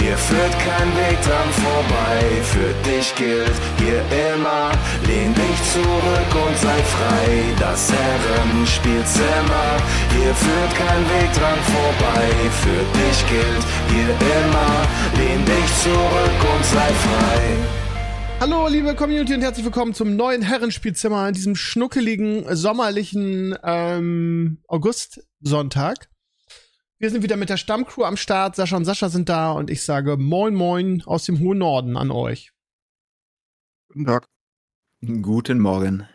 hier führt kein Weg dran vorbei. Für dich gilt hier immer, lehn dich zurück und sei frei. Das Herrenspielzimmer, hier führt kein Weg dran vorbei. Für dich gilt hier immer, lehn dich zurück und sei frei. Hallo, liebe Community und herzlich willkommen zum neuen Herrenspielzimmer an diesem schnuckeligen, sommerlichen ähm, Augustsonntag. Wir sind wieder mit der Stammcrew am Start. Sascha und Sascha sind da und ich sage Moin Moin aus dem hohen Norden an euch. Guten Tag. Guten Morgen.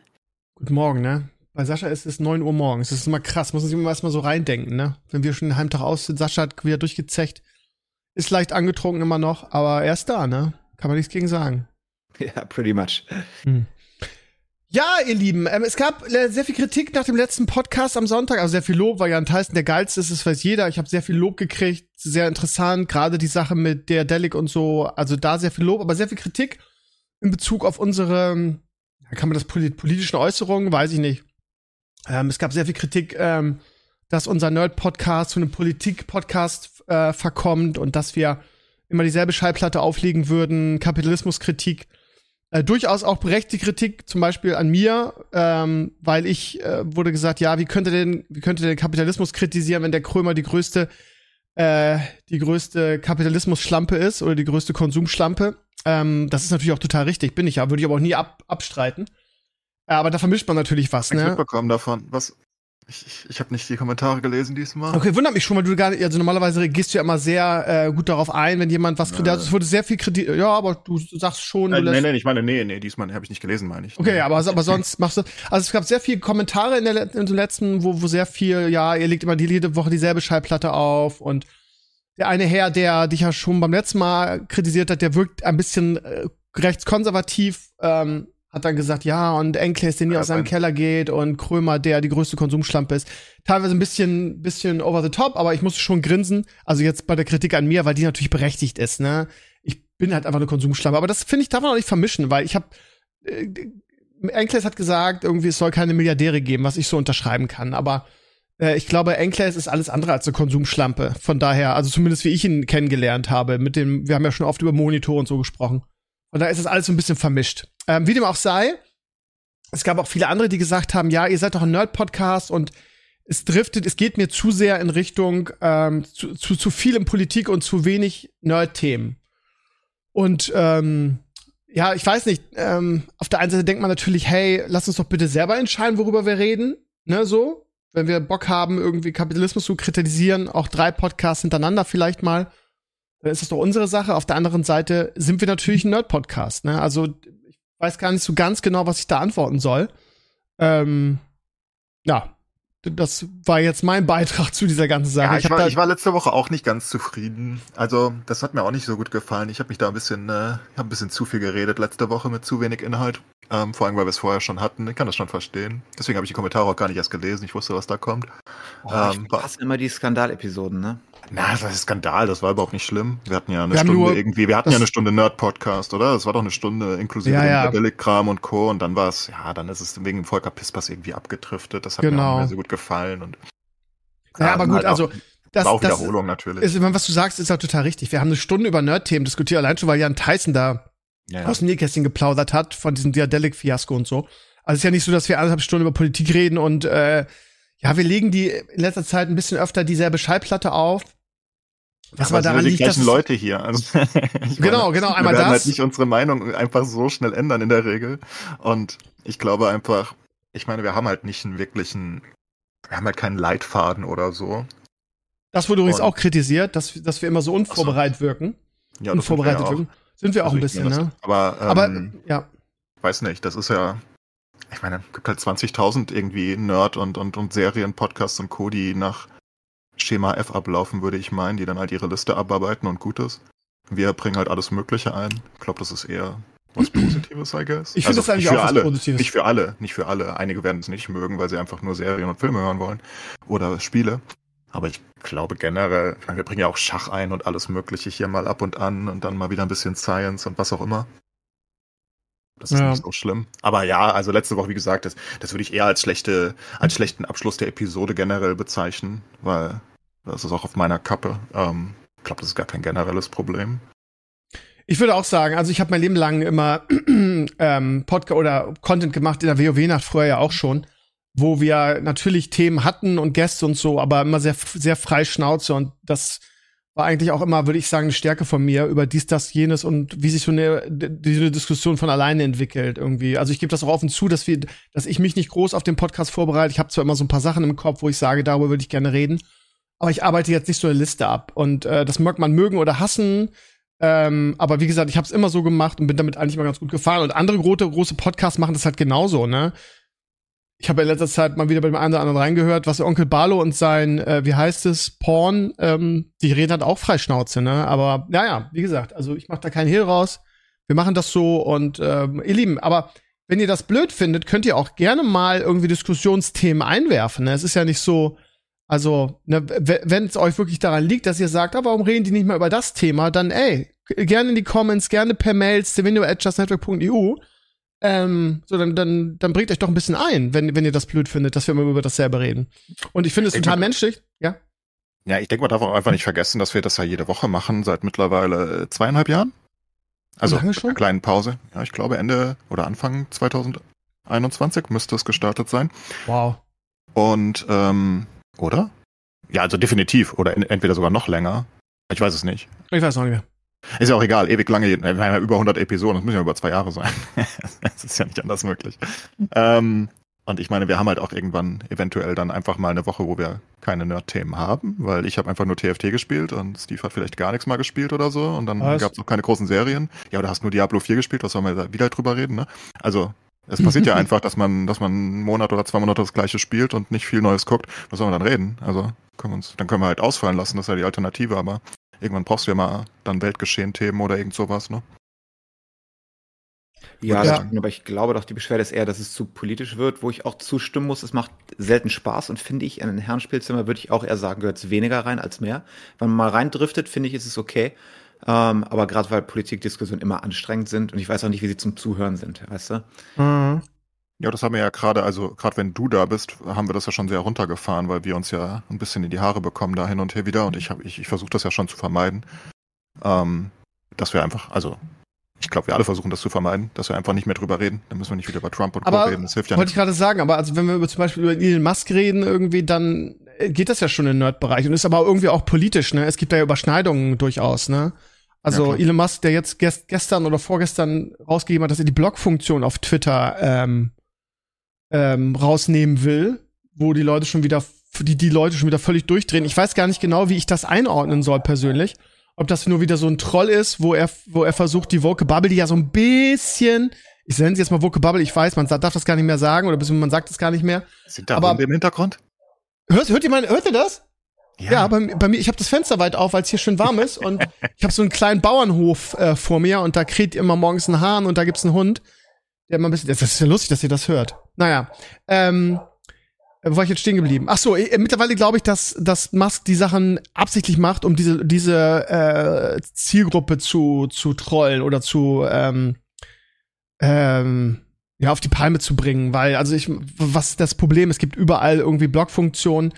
Guten Morgen, ne? Bei Sascha ist es 9 Uhr morgens. Das ist immer krass. Muss man sich immer erstmal so reindenken, ne? Wenn wir schon den Heimtag aus sind, Sascha hat wieder durchgezecht. Ist leicht angetrunken immer noch, aber er ist da, ne? Kann man nichts gegen sagen. Ja, pretty much. Hm. Ja, ihr Lieben, ähm, es gab äh, sehr viel Kritik nach dem letzten Podcast am Sonntag, also sehr viel Lob, weil Jan Tyson der geilste ist, das weiß jeder. Ich habe sehr viel Lob gekriegt, sehr interessant, gerade die Sache mit der Delic und so, also da sehr viel Lob, aber sehr viel Kritik in Bezug auf unsere, ähm, kann man das polit politischen Äußerungen, weiß ich nicht. Ähm, es gab sehr viel Kritik, ähm, dass unser Nerd-Podcast zu einem Politik-Podcast äh, verkommt und dass wir immer dieselbe Schallplatte auflegen würden, Kapitalismuskritik. Äh, durchaus auch berechtigte Kritik, zum Beispiel an mir, ähm, weil ich äh, wurde gesagt, ja, wie könnte denn, wie könnte der Kapitalismus kritisieren, wenn der Krömer die größte, äh, die größte Kapitalismus-Schlampe ist oder die größte Konsumschlampe. Ähm, das ist natürlich auch total richtig, bin ich ja, würde ich aber auch nie ab, abstreiten. Äh, aber da vermischt man natürlich was, Ich ne? mitbekommen davon. Was? Ich, ich, ich habe nicht die Kommentare gelesen diesmal. Okay, wundert mich schon, weil du gar nicht, also normalerweise gehst du ja immer sehr äh, gut darauf ein, wenn jemand was kritisiert. Also es wurde sehr viel Kritik, ja, aber du sagst schon, Äh, nee, nee, ich meine, nee, nee, diesmal habe ich nicht gelesen, meine ich. Okay, aber, aber sonst machst du. Also es gab sehr viele Kommentare in, der, in den letzten, wo, wo sehr viel, ja, ihr legt immer die, jede Woche dieselbe Schallplatte auf und der eine Herr, der dich ja schon beim letzten Mal kritisiert hat, der wirkt ein bisschen äh, rechtskonservativ, ähm, hat dann gesagt, ja, und Enkles, der nie Ja, aus seinem Keller geht und Krömer, der die größte Konsumschlampe ist. Teilweise ein bisschen, bisschen over the top, aber ich musste schon grinsen. Also jetzt bei der Kritik an mir, weil die natürlich berechtigt ist, ne? Ich bin halt einfach eine Konsumschlampe. Aber das finde ich, darf man auch nicht vermischen, weil ich habe äh, Enkles hat gesagt, irgendwie es soll keine Milliardäre geben, was ich so unterschreiben kann. Aber äh, ich glaube, Enkles ist alles andere als eine Konsumschlampe. Von daher, also zumindest wie ich ihn kennengelernt habe, mit dem, wir haben ja schon oft über Monitor und so gesprochen. Und da ist es alles so ein bisschen vermischt. Ähm, wie dem auch sei, es gab auch viele andere, die gesagt haben, ja, ihr seid doch ein Nerd-Podcast und es driftet, es geht mir zu sehr in Richtung ähm, zu, zu, zu viel in Politik und zu wenig Nerd-Themen. Und ähm, ja, ich weiß nicht, ähm, auf der einen Seite denkt man natürlich, hey, lass uns doch bitte selber entscheiden, worüber wir reden, ne, so. Wenn wir Bock haben, irgendwie Kapitalismus zu kritisieren, auch drei Podcasts hintereinander vielleicht mal, ist das doch unsere Sache. Auf der anderen Seite sind wir natürlich ein Nerd-Podcast, ne? Also, ich weiß gar nicht so ganz genau, was ich da antworten soll. Ähm, ja, das war jetzt mein Beitrag zu dieser ganzen Sache. Ja, ich, hab war, ich war letzte Woche auch nicht ganz zufrieden. Also, das hat mir auch nicht so gut gefallen. Ich habe mich da ein bisschen, äh, ich habe ein bisschen zu viel geredet letzte Woche mit zu wenig Inhalt. Ähm, vor allem, weil wir es vorher schon hatten. Ich kann das schon verstehen. Deswegen habe ich die Kommentare auch gar nicht erst gelesen. Ich wusste, was da kommt. Oh, Ähm, ich hasse immer die Skandalepisoden, ne? Na, das ist Skandal. Das war überhaupt nicht schlimm. Wir hatten ja eine Wir Stunde irgendwie. Wir hatten ja eine Stunde Nerd-Podcast, oder? Das war doch eine Stunde inklusive Ja, ja. Rebellic-Kram und Co. Und dann war es, ja, dann ist es wegen Volker Pispas irgendwie abgedriftet. Das hat mir Genau. mehr so gut gefallen. Und ja, aber gut, halt also, das, auch das, Wiederholung natürlich. ist, was du sagst, ist ja total richtig. Wir haben eine Stunde über Nerd-Themen diskutiert, allein schon, weil Jan Tyson da ja. aus dem Nähkästchen geplaudert hat von diesem Diadelic-Fiasko und so. Also es ist ja nicht so, dass wir anderthalb Stunden über Politik reden und äh, ja, wir legen die in letzter Zeit ein bisschen öfter dieselbe Schallplatte auf. Was aber aber daran die liegt, dass gleichen Leute hier. Also, Genau, genau, einmal wir werden das. halt nicht unsere Meinung einfach so schnell ändern in der Regel. Und ich glaube einfach, ich meine, wir haben halt nicht einen wirklichen, wir haben halt keinen Leitfaden oder so. das wurde übrigens Und- auch kritisiert, dass, dass wir immer so unvorbereitet wirken. Ja, das sind wir unvorbereitet auch. wirken. Sind wir auch Also ein ich bisschen, nehme ne? das- Aber, ähm, Aber ja, weiß nicht, das ist ja, ich meine, es gibt halt 20.000 irgendwie Nerd- und, und, und Serien-Podcasts und Co., die nach Schema F ablaufen, würde ich meinen, die dann halt ihre Liste abarbeiten und gut ist. Wir bringen halt alles Mögliche ein. Ich glaube, das ist eher was Positives, I guess. Ich finde das eigentlich auch was alle, Positives. Nicht für alle, nicht für alle. Einige werden es nicht mögen, weil sie einfach nur Serien und Filme hören wollen oder Spiele. Aber ich glaube generell, ich meine, wir bringen ja auch Schach ein und alles Mögliche hier mal ab und an und dann mal wieder ein bisschen Science und was auch immer. Das ist Ja. nicht so schlimm. Aber ja, also letzte Woche, wie gesagt, das, das würde ich eher als schlechte, als schlechten Abschluss der Episode generell bezeichnen, weil das ist auch auf meiner Kappe. Ähm, ich glaube, das ist gar kein generelles Problem. Ich würde auch sagen, also ich habe mein Leben lang immer ähm, Podcast oder Content gemacht in der WoW-Nacht früher ja auch schon, wo wir natürlich Themen hatten und Gäste und so, aber immer sehr, sehr frei Schnauze und das war eigentlich auch immer, würde ich sagen, eine Stärke von mir über dies, das, jenes und wie sich so eine, diese Diskussion von alleine entwickelt irgendwie. Also ich gebe das auch offen zu, dass wir, dass ich mich nicht groß auf den Podcast vorbereite. Ich habe zwar immer so ein paar Sachen im Kopf, wo ich sage, darüber würde ich gerne reden, aber ich arbeite jetzt nicht so eine Liste ab und äh, das mag man mögen oder hassen. Ähm, aber wie gesagt, ich habe es immer so gemacht und bin damit eigentlich immer ganz gut gefahren. Und andere große, große Podcasts machen das halt genauso, ne? Ich habe in letzter Zeit mal wieder bei dem einen oder anderen reingehört, was Onkel Barlo und sein, äh, wie heißt es, Porn, ähm, die reden halt auch Freischnauze, ne? Aber naja, wie gesagt, also ich mache da keinen Hehl raus. Wir machen das so und ähm, ihr Lieben, aber wenn ihr das blöd findet, könnt ihr auch gerne mal irgendwie Diskussionsthemen einwerfen. Ne? Es ist ja nicht so, also, ne, wenn es euch wirklich daran liegt, dass ihr sagt, ah, warum reden die nicht mehr über das Thema, dann ey, gerne in die Comments, gerne per Mail, stevenio.justnetwork.eu. Ähm, so, dann, dann, dann bringt euch doch ein bisschen ein, wenn, wenn ihr das blöd findet, dass wir mal über dasselbe reden. Und ich finde es total menschlich, ja. Ja, ich denke, man darf auch einfach nicht vergessen, dass wir das ja jede Woche machen, seit mittlerweile äh, zweieinhalb Jahren. Also Lange schon? einer kleinen Pause. Ja, ich glaube Ende oder Anfang 2021 müsste es gestartet sein. Wow. Und, ähm, oder? Ja, also definitiv. Oder en entweder sogar noch länger. Ich weiß es nicht. Ich weiß noch nicht mehr. Ist ja auch egal, ewig lange, wir haben ja über 100 Episoden, das müssen ja über zwei Jahre sein. das ist ja nicht anders möglich. Ähm, und ich meine, wir haben halt auch irgendwann eventuell dann einfach mal eine Woche, wo wir keine Nerd-Themen haben, weil ich habe einfach nur TFT gespielt und Steve hat vielleicht gar nichts mal gespielt oder so und dann gab es auch keine großen Serien. Ja, oder hast nur Diablo 4 gespielt, was sollen wir da wieder drüber reden, ne? Also, es passiert ja einfach, dass man, dass man einen Monat oder zwei Monate das gleiche spielt und nicht viel Neues guckt. Was sollen wir dann reden? Also, können wir uns, dann können wir halt ausfallen lassen, das ist ja die Alternative, aber irgendwann brauchst du ja mal dann Weltgeschehen-Themen oder irgend sowas, ne? Ja, Ja. das stimmt, aber ich glaube doch, die Beschwerde ist eher, dass es zu politisch wird, wo ich auch zustimmen muss. Es macht selten Spaß und finde ich, in ein Herrenspielzimmer würde ich auch eher sagen, gehört es weniger rein als mehr. Wenn man mal reindriftet, finde ich, ist es okay. Ähm, aber gerade weil Politikdiskussionen immer anstrengend sind und ich weiß auch nicht, wie sie zum Zuhören sind, weißt du? Mhm. Ja, das haben wir ja gerade, also gerade wenn du da bist, haben wir das ja schon sehr runtergefahren, weil wir uns ja ein bisschen in die Haare bekommen da hin und her wieder und ich habe ich, ich versuche das ja schon zu vermeiden, ähm, dass wir einfach, also ich glaube, wir alle versuchen das zu vermeiden, dass wir einfach nicht mehr drüber reden, dann müssen wir nicht wieder über Trump und Co. Aber reden, das hilft ja Wollte nicht. ich gerade sagen, aber also wenn wir über, zum Beispiel über Elon Musk reden, irgendwie, dann geht das ja schon in den Nerd-Bereich und ist aber irgendwie auch politisch, ne? Es gibt da ja Überschneidungen durchaus, ne? Also Ja. Elon Musk, der jetzt gest gestern oder vorgestern rausgegeben hat, dass er die Blog-Funktion auf Twitter ähm, ähm, rausnehmen will, wo die Leute schon wieder, die, die Leute schon wieder völlig durchdrehen. Ich weiß gar nicht genau, wie ich das einordnen soll persönlich. Ob das nur wieder so ein Troll ist, wo er, wo er versucht, die Woke Bubble, die ja so ein bisschen, ich nenne sie jetzt mal Woke Bubble, ich weiß, man darf das gar nicht mehr sagen, oder man sagt es gar nicht mehr. Sind da aber- Hunde im Hintergrund? Hört, hört ihr mal, hört ihr das? Ja, bei, bei mir, ich habe das Fenster weit auf, weil es hier schön warm ist und ich habe so einen kleinen Bauernhof äh, vor mir und da kräht immer morgens ein Hahn und da gibt's einen Hund, der immer ein bisschen, das ist ja lustig, dass ihr das hört. Naja, ähm, äh, wo war ich jetzt stehen geblieben? Ach so, äh, mittlerweile glaube ich, dass, dass Musk die Sachen absichtlich macht, um diese, diese äh, Zielgruppe zu, zu trollen oder zu, ähm, ähm, ja, auf die Palme zu bringen, weil, also ich, was ist das Problem? Es gibt überall irgendwie Blogfunktionen.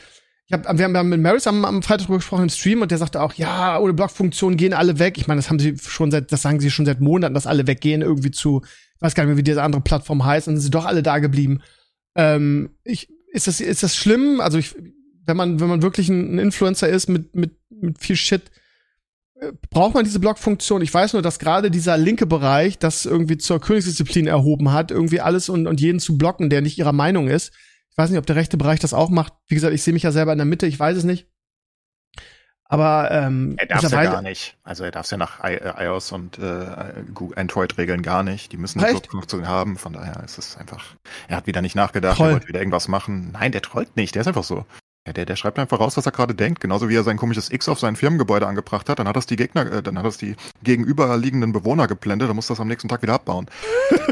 Ich hab, wir haben mit Maris am, am Freitag drüber gesprochen im Stream und der sagte auch, ja, ohne Blogfunktionen gehen alle weg. Ich meine, das haben sie schon seit, das sagen sie schon seit Monaten, dass alle weggehen irgendwie zu, ich weiß gar nicht mehr, wie diese andere Plattform heißt, und dann sind sie doch alle da geblieben. Ähm, ich, ist das, ist das schlimm? Also ich, wenn man, wenn man wirklich ein, ein Influencer ist mit, mit, mit viel Shit, äh, braucht man diese Blogfunktion? Ich weiß nur, dass gerade dieser linke Bereich das irgendwie zur Königsdisziplin erhoben hat, irgendwie alles und, und jeden zu blocken, der nicht ihrer Meinung ist. Ich weiß nicht, ob der rechte Bereich das auch macht. Wie gesagt, ich sehe mich ja selber in der Mitte, ich weiß es nicht. Aber ähm, Er darf ja gar nicht. Also er darf es ja nach I äh, iOS und äh, Android-Regeln gar nicht. Die müssen eine Blogfunktion haben. Von daher ist es einfach. Er hat wieder nicht nachgedacht. Troll. Er wollte wieder irgendwas machen. Nein, der trollt nicht. Der ist einfach so. Ja, der, der schreibt einfach raus, was er gerade denkt, genauso wie er sein komisches X auf sein Firmengebäude angebracht hat. Dann hat das die Gegner, äh, dann hat das die gegenüberliegenden Bewohner geblendet, dann muss das am nächsten Tag wieder abbauen.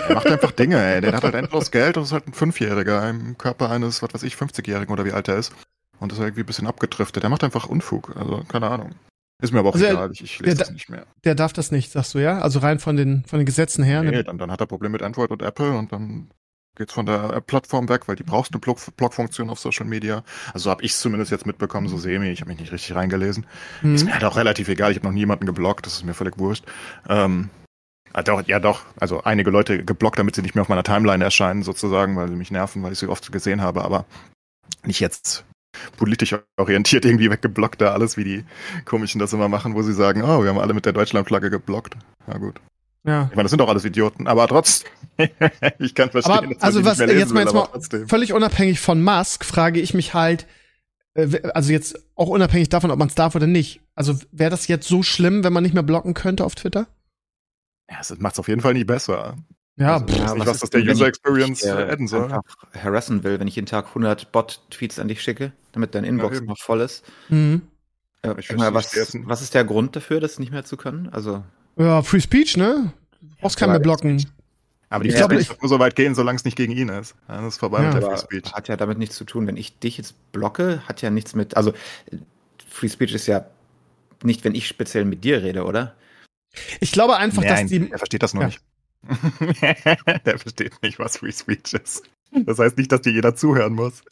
Der macht einfach Dinge, ey. Der hat halt endlos Geld und ist halt ein Fünfjähriger im Körper eines, was weiß ich, 50-Jährigen oder wie alt er ist. Und ist irgendwie ein bisschen abgedriftet. Der macht einfach Unfug, also keine Ahnung. Ist mir aber auch Also er- egal, ich, ich lese der- das nicht mehr. Der darf das nicht, sagst du, ja? Also rein von den, von den Gesetzen her. Nee, Ne? dann, dann hat er Probleme mit Android und Apple und dann geht's von der Plattform weg, weil die brauchst eine Blog- Blog-Funktion auf Social Media. Also habe ich zumindest jetzt mitbekommen, so semi. Ich habe mich nicht richtig reingelesen. Ist Mhm. mir halt auch relativ egal. Ich habe noch niemanden geblockt. Das ist mir völlig wurscht. Ähm, doch, ja doch. Also einige Leute geblockt, damit sie nicht mehr auf meiner Timeline erscheinen, sozusagen, weil sie mich nerven, weil ich sie oft gesehen habe. Aber nicht jetzt politisch orientiert irgendwie weggeblockt da alles, wie die Komischen das immer machen, wo sie sagen, oh, wir haben alle mit der Deutschlandflagge geblockt. Na gut. Ja. Ich meine, das sind doch alles Idioten, aber trotzdem. ich kann verstehen, Aber dass also was jetzt mal, will, jetzt mal trotzdem. völlig unabhängig von Musk frage ich mich halt, äh, also jetzt auch unabhängig davon, ob man es darf oder nicht. Also wäre das jetzt so schlimm, wenn man nicht mehr blocken könnte auf Twitter? Ja, es macht es auf jeden Fall nicht besser. Ja, Also, ich nicht, was ist das der User ich Experience dich, äh, adden soll. einfach harassen will, wenn ich jeden Tag 100 Bot-Tweets an dich schicke, damit dein Inbox eben. noch voll ist. mhm. Äh, Ich mal, was, was ist der Grund dafür, das nicht mehr zu können? Also, ja, Free Speech, ne? Du brauchst keinen mehr blocken. Aber die Ich Free glaube, Speech wird nur so weit gehen, solange es nicht gegen ihn ist. Ja, das ist vorbei Ja. mit der Free Speech. hat ja damit nichts zu tun. Wenn ich dich jetzt blocke, hat ja nichts mit, also Free Speech ist ja nicht, wenn ich speziell mit dir rede, oder? Ich glaube einfach, dass Nein, die. der versteht das nur Ja. nicht. der versteht nicht, was Free Speech ist. Das heißt nicht, dass dir jeder zuhören muss.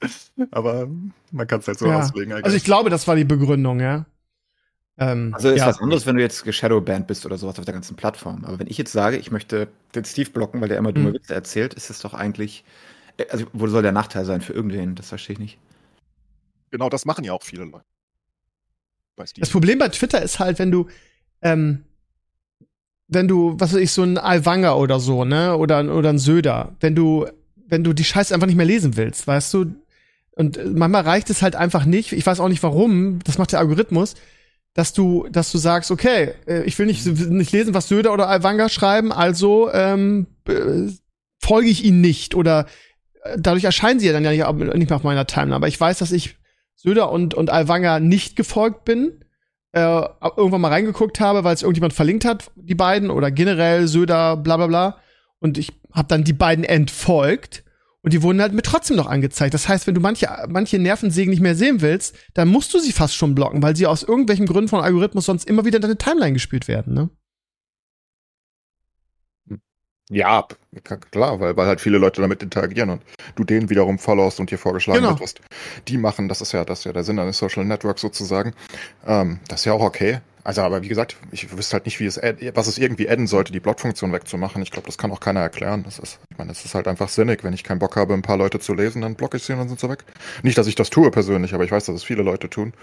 Aber man kann es halt so Ja. auslegen. I Also ich glaube, das war die Begründung, ja. Ähm, Also ist ja. was anderes, wenn du jetzt geshadowbanned bist oder sowas auf der ganzen Plattform. Aber wenn ich jetzt sage, ich möchte den Steve blocken, weil der immer dumme Mhm. Witze erzählt, ist das doch eigentlich, äh, also wo soll der Nachteil sein für irgendwen? Das verstehe ich nicht. Genau das machen ja auch viele Leute. Das Problem bei Twitter ist halt, wenn du, ähm, wenn du, was weiß ich, so ein Alwanger oder so, ne, oder, oder ein Söder, wenn du, wenn du die Scheiße einfach nicht mehr lesen willst, weißt du, und manchmal reicht es halt einfach nicht, ich weiß auch nicht warum, das macht der Algorithmus, dass du, dass du sagst, okay, äh, ich will nicht, nicht lesen, was Söder oder Alwanger schreiben, also ähm, äh, folge ich ihnen nicht oder äh, dadurch erscheinen sie ja dann ja nicht, nicht mehr auf meiner Timeline. Aber ich weiß, dass ich Söder und, und Alwanger nicht gefolgt bin, äh, irgendwann mal reingeguckt habe, weil es irgendjemand verlinkt hat, die beiden, oder generell Söder, bla bla bla. Und ich habe dann die beiden entfolgt und die wurden halt mir trotzdem noch angezeigt. Das heißt, wenn du manche, manche Nervensägen nicht mehr sehen willst, dann musst du sie fast schon blocken, weil sie aus irgendwelchen Gründen von Algorithmus sonst immer wieder in deine Timeline gespielt werden, ne? Ja, klar, weil, weil halt viele Leute damit interagieren und du denen wiederum followst und dir vorgeschlagen Genau. wird, was die machen. Das ist ja, das ist ja der Sinn eines Social Networks sozusagen. Ähm, das ist ja auch okay. Also, aber wie gesagt, ich wüsste halt nicht, wie es, was es irgendwie adden sollte, die Blockfunktion wegzumachen. Ich glaube, das kann auch keiner erklären. Das ist, ich meine, es ist halt einfach sinnig. Wenn ich keinen Bock habe, ein paar Leute zu lesen, dann blocke ich sie und dann sind sie weg. Nicht, dass ich das tue persönlich, aber ich weiß, dass es viele Leute tun.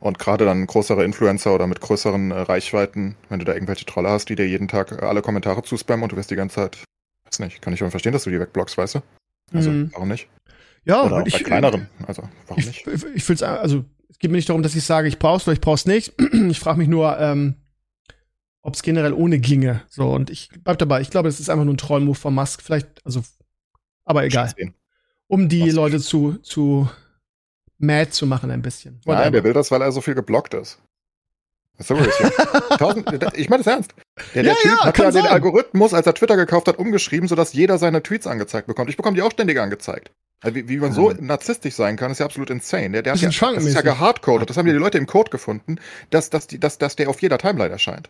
Und gerade dann größere Influencer oder mit größeren äh, Reichweiten, wenn du da irgendwelche Trolle hast, die dir jeden Tag äh, alle Kommentare zuspammen und du wirst die ganze Zeit, weiß nicht, kann ich schon verstehen, dass du die wegblockst, weißt du? Also, Mhm. warum nicht? Ja, Oder auch und bei kleineren, also, warum Ich, nicht? ich, ich will's, also, es geht mir nicht darum, dass ich sage, ich brauch's oder ich brauch's nicht. Ich frage mich nur, ähm, ob es generell ohne ginge. So, und ich bleib dabei. Ich glaube, es ist einfach nur ein Trollmove von Musk. Vielleicht, also, aber egal. Um die? Leute zu, zu mad zu machen ein bisschen. Nein, der will das, weil er so viel geblockt ist. Sorry, ich meine das ernst. Der, der Ja, Typ ja, hat ja den sein. Algorithmus, als er Twitter gekauft hat, umgeschrieben, sodass jeder seine Tweets angezeigt bekommt. Ich bekomme die auch ständig angezeigt. Also wie, wie man so narzisstisch sein kann, ist ja absolut insane. Der, der hat Bisschen ja, das ist ja gehardcoded. Das haben ja die Leute im Code gefunden, dass, dass, die, dass, dass der auf jeder Timeline erscheint.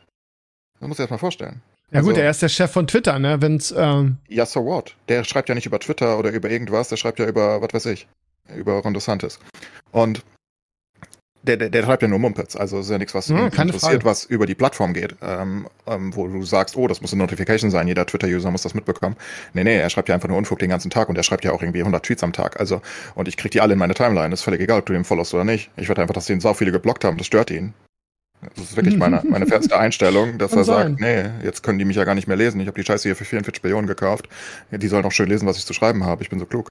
Das muss ich erst mal vorstellen. ja, gut, also- er ist der Chef von Twitter, ne? Wenn's, ähm, Ja, so what? Der schreibt ja nicht über Twitter oder über irgendwas, der schreibt ja über, was weiß ich, über Ron DeSantis. Und der, der, der schreibt ja nur Mumpets, also ist ja nichts, was Ja, keine interessiert, Frage. was über die Plattform geht, ähm, ähm, wo du sagst, oh, das muss eine Notification sein, jeder Twitter-User muss das mitbekommen. Nee, nee, er schreibt ja einfach nur Unfug den ganzen Tag und er schreibt ja auch irgendwie 100 Tweets am Tag, also, und ich krieg die alle in meine Timeline, ist völlig egal, ob du den followst oder nicht. Ich werde einfach, dass den sau viele geblockt haben, das stört ihn. Das ist wirklich meine, meine feste Einstellung, dass Kann er sagt, sein. nee, jetzt können die mich ja gar nicht mehr lesen. Ich habe die Scheiße hier für 44 Millionen gekauft. Die sollen auch schön lesen, was ich zu schreiben habe. Ich bin so klug.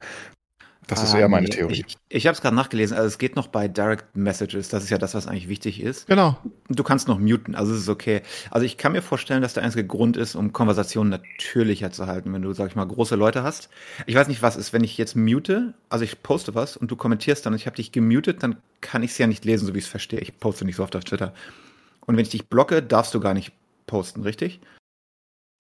Das ist eher meine nee, Theorie. Ich, ich habe es gerade nachgelesen. Also es geht noch bei Direct Messages. Das ist ja das, was eigentlich wichtig ist. Genau. Du kannst noch muten, also es ist okay. Also ich kann mir vorstellen, dass der einzige Grund ist, um Konversationen natürlicher zu halten, wenn du, sag ich mal, große Leute hast. Ich weiß nicht, was ist, wenn ich jetzt mute, also ich poste was und du kommentierst dann und ich habe dich gemutet, dann kann ich es ja nicht lesen, so wie ich es verstehe. Ich poste nicht so oft auf Twitter. Und wenn ich dich blocke, darfst du gar nicht posten, richtig?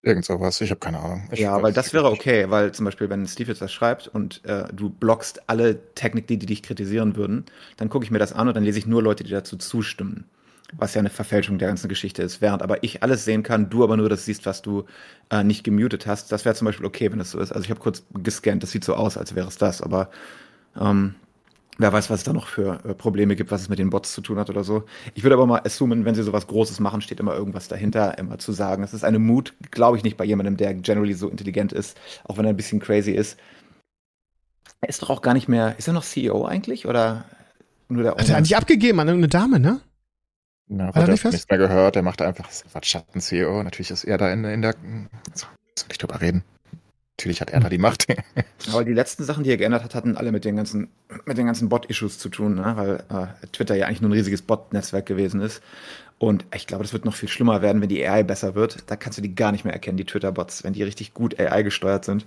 Irgend sowas, ich habe keine Ahnung. Ich ja, weil das wäre okay, weil zum Beispiel, wenn Steve jetzt das schreibt und äh, du blockst alle Techniken, die dich kritisieren würden, dann gucke ich mir das an und dann lese ich nur Leute, die dazu zustimmen. Was ja eine Verfälschung der ganzen Geschichte ist. Während aber ich alles sehen kann, du aber nur das siehst, was du äh, nicht gemutet hast. Das wäre zum Beispiel okay, wenn das so ist. Also ich habe kurz gescannt, das sieht so aus, als wäre es das, aber ähm, wer weiß, was es da noch für äh, Probleme gibt, was es mit den Bots zu tun hat oder so. Ich würde aber mal assumen, wenn sie sowas Großes machen, steht immer irgendwas dahinter, immer zu sagen. Das ist eine Mut, glaube ich nicht bei jemandem, der generally so intelligent ist, auch wenn er ein bisschen crazy ist. Er ist doch auch gar nicht mehr, ist er noch CEO eigentlich oder nur der Hat er eigentlich abgegeben an irgendeine Dame, ne? Na, er nicht er was? nichts mehr gehört, der macht einfach was Schatten-CEO. Natürlich ist er da in, in der. So, soll ich drüber reden? Natürlich hat er da die Macht. Aber die letzten Sachen, die er geändert hat, hatten alle mit den ganzen, mit den ganzen Bot-Issues zu tun, ne? weil äh, Twitter ja eigentlich nur ein riesiges Bot-Netzwerk gewesen ist. Und ich glaube, das wird noch viel schlimmer werden, wenn die AI besser wird. Da kannst du die gar nicht mehr erkennen, die Twitter-Bots, wenn die richtig gut AI gesteuert sind.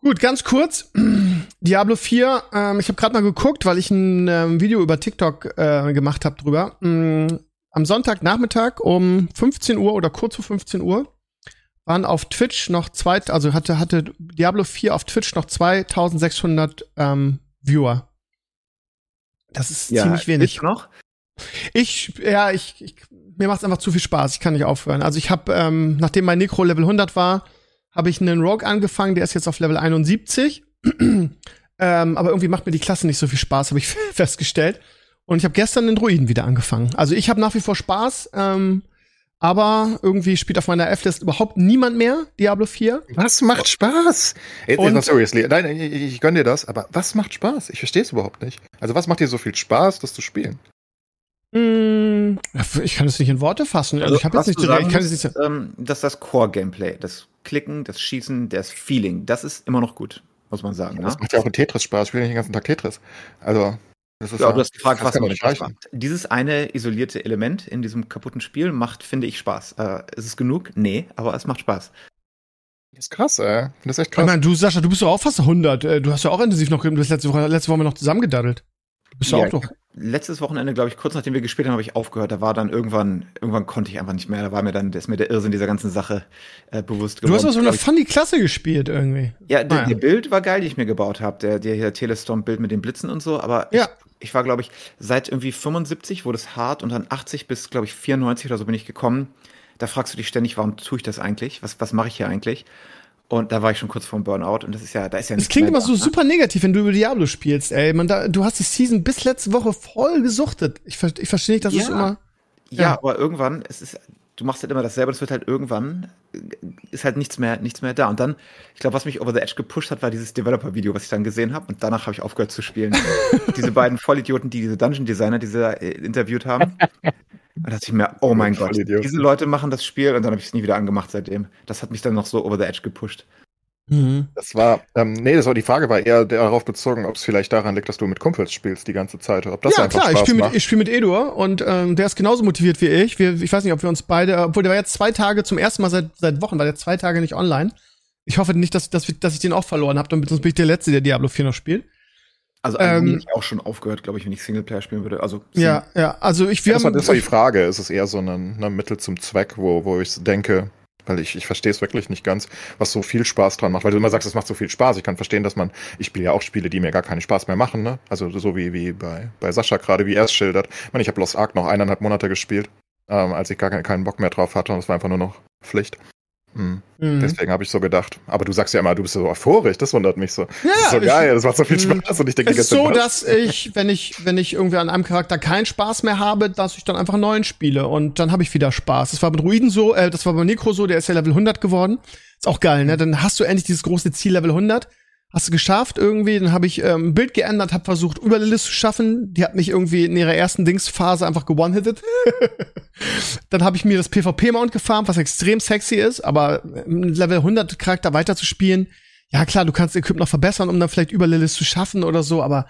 Gut, ganz kurz. Diablo 4, ähm, ich habe gerade mal geguckt, weil ich ein ähm, Video über TikTok äh, gemacht habe drüber. Mm, am Sonntagnachmittag um 15 Uhr oder kurz vor 15 Uhr waren auf Twitch noch zwei, also hatte, hatte Diablo 4 auf Twitch noch 2600 ähm, Viewer. Das ist ziemlich wenig. Ist noch? Ich, ja, ich, ich mir macht's einfach zu viel Spaß. Ich kann nicht aufhören. Also ich habe, ähm, nachdem mein Necro Level 100 war, habe ich einen Rogue angefangen. Der ist jetzt auf Level 71. ähm, aber irgendwie macht mir die Klasse nicht so viel Spaß, habe ich festgestellt. Und ich habe gestern den Druiden wieder angefangen. Also ich habe nach wie vor Spaß. Ähm, aber irgendwie spielt auf meiner F-List überhaupt niemand mehr Diablo 4. Was macht Spaß? Jetzt mal seriously. Nein, ich, ich gönn dir das, aber was macht Spaß? Ich verstehe es überhaupt nicht. Also, was macht dir so viel Spaß, das zu spielen? Mm, ich kann es nicht in Worte fassen. Also, ich habe jetzt was nicht direkt, sagen ich kann es nicht ähm, dass das Core-Gameplay, das Klicken, das Schießen, das Feeling, das ist immer noch gut, muss man sagen. Ne? Das macht ja auch in Tetris Spaß. Ich spiele nicht den ganzen Tag Tetris. Also, das ist Ja, du hast gefragt, das was doch nicht Spaß macht. Dieses eine isolierte Element in diesem kaputten Spiel macht, finde ich, Spaß. Äh, ist es genug? Nee, aber es macht Spaß. Das ist krass, ey. Das ist echt Ich krass. meine, du, Sascha, du bist doch auch fast 100. Äh, Du hast ja auch intensiv noch, du hast letzte Woche, letzte Woche haben wir noch zusammengedaddelt. Du bist ja, Ja, auch doch. Letztes Wochenende, glaube ich, kurz nachdem wir gespielt haben, habe ich aufgehört. Da war dann irgendwann, irgendwann konnte ich einfach nicht mehr. Da war mir dann, da ist mir der Irrsinn dieser ganzen Sache äh, bewusst Du hast auch so eine ich. funny Klasse gespielt irgendwie. Ja, der, Ah, ja. der Bild war geil, die ich mir gebaut habe. Der, der hier Telestorm-Bild mit den Blitzen und so. Aber Ja. Ich, war, glaube ich, seit irgendwie 75 wurde es hart und dann 80 bis, glaube ich, 94 oder so bin ich gekommen. Da fragst du dich ständig, warum tue ich das eigentlich? Was, was mache ich hier eigentlich? Und da war ich schon kurz vorm Burnout und das ist ja, da ist ja Es klingt immer so ne? super negativ, wenn du über Diablo spielst, ey. Man, da, du hast die Season bis letzte Woche voll gesuchtet. Ich, ich verstehe nicht, dass es Ja. immer. Ja, Ja. aber irgendwann, es ist, du machst halt immer dasselbe, das wird halt irgendwann, äh, ist halt nichts mehr, nichts mehr da. Und dann, ich glaube, was mich over the edge gepusht hat, war dieses Developer-Video, was ich dann gesehen habe. Und danach habe ich aufgehört zu spielen. diese beiden Vollidioten, die diese Dungeon-Designer, diese äh, interviewt haben. Und da dachte ich mir, oh mein Gott, diese Leute machen das Spiel und dann habe ich es nie wieder angemacht seitdem. Das hat mich dann noch so over the edge gepusht. Mhm. Das war, ähm, nee, das war die Frage, war eher darauf bezogen, ob es vielleicht daran liegt, dass du mit Kumpels spielst die ganze Zeit. Ob das ja, einfach klar, ich Spaß spiele macht. mit, ich spiel mit Edur und ähm, der ist genauso motiviert wie ich. Wir, ich weiß nicht, ob wir uns beide, obwohl der war jetzt zwei Tage zum ersten Mal seit, seit Wochen, war der zwei Tage nicht online. Ich hoffe nicht, dass, dass, dass ich den auch verloren habe, sonst bin ich der Letzte, der Diablo 4 noch spielt. Also Ähm, eigentlich hätte ich auch schon aufgehört, glaube ich, wenn ich Singleplayer spielen würde. Also Ja, ja, also ich, wir das, war, haben, das war die Frage. Ist es eher so ein ne, Mittel zum Zweck, wo, wo ich denke, weil ich, ich verstehe es wirklich nicht ganz, was so viel Spaß dran macht. Weil du immer sagst, es macht so viel Spaß. Ich kann verstehen, dass man, ich spiele ja auch Spiele, die mir gar keinen Spaß mehr machen. Ne? Also so wie, wie bei, bei Sascha gerade, wie er es schildert. Ich meine, ich habe Lost Ark noch eineinhalb Monate gespielt, ähm, als ich gar keinen, Bock mehr drauf hatte und es war einfach nur noch Pflicht. Hm. Mhm. Deswegen habe ich so gedacht. Aber du sagst ja immer, du bist so euphorisch, das wundert mich so. Ja, das ist so ich- geil, das macht so viel Mhm. Spaß und ich denke Es ist so, dass ich, wenn ich, wenn ich irgendwie an einem Charakter keinen Spaß mehr habe, dass ich dann einfach einen neuen spiele und dann habe ich wieder Spaß. Das war mit Druiden so, äh, das war bei Necro so, der ist ja Level 100 geworden. Ist auch geil, ne? Dann hast du endlich dieses große Ziel Level 100 hast du geschafft irgendwie. Dann habe ich ähm, ein Bild geändert, habe versucht, über Lilith zu schaffen. Die hat mich irgendwie in ihrer ersten Dingsphase einfach gewone-hitted. dann habe ich mir das PvP-Mount gefarmt, was extrem sexy ist, aber im Level 100 Charakter weiterzuspielen, ja klar, du kannst Equip noch verbessern, um dann vielleicht über Lilith zu schaffen oder so, aber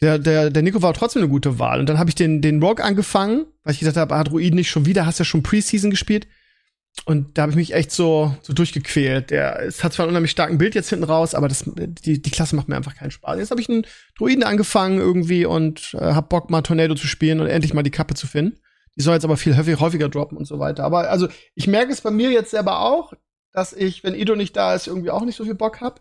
der, der, der Nico war trotzdem eine gute Wahl. Und dann habe ich den, den Rogue angefangen, weil ich gesagt habe, ah, Druiden nicht schon wieder, hast ja schon Preseason gespielt. Und da habe ich mich echt so, so durchgequält. Der, es hat zwar einen unheimlich starken Bild jetzt hinten raus, aber das, die, die Klasse macht mir einfach keinen Spaß. Jetzt habe ich einen Druiden angefangen irgendwie und äh, hab Bock mal Tornado zu spielen und endlich mal die Kappe zu finden. Die soll jetzt aber viel häufiger droppen und so weiter. Aber also ich merke es bei mir jetzt selber auch, dass ich, wenn Ido nicht da ist, irgendwie auch nicht so viel Bock hab.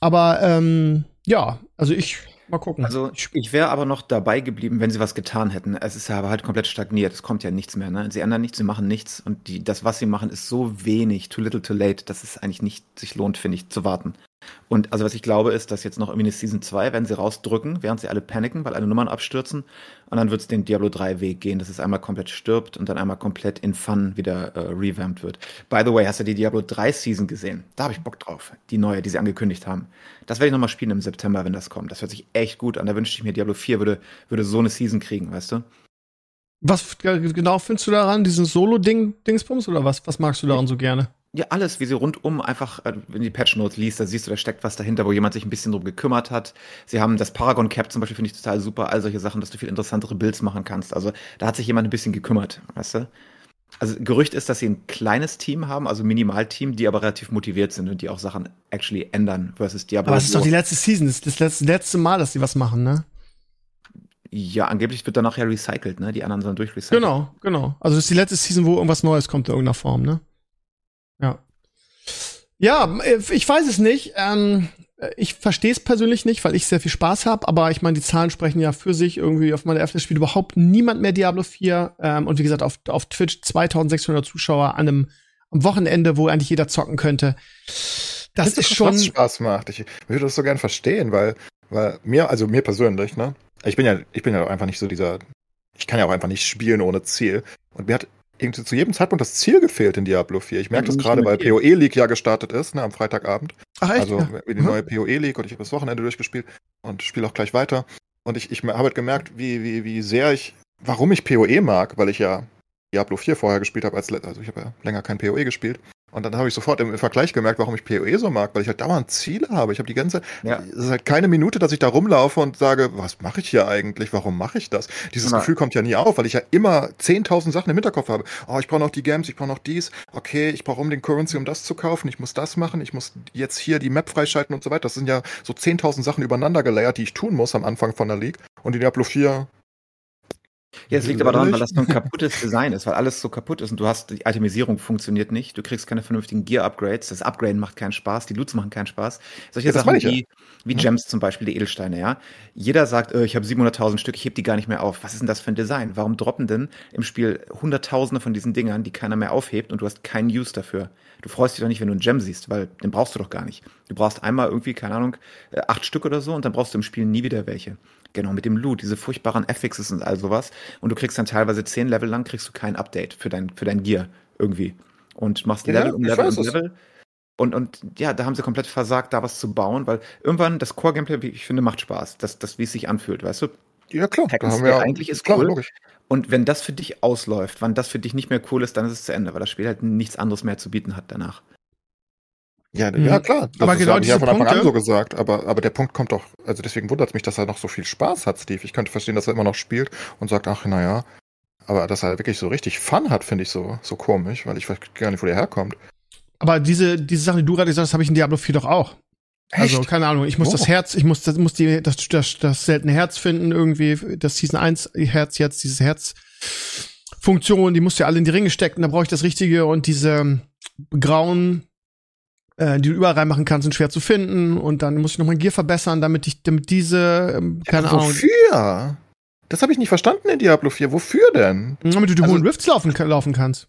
Aber ähm, ja, also ich Mal gucken. Also ich wäre aber noch dabei geblieben, wenn sie was getan hätten. Es ist ja aber halt komplett stagniert. Es kommt ja nichts mehr. Ne? Sie ändern nichts, sie machen nichts. Und die, das, was sie machen, ist so wenig, too little, too late, dass es eigentlich nicht sich lohnt, finde ich, zu warten. Und also was ich glaube ist, dass jetzt noch irgendwie eine Season 2 werden sie rausdrücken, während sie alle paniken, weil alle Nummern abstürzen. Und dann wird es den Diablo 3 Weg gehen, dass es einmal komplett stirbt und dann einmal komplett in Fun wieder äh, revamped wird. By the way, hast du die Diablo 3 Season gesehen? Da habe ich Bock drauf. Die neue, die sie angekündigt haben. Das werde ich nochmal spielen im September, wenn das kommt. Das hört sich echt gut an. Da wünschte ich mir, Diablo 4 würde, würde so eine Season kriegen, weißt du? Was genau findest du daran? Diesen Solo-Ding, Dingsbums oder was? Was magst du daran so gerne? Ja, alles, wie sie rundum einfach, äh, wenn du die Patch Notes liest, da siehst du, da steckt was dahinter, wo jemand sich ein bisschen drum gekümmert hat. Sie haben das Paragon Cap zum Beispiel, finde ich total super, all solche Sachen, dass du viel interessantere Builds machen kannst. Also da hat sich jemand ein bisschen gekümmert, weißt du? Also Gerücht ist, dass sie ein kleines Team haben, also Minimalteam, die aber relativ motiviert sind und die auch Sachen actually ändern versus Diablo. Aber es ist doch die letzte Season, das ist das letzte, Mal, dass sie was machen, ne? Ja, angeblich wird danach ja recycelt, ne? Die anderen sollen durchrecycelt. Genau, genau. Also das ist die letzte Season, wo irgendwas Neues kommt in irgendeiner Form, ne? Ja. Ja, ich weiß es nicht. Ähm, ich verstehe es persönlich nicht, weil ich sehr viel Spaß habe, aber ich meine, die Zahlen sprechen ja für sich. Irgendwie auf meiner F spielt überhaupt niemand mehr Diablo 4. Ähm, und wie gesagt, auf, auf Twitch 2600 Zuschauer an einem am Wochenende, wo eigentlich jeder zocken könnte. Das ist schon. Was Spaß macht. Ich würde das so gern verstehen, weil, weil mir, also mir persönlich, ne? Ich bin ja, ich bin ja einfach nicht so dieser, ich kann ja auch einfach nicht spielen ohne Ziel. Und mir hat irgendwie zu jedem Zeitpunkt das Ziel gefehlt in Diablo 4. Ich merke das gerade, weil PoE League ja gestartet ist, ne, am Freitagabend. Ach, echt? Also ja. die neue PoE League und ich habe das Wochenende durchgespielt und spiele auch gleich weiter. Und ich, ich habe halt gemerkt, wie, wie, wie sehr ich, warum ich PoE mag, weil ich ja Diablo 4 vorher gespielt habe, als also ich habe ja länger kein PoE gespielt. Und dann habe ich sofort im Vergleich gemerkt, warum ich PoE so mag, weil ich halt dauernd Ziele habe. Ich habe die ganze, ja. es ist halt keine Minute, dass ich da rumlaufe und sage, was mache ich hier eigentlich? Warum mache ich das? Dieses Na. Gefühl kommt ja nie auf, weil ich ja immer 10.000 Sachen im Hinterkopf habe. Oh, ich brauche noch die Games, ich brauche noch dies. Okay, ich brauche um den Currency, um das zu kaufen. Ich muss das machen. Ich muss jetzt hier die Map freischalten und so weiter. Das sind ja so 10.000 Sachen übereinander gelayert, die ich tun muss am Anfang von der League. Und in Diablo 4 ja, es liegt aber daran, weil das so ein kaputtes Design ist, weil alles so kaputt ist und du hast, die Itemisierung funktioniert nicht, du kriegst keine vernünftigen Gear-Upgrades, das Upgraden macht keinen Spaß, die Loots machen keinen Spaß. Solche ja, Sachen wie, ja. wie mhm. Gems zum Beispiel, die Edelsteine, ja. Jeder sagt, äh, ich habe 700.000 Stück, ich heb die gar nicht mehr auf. Was ist denn das für ein Design? Warum droppen denn im Spiel Hunderttausende von diesen Dingern, die keiner mehr aufhebt und du hast keinen Use dafür? Du freust dich doch nicht, wenn du einen Gem siehst, weil den brauchst du doch gar nicht. Du brauchst einmal irgendwie, keine Ahnung, äh, acht Stück oder so und dann brauchst du im Spiel nie wieder welche. Genau, mit dem Loot, diese furchtbaren Affixes und all sowas. Und du kriegst dann teilweise zehn Level lang, kriegst du kein Update für dein, für dein Gear irgendwie. Und machst Level ja, um Level um Level. Und, und ja, da haben sie komplett versagt, da was zu bauen, weil irgendwann das Core-Gameplay, wie ich finde, macht Spaß. Das, das wie es sich anfühlt, weißt du? Ja, klar. haben wir eigentlich ist klar, cool. Logisch. Und wenn das für dich ausläuft, wann das für dich nicht mehr cool ist, dann ist es zu Ende, weil das Spiel halt nichts anderes mehr zu bieten hat danach. Ja, mhm. ja klar. Das aber genau diese ja von Anfang Punkte, an so gesagt. Aber, aber der Punkt kommt doch, also deswegen wundert es mich, dass er noch so viel Spaß hat, Steve. Ich könnte verstehen, dass er immer noch spielt und sagt, ach, naja. Aber dass er wirklich so richtig Fun hat, finde ich so, so komisch, weil ich weiß gar nicht, wo der herkommt. Aber diese, diese Sachen, die du gerade gesagt hast, habe ich in Diablo 4 doch auch. Also, Echt? Also, keine Ahnung, ich muss oh. das Herz, ich muss, das, muss die, das, das, das seltene Herz finden, irgendwie, das Season 1 Herz jetzt, dieses Herzfunktion, die musst du ja alle in die Ringe stecken, da brauche ich das Richtige und diese grauen äh, die du überall reinmachen kannst, sind schwer zu finden. Und dann muss ich noch mein Gear verbessern, damit ich, damit diese, ähm, keine ja, Ahnung. Wofür? Das habe ich nicht verstanden in Diablo 4. Wofür denn? Damit du die also, hohen Rifts laufen, laufen kannst.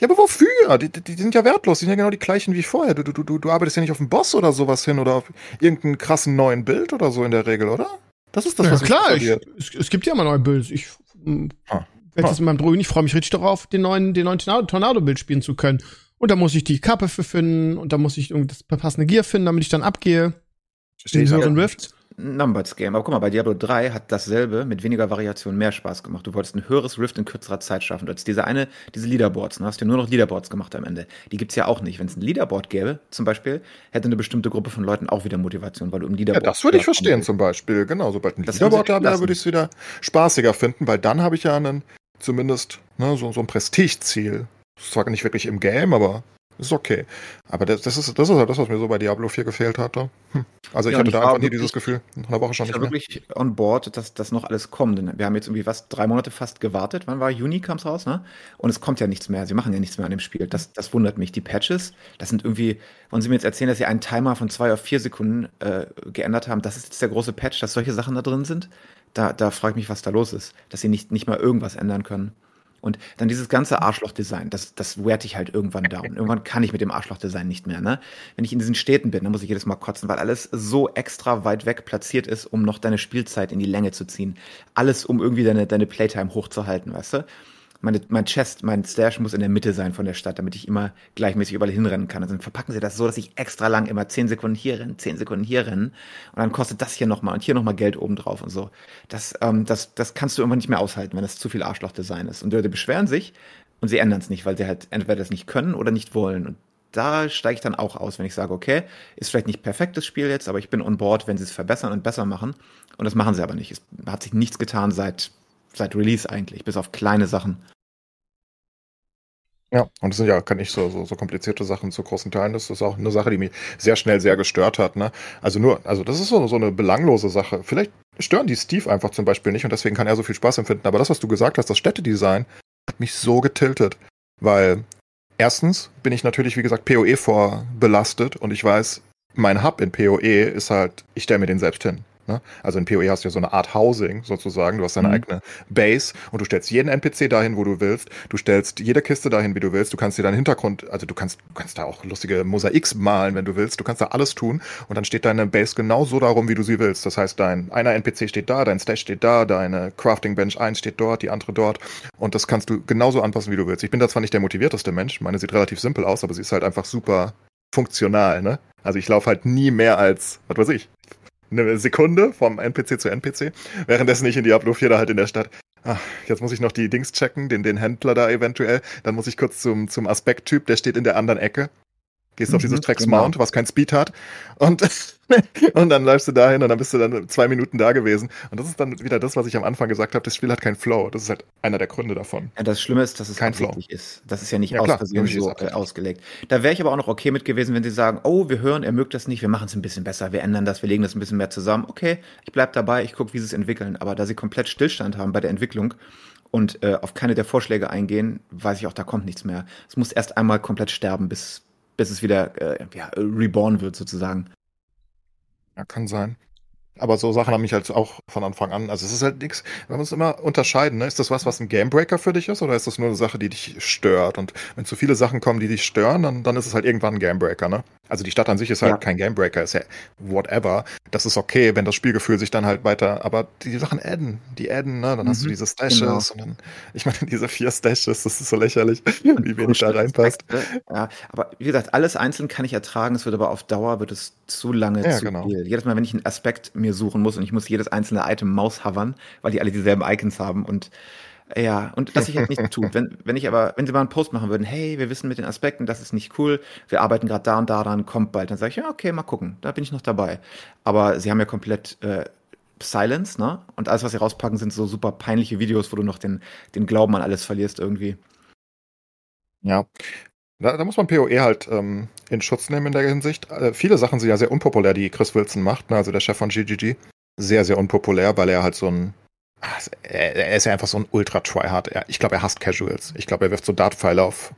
Ja, aber wofür? Die, die, die, sind ja wertlos, die sind ja genau die gleichen wie vorher. Du, du, du, du arbeitest ja nicht auf einen Boss oder sowas hin oder auf irgendeinen krassen neuen Bild oder so in der Regel, oder? Das ist das, ja, was klar. Ich, es, es, gibt ja immer neue Builds. Ich ah. werde jetzt in meinem Druiden, ich freue mich richtig darauf, den neuen, den neuen Tornado-Bild spielen zu können. Und da muss ich die Kappe für finden und da muss ich das passende Gear finden, damit ich dann abgehe. Den ich höheren Rift? Numbers Game. Aber guck mal, bei Diablo 3 hat dasselbe mit weniger Variation mehr Spaß gemacht. Du wolltest ein höheres Rift in kürzerer Zeit schaffen. Du hattest diese eine, diese Leaderboards, ne? hast ja nur noch Leaderboards gemacht am Ende. Die gibt's ja auch nicht. Wenn es ein Leaderboard gäbe, zum Beispiel, hätte eine bestimmte Gruppe von Leuten auch wieder Motivation, weil du im Ja, Leaderboard. das würde ich verstehen zum Beispiel. Genau, sobald ein Das Leaderboard da wäre, würde ich es wieder spaßiger finden, weil dann habe ich ja einen, zumindest ne, so, so ein Prestigeziel. Ist Zwar nicht wirklich im Game, aber ist okay. Aber das, das, ist, das ist halt das, was mir so bei Diablo 4 gefehlt hatte. Hm. Also ich Ja, hatte ich da einfach nie dieses Gefühl. Nach einer Woche schon Ich nicht war mehr. wirklich on board, dass das noch alles kommt. Denn wir haben jetzt irgendwie was, drei Monate fast gewartet. Wann war Juni kam es raus, ne? Und es kommt ja nichts mehr. Sie machen ja nichts mehr an dem Spiel. Das, das wundert mich. Die Patches, das sind irgendwie, wollen Sie mir jetzt erzählen, dass Sie einen Timer von zwei auf vier Sekunden äh, geändert haben? Das ist jetzt der große Patch, dass solche Sachen da drin sind? Da, da frage ich mich, was da los ist. Dass Sie nicht, nicht mal irgendwas ändern können. Und dann dieses ganze Arschloch-Design, das, das werte ich halt irgendwann down. Irgendwann kann ich mit dem Arschloch-Design nicht mehr. Ne? Wenn ich in diesen Städten bin, dann muss ich jedes Mal kotzen, weil alles so extra weit weg platziert ist, um noch deine Spielzeit in die Länge zu ziehen. Alles, um irgendwie deine, deine Playtime hochzuhalten, weißt du? Meine, mein Chest, mein Stash muss in der Mitte sein von der Stadt, damit ich immer gleichmäßig überall hinrennen kann. Also dann verpacken sie das so, dass ich extra lang immer 10 Sekunden hier rennen, 10 Sekunden hier rennen. Und dann kostet das hier nochmal und hier nochmal Geld obendrauf und so. Das, ähm, das, das kannst du irgendwann nicht mehr aushalten, wenn das zu viel Arschloch-Design ist. Und die Leute beschweren sich und sie ändern es nicht, weil sie halt entweder das nicht können oder nicht wollen. Und da steige ich dann auch aus, wenn ich sage, okay, ist vielleicht nicht perfekt das Spiel jetzt, aber ich bin on board, wenn sie es verbessern und besser machen. Und das machen sie aber nicht. Es hat sich nichts getan seit, seit Release eigentlich, bis auf kleine Sachen. Ja, und das sind ja kann nicht so, so, so komplizierte Sachen zu großen Teilen. Das ist auch eine Sache, die mich sehr schnell sehr gestört hat. Ne? Also nur, also das ist so, so eine belanglose Sache. Vielleicht stören die Steve einfach zum Beispiel nicht und deswegen kann er so viel Spaß empfinden. Aber das, was du gesagt hast, das Städtedesign, hat mich so getiltet. Weil erstens bin ich natürlich, wie gesagt, PoE vorbelastet und ich weiß, mein Hub in PoE ist halt, ich stelle mir den selbst hin. Ne? Also in PoE hast du ja so eine Art Housing sozusagen. Du hast deine Mhm. eigene Base und du stellst jeden NPC dahin, wo du willst. Du stellst jede Kiste dahin, wie du willst. Du kannst dir deinen Hintergrund, also du kannst, du kannst da auch lustige Mosaiks malen, wenn du willst. Du kannst da alles tun und dann steht deine Base genau so darum, wie du sie willst. Das heißt, dein einer NPC steht da, dein Stash steht da, deine Crafting Bench 1 steht dort, die andere dort und das kannst du genauso anpassen, wie du willst. Ich bin da zwar nicht der motivierteste Mensch, meine sieht relativ simpel aus, aber sie ist halt einfach super funktional, ne? Also ich laufe halt nie mehr als, was weiß ich, eine Sekunde vom NPC zu NPC, währenddessen ich in Diablo 4 da halt in der Stadt. Ach, jetzt muss ich noch die Dings checken, den, den Händler da eventuell. Dann muss ich kurz zum, zum Aspekttyp, der steht in der anderen Ecke. Gehst auf Mhm, dieses Trex genau. Mount, was kein Speed hat. Und, und dann läufst du dahin und dann bist du dann zwei Minuten da gewesen. Und das ist dann wieder das, was ich am Anfang gesagt habe, das Spiel hat keinen Flow. Das ist halt einer der Gründe davon. Ja, das Schlimme ist, dass es Kein absichtlich ist. Das ist ja nicht Ja, aus Versehen so äh, ausgelegt. Da wäre ich aber auch noch okay mit gewesen, wenn sie sagen, oh, wir hören, er mögt das nicht, wir machen es ein bisschen besser, wir ändern das, wir legen das ein bisschen mehr zusammen. Okay, ich bleib dabei, ich gucke, wie sie es entwickeln. Aber da sie komplett Stillstand haben bei der Entwicklung und äh, auf keine der Vorschläge eingehen, weiß ich auch, da kommt nichts mehr. Es muss erst einmal komplett sterben, bis, bis es wieder äh, ja, reborn wird sozusagen. Ja, kann sein. Aber so Sachen haben mich halt auch von Anfang an. Also es ist halt nichts. Man muss immer unterscheiden. Ne? Ist das was, was ein Gamebreaker für dich ist, oder ist das nur eine Sache, die dich stört? Und wenn zu viele Sachen kommen, die dich stören, dann, dann ist es halt irgendwann ein Gamebreaker. Ne? Also die Stadt an sich ist halt Ja. kein Gamebreaker, ist ja whatever. Das ist okay, wenn das Spielgefühl sich dann halt weiter. Aber die Sachen adden, die adden, ne? Dann hast du Mhm, diese Stashes genau. und dann. Ich meine diese vier Stashes, das ist so lächerlich, wie wenig da reinpasst. Ja, aber wie gesagt, alles einzeln kann ich ertragen. Es wird aber auf Dauer wird es zu lange Ja, zu genau. viel. Jedes Mal, wenn ich einen Aspekt mir suchen muss und ich muss jedes einzelne Item maushovern, weil die alle dieselben Icons haben und ja, und dass ich halt nichts tut. Wenn, wenn ich aber, wenn sie mal einen Post machen würden, hey, wir wissen mit den Aspekten, das ist nicht cool, wir arbeiten gerade da und da dran, kommt bald, dann sage ich, ja, okay, mal gucken, da bin ich noch dabei. Aber sie haben ja komplett äh, Silence, ne? Und alles, was sie rauspacken, sind so super peinliche Videos, wo du noch den, den Glauben an alles verlierst irgendwie. Ja. Da, da muss man PoE halt ähm, in Schutz nehmen in der Hinsicht. Äh, viele Sachen sind ja sehr unpopulär, die Chris Wilson macht, ne? also der Chef von GGG. Sehr, sehr unpopulär, weil er halt so ein. Ah, Er ist ja einfach so ein Ultra-Tryhard. Ich glaube, er hasst Casuals. Ich glaube, er wirft so Dartpfeile auf,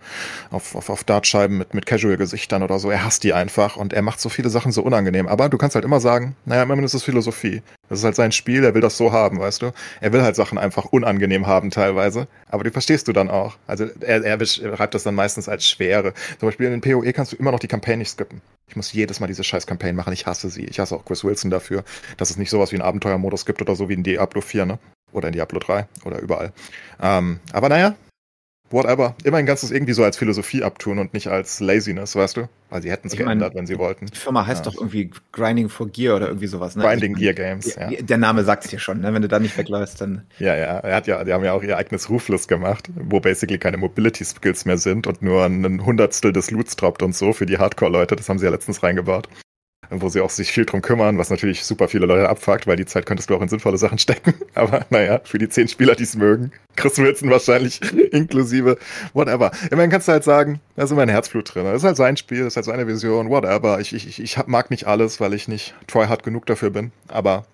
auf, auf, auf Dartscheiben mit, mit Casual-Gesichtern oder so. Er hasst die einfach und er macht so viele Sachen so unangenehm. Aber du kannst halt immer sagen, naja, immerhin ist es Philosophie. Das ist halt sein Spiel, er will das so haben, weißt du? Er will halt Sachen einfach unangenehm haben teilweise. Aber die verstehst du dann auch. Also er, er beschreibt das dann meistens als Schwere. Zum Beispiel in den PoE kannst du immer noch die Campaign nicht skippen. Ich muss jedes Mal diese scheiß Campaign machen. Ich hasse sie. Ich hasse auch Chris Wilson dafür, dass es nicht sowas wie einen Abenteuermodus gibt oder so wie in Diablo 4, ne? Oder in Diablo 3 oder überall. Ähm, aber naja, whatever. Immerhin kannst du es irgendwie so als Philosophie abtun und nicht als Laziness, weißt du? Weil sie hätten es geändert, wenn sie wollten. Die Firma heißt ja. doch irgendwie Grinding for Gear oder irgendwie sowas, ne? Grinding also, Gear Games, ja. Der Name sagt es dir schon, ne? Wenn du da nicht wegläufst, dann. Ja, ja. Er hat ja, die haben ja auch ihr eigenes Rufless gemacht, wo basically keine Mobility Skills mehr sind und nur ein Hundertstel des Loots droppt und so für die Hardcore-Leute. Das haben sie ja letztens reingebaut wo sie auch sich viel drum kümmern, was natürlich super viele Leute abfuckt, weil die Zeit könntest du auch in sinnvolle Sachen stecken. Aber naja, für die zehn Spieler, die es mögen, Chris Wilson wahrscheinlich inklusive, whatever. Immerhin kannst du halt sagen, da ist immer ein Herzblut drin. Das ist halt sein Spiel, das ist halt seine Vision, whatever. Ich, ich, ich mag nicht alles, weil ich nicht tryhard genug dafür bin, aber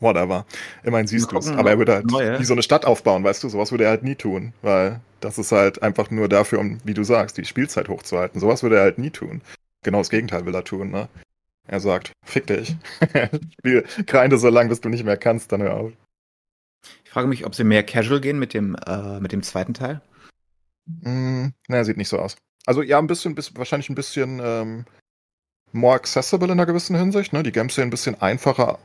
whatever. Immerhin siehst du es. Aber er würde halt neue. wie so eine Stadt aufbauen, weißt du? Sowas würde er halt nie tun, weil das ist halt einfach nur dafür, um, wie du sagst, die Spielzeit hochzuhalten. Sowas würde er halt nie tun. Genau das Gegenteil will er tun, ne? Er sagt, fick dich. Spiel Grinde so lang, bis du nicht mehr kannst, dann hör auf. Ich frage mich, ob sie mehr casual gehen mit dem, äh, mit dem zweiten Teil. Mm, naja, sieht nicht so aus. Also ja, ein bisschen, bis, wahrscheinlich ein bisschen ähm, more accessible in einer gewissen Hinsicht. Ne? Die Games sehen ein bisschen einfacher.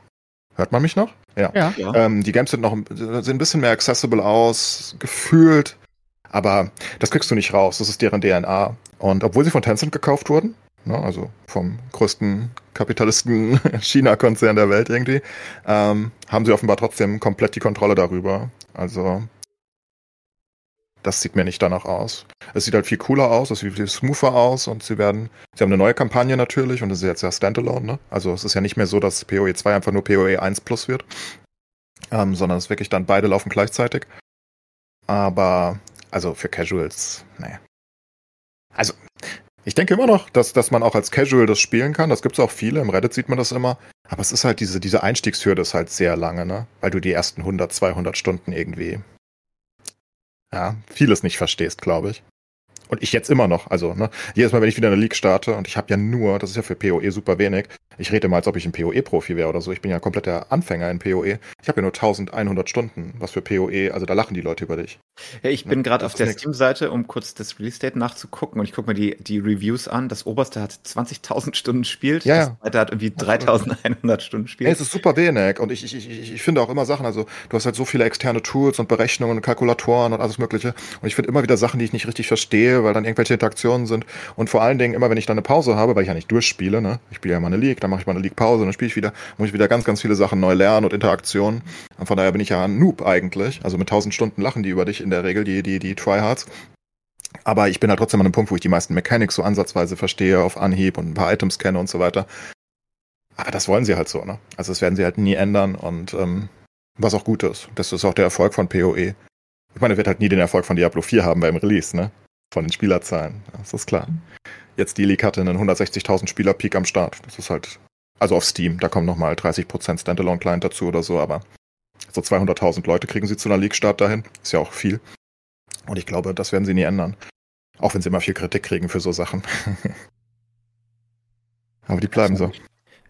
Hört man mich noch? Ja. ja. Ähm, die Games sind noch sehen ein bisschen mehr accessible aus, gefühlt. Aber das kriegst du nicht raus. Das ist deren DNA. Und obwohl sie von Tencent gekauft wurden, ne, also vom größten Kapitalisten China-Konzern der Welt irgendwie, ähm, haben sie offenbar trotzdem komplett die Kontrolle darüber. Also das sieht mir nicht danach aus. Es sieht halt viel cooler aus, es sieht viel smoother aus und sie werden, sie haben eine neue Kampagne natürlich und das ist jetzt ja Standalone, ne? Also es ist ja nicht mehr so, dass PoE 2 einfach nur PoE 1 Plus wird, ähm, sondern es wirklich dann beide laufen gleichzeitig. Aber, also für Casuals, nee. Also, ich denke immer noch, dass, dass man auch als Casual das spielen kann. Das gibt es auch viele. Im Reddit sieht man das immer. Aber es ist halt diese, diese Einstiegshürde ist halt sehr lange, ne? Weil du die ersten 100, 200 Stunden irgendwie, ja, vieles nicht verstehst, glaube ich. Und ich jetzt immer noch. Also, ne, jedes Mal, wenn ich wieder eine League starte und ich habe ja nur, das ist ja für PoE super wenig, ich rede mal, als ob ich ein PoE-Profi wäre oder so. Ich bin ja kompletter Anfänger in PoE. Ich habe ja nur 1100 Stunden, was für PoE, also da lachen die Leute über dich. Ja, ich bin gerade auf der Steam-Seite, um kurz das Release-Date nachzugucken. Und ich gucke mir die, die Reviews an. Das oberste hat 20.000 Stunden spielt, ja, das zweite hat irgendwie 3100 Stunden spielt. Ja, es ist super wenig. Und ich, ich, ich, ich finde auch immer Sachen, also du hast halt so viele externe Tools und Berechnungen und Kalkulatoren und alles mögliche. Und ich finde immer wieder Sachen, die ich nicht richtig verstehe, weil dann irgendwelche Interaktionen sind. Und vor allen Dingen immer, wenn ich dann eine Pause habe, weil ich ja nicht durchspiele, ne, ich spiele ja mal eine League, dann mache ich mal eine League Pause, dann spiele ich wieder, muss ich wieder ganz, ganz viele Sachen neu lernen und Interaktionen. Und von daher bin ich ja ein Noob eigentlich. Also mit 1000 Stunden lachen die über dich in der Regel, die, die, die Tryhards. Aber ich bin halt trotzdem an einem Punkt, wo ich die meisten Mechanics so ansatzweise verstehe, auf Anhieb und ein paar Items kenne und so weiter. Aber das wollen sie halt so, ne? Also das werden sie halt nie ändern und ähm, was auch gut ist. Das ist auch der Erfolg von PoE. Ich meine, er wird halt nie den Erfolg von Diablo 4 haben beim Release, ne? Von den Spielerzahlen. Das ist klar. Jetzt die League hatte einen 160.000 Spieler Peak am Start. Das ist halt, also auf Steam, da kommen nochmal 30% Standalone Client dazu oder so, aber so 200.000 Leute kriegen sie zu einer League-Start dahin. Ist ja auch viel. Und ich glaube, das werden sie nie ändern. Auch wenn sie immer viel Kritik kriegen für so Sachen. aber die bleiben so.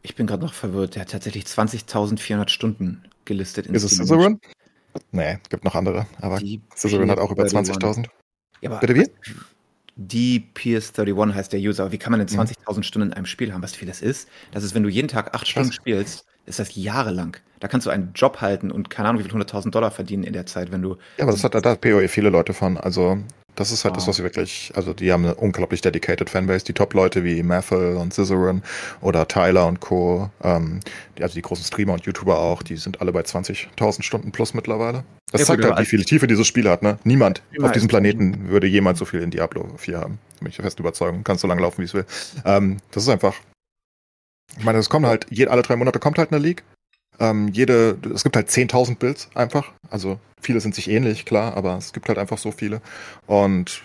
Ich bin gerade noch verwirrt. Der hat tatsächlich 20.400 Stunden gelistet. In Ist es Scissorin? Nee, gibt noch andere. Aber Scissorin hat auch über 20.000. Ja, Bitte wie? Die PS31 heißt der User. Wie kann man denn 20.000 mhm. Stunden in einem Spiel haben? Was viel das ist? Das ist, wenn du jeden Tag acht Stunden spielst, ist das jahrelang. Da kannst du einen Job halten und keine Ahnung, wie viel 100.000 Dollar verdienen in der Zeit, wenn du. Ja, aber das hat da PoE viele Leute von. Also das ist halt wow. das, was sie wirklich, also die haben eine unglaublich dedicated Fanbase. Die Top-Leute wie Mathel und Ciceron oder Tyler und Co., ähm, die, also die großen Streamer und YouTuber auch, die sind alle bei 20.000 Stunden plus mittlerweile. Das ja, zeigt halt, wie viel Tiefe dieses Spiel hat. Ne? Niemand auf diesem Planeten würde jemals so viel in Diablo 4 haben. Bin ich fest überzeugt. Kann so lange laufen, wie es will. Ähm, das ist einfach ich meine, es kommt halt, alle drei Monate kommt halt eine League. Ähm, jede, es gibt halt 10.000 Builds einfach. Also viele sind sich ähnlich, klar, aber es gibt halt einfach so viele. Und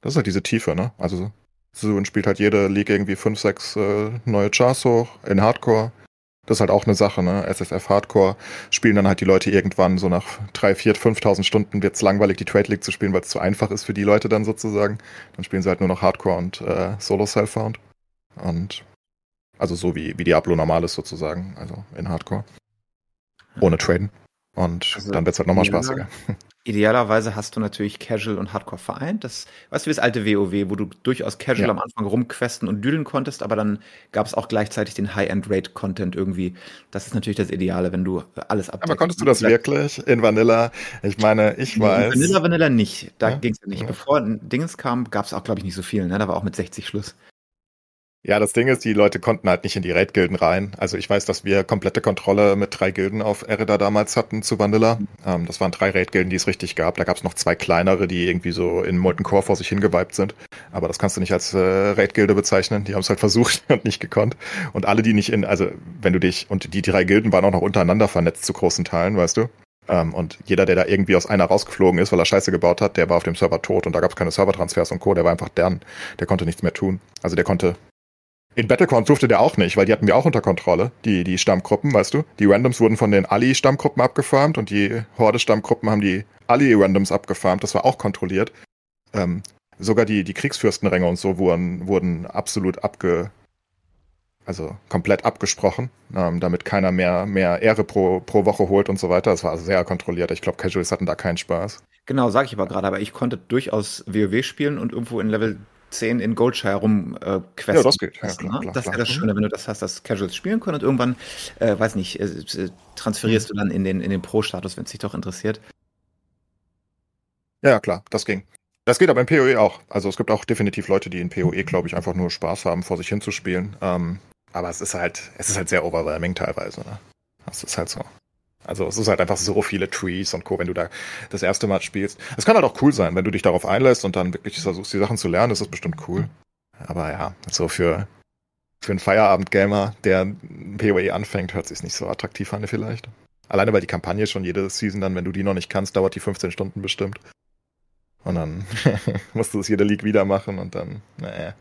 das ist halt diese Tiefe, ne? Also so spielt halt jede League irgendwie 5, 6 äh, neue Chars hoch in Hardcore. Das ist halt auch eine Sache, ne? SFF Hardcore spielen dann halt die Leute irgendwann so nach 3, 4, 5.000 Stunden wird es langweilig, die Trade League zu spielen, weil es zu einfach ist für die Leute dann sozusagen. Dann spielen sie halt nur noch Hardcore und äh, Solo Self-Found. Und also so wie, wie Diablo normal ist sozusagen, also in Hardcore. Ohne Traden. Und Also, dann wird's halt nochmal spaßiger. Idealerweise hast du natürlich Casual und Hardcore vereint. Das, weißt du, wie das alte WoW, wo du durchaus Casual Ja. am Anfang rumquesten und düdeln konntest, aber dann gab es auch gleichzeitig den High-End-Raid-Content irgendwie. Das ist natürlich das Ideale, wenn du alles abdeckst. Aber konntest du das wirklich in Vanilla? Ich meine, ich weiß. Vanilla, Vanilla nicht. Da Ja? ging's ja nicht. Ja. Bevor Dingens kam, gab's auch, glaube ich, nicht so viel. Ne? Da war auch mit 60 Schluss. Ja, das Ding ist, die Leute konnten halt nicht in die Raid-Gilden rein. Also ich weiß, dass wir komplette Kontrolle mit drei Gilden auf Erida damals hatten zu Vanilla. Ähm, das waren drei Raid-Gilden, die es richtig gab. Da gab es noch zwei kleinere, die irgendwie so in Molten Core vor sich hingeweibt sind. Aber das kannst du nicht als äh, Raid-Gilde bezeichnen. Die haben es halt versucht und nicht gekonnt. Und alle, die nicht in, also wenn du dich, und die drei Gilden waren auch noch untereinander vernetzt zu großen Teilen, weißt du? Ähm, und jeder, der da irgendwie aus einer rausgeflogen ist, weil er Scheiße gebaut hat, der war auf dem Server tot und da gab es keine Servertransfers und Co. Der war einfach dern. Der konnte nichts mehr tun. Also der konnte in Battlecorn durfte der auch nicht, weil die hatten wir auch unter Kontrolle, die, die Stammgruppen, weißt du? Die Randoms wurden von den Ali-Stammgruppen abgefarmt und die Horde-Stammgruppen haben die Ali-Randoms abgefarmt. Das war auch kontrolliert. Ähm, sogar die, die Kriegsfürstenränge und so wurden, wurden absolut abge, also komplett abgesprochen, ähm, damit keiner mehr, mehr Ehre pro, pro Woche holt und so weiter. Das war also sehr kontrolliert. Ich glaube, Casuals hatten da keinen Spaß. Genau, sage ich aber gerade. Aber ich konnte durchaus WoW spielen und irgendwo in Level 10 in Goldshire rum äh. Ja, das geht. Ja, klar, ne? klar, das ist ja klar. das Schöne, wenn du das hast, dass Casuals spielen können und irgendwann, äh, weiß nicht, äh, äh, transferierst du dann in den, in den Pro-Status, wenn es dich doch interessiert. Ja, ja, klar, das ging. Das geht aber im PoE auch. Also es gibt auch definitiv Leute, die in PoE, glaube ich, einfach nur Spaß haben, vor sich hinzuspielen. Ähm, aber es ist halt, es ist halt sehr overwhelming teilweise. Ne? Das ist halt so. Also es ist halt einfach so viele Trees und Co., wenn du da das erste Mal spielst. Es kann halt auch cool sein, wenn du dich darauf einlässt und dann wirklich versuchst, die Sachen zu lernen, ist das bestimmt cool. Aber ja, so für, für einen Feierabend-Gamer, der PoE anfängt, hört sich nicht so attraktiv an vielleicht. Alleine weil die Kampagne schon jede Season dann, wenn du die noch nicht kannst, dauert die 15 Stunden bestimmt. Und dann musst du es jede League wieder machen und dann, nee.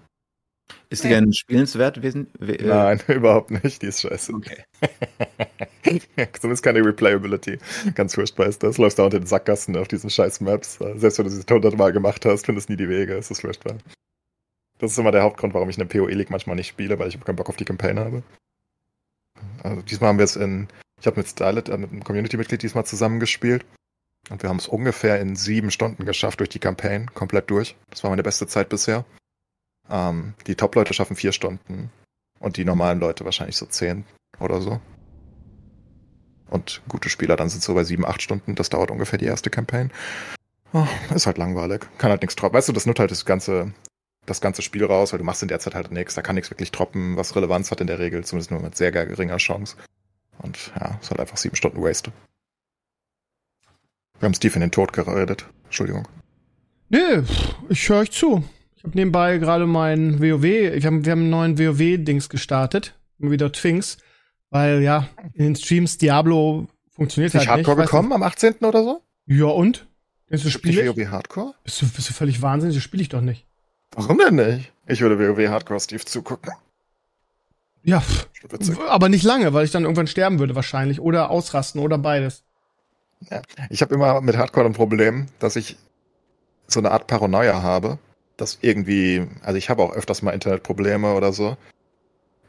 Ist die denn spielenswert? Äh, Nein, überhaupt nicht, die ist scheiße. Okay. Zumindest keine Replayability. Ganz furchtbar ist das. Läufst da unter den Sackgassen auf diesen scheiß Maps. Selbst wenn du sie hundertmal gemacht hast, findest nie die Wege. Es ist furchtbar. Das ist immer der Hauptgrund, warum ich eine PoE-League manchmal nicht spiele, weil ich keinen Bock auf die Campaign habe. Also diesmal haben wir es in, ich habe mit Stylet, äh, mit einem Community-Mitglied diesmal zusammengespielt. Und wir haben es ungefähr in sieben Stunden geschafft durch die Campaign, komplett durch. Das war meine beste Zeit bisher. Ähm, die Top-Leute schaffen vier Stunden und die normalen Leute wahrscheinlich so zehn oder so. Und gute Spieler dann sind so bei sieben, acht Stunden. Das dauert ungefähr die erste Campaign. Oh, ist halt langweilig. Kann halt nichts droppen. Weißt du, das nimmt halt das ganze, das ganze Spiel raus, weil du machst in der Zeit halt nichts. Da kann nichts wirklich droppen, was Relevanz hat in der Regel. Zumindest nur mit sehr geringer Chance. Und ja, ist halt einfach sieben Stunden Waste. Wir haben Steve in den Tod geredet. Entschuldigung. Nee, ich höre euch zu. Ich habe nebenbei gerade mein WoW, wir haben, wir haben einen neuen WoW-Dings gestartet. Wieder Twinks. Weil ja, in den Streams Diablo funktioniert nicht halt nicht. Hardcore gekommen am 18. oder so? Ja, und? Denkst du, Nicht spiele ich? WoW Hardcore? Bist du, bist du völlig wahnsinnig? Das spiele ich doch nicht. Warum denn nicht? Ich würde WoW Hardcore Steve zugucken. Ja, aber nicht lange, weil ich dann irgendwann sterben würde wahrscheinlich. Oder ausrasten oder beides. Ich habe immer mit Hardcore ein Problem, dass ich so eine Art Paranoia habe, dass irgendwie, also ich habe auch öfters mal Internetprobleme oder so,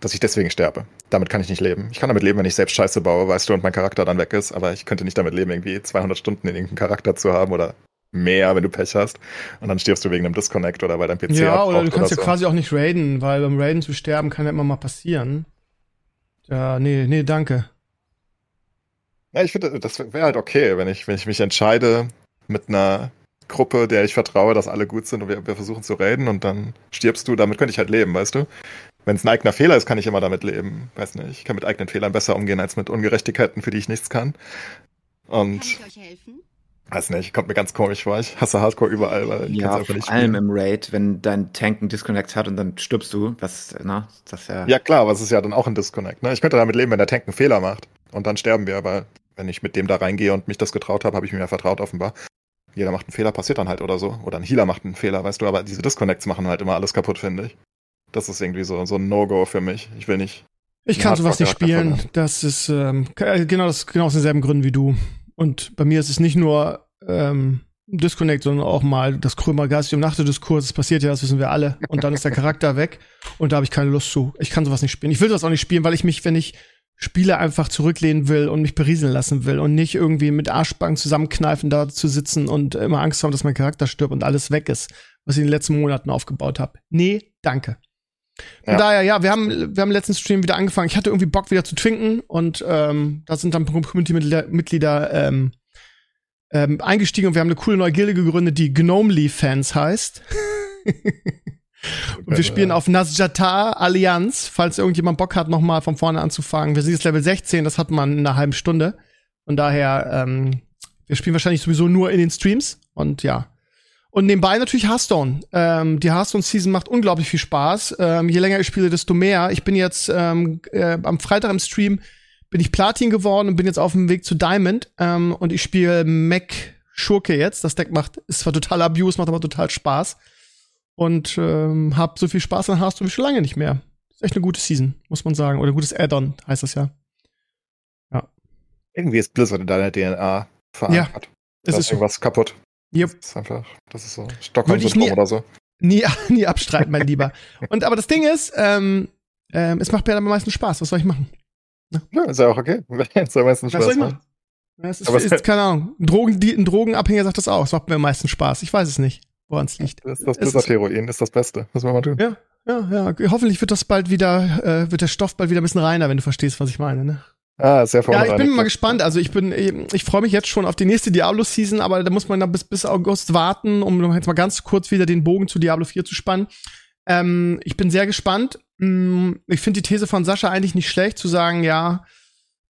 dass ich deswegen sterbe. Damit kann ich nicht leben. Ich kann damit leben, wenn ich selbst Scheiße baue, weißt du, und mein Charakter dann weg ist, aber ich könnte nicht damit leben, irgendwie 200 Stunden in irgendeinem Charakter zu haben oder mehr, wenn du Pech hast. Und dann stirbst du wegen einem Disconnect oder weil dein PC ja, oder abbraucht du kannst ja so. quasi auch nicht raiden, weil beim Raiden zu sterben kann ja immer mal passieren. Ja, nee, nee, danke. Ja, ich finde, das wäre halt okay, wenn ich, wenn ich mich entscheide mit einer Gruppe, der ich vertraue, dass alle gut sind und wir, wir versuchen zu raiden und dann stirbst du, damit könnte ich halt leben, weißt du? Wenn es ein eigener Fehler ist, kann ich immer damit leben. Weiß nicht, ich kann mit eigenen Fehlern besser umgehen als mit Ungerechtigkeiten, für die ich nichts kann. Kann Und ich euch helfen? weiß nicht, kommt mir ganz komisch vor. Ich hasse Hardcore überall, weil ich Ja, einfach vor nicht allem spielen. im Raid, wenn dein Tank einen Disconnect hat und dann stirbst du, was, na, das ist ja. Ja klar, aber es ist ja dann auch ein Disconnect. Ne? Ich könnte damit leben, wenn der Tank einen Fehler macht. Und dann sterben wir, aber wenn ich mit dem da reingehe und mich das getraut habe, habe ich mir ja vertraut offenbar. Jeder macht einen Fehler, passiert dann halt oder so. Oder ein Healer macht einen Fehler, weißt du, aber diese Disconnects machen halt immer alles kaputt, finde ich. Das ist irgendwie so, so ein No-Go für mich. Ich will nicht. Ich kann sowas nicht spielen. Das ist ähm, äh, genau, das, genau aus denselben Gründen wie du. Und bei mir ist es nicht nur ähm, Disconnect, sondern auch mal das Krömer-Geistig Nachtediskurs. Das passiert ja, das wissen wir alle. Und dann ist der Charakter weg. Und da habe ich keine Lust zu. Ich kann sowas nicht spielen. Ich will sowas auch nicht spielen, weil ich mich, wenn ich Spiele einfach zurücklehnen will und mich berieseln lassen will und nicht irgendwie mit Arschbank zusammenkneifen da zu sitzen und immer Angst haben, dass mein Charakter stirbt und alles weg ist, was ich in den letzten Monaten aufgebaut habe. Nee, danke. Von Ja. daher, ja, wir haben, wir haben letzten Stream wieder angefangen. Ich hatte irgendwie Bock wieder zu twinken und ähm, da sind dann Community-Mitglieder ähm, ähm, eingestiegen und wir haben eine coole neue Gilde gegründet, die Gnomely Fans heißt. und wir spielen auf Nazjatar Allianz, falls irgendjemand Bock hat, nochmal von vorne anzufangen. Wir sind jetzt Level 16, das hat man in einer halben Stunde. Von daher, ähm, wir spielen wahrscheinlich sowieso nur in den Streams und ja. Und nebenbei natürlich Hearthstone. Ähm, die Hearthstone-Season macht unglaublich viel Spaß. Ähm, je länger ich spiele, desto mehr. Ich bin jetzt ähm, äh, am Freitag im Stream bin ich Platin geworden und bin jetzt auf dem Weg zu Diamond. Ähm, und ich spiele Mac Schurke jetzt. Das Deck macht, ist zwar total Abuse, macht aber total Spaß. Und ähm, hab so viel Spaß an Hearthstone wie schon lange nicht mehr. Ist echt eine gute Season, muss man sagen. Oder gutes Add-on heißt das ja. Irgendwie ist Blizzard in deiner DNA verankert. Es Da ist ist so. irgendwas kaputt. Yep. Das ist einfach, das ist so Stockholm-Syndrom oder so. Nie, nie abstreiten, mein Lieber. Und aber das Ding ist, ähm, ähm, es macht mir dann am meisten Spaß. Was soll ich machen? Ja, ist ja auch okay. Ist ja meistens Was soll Spaß. ich machen? Ja, Es ist, ist keine Ahnung. Ein, Drogen, ein Drogenabhängiger sagt das auch. Es macht mir am meisten Spaß. Ich weiß es nicht, woran es liegt. Das ist das Blizzard-Heroin, ist das Beste. Was wir mal tun. Ja, ja, ja. Hoffentlich wird das bald wieder, äh, wird der Stoff bald wieder ein bisschen reiner, wenn du verstehst, was ich meine. Ne? Ah, sehr Ja, ich bin mal gespannt. Also ich bin, ich freue mich jetzt schon auf die nächste Diablo-Season, aber da muss man dann bis, bis August warten, um jetzt mal ganz kurz wieder den Bogen zu Diablo 4 zu spannen. Ähm, ich bin sehr gespannt. Mm, Ich finde die These von Sascha eigentlich nicht schlecht, zu sagen, ja,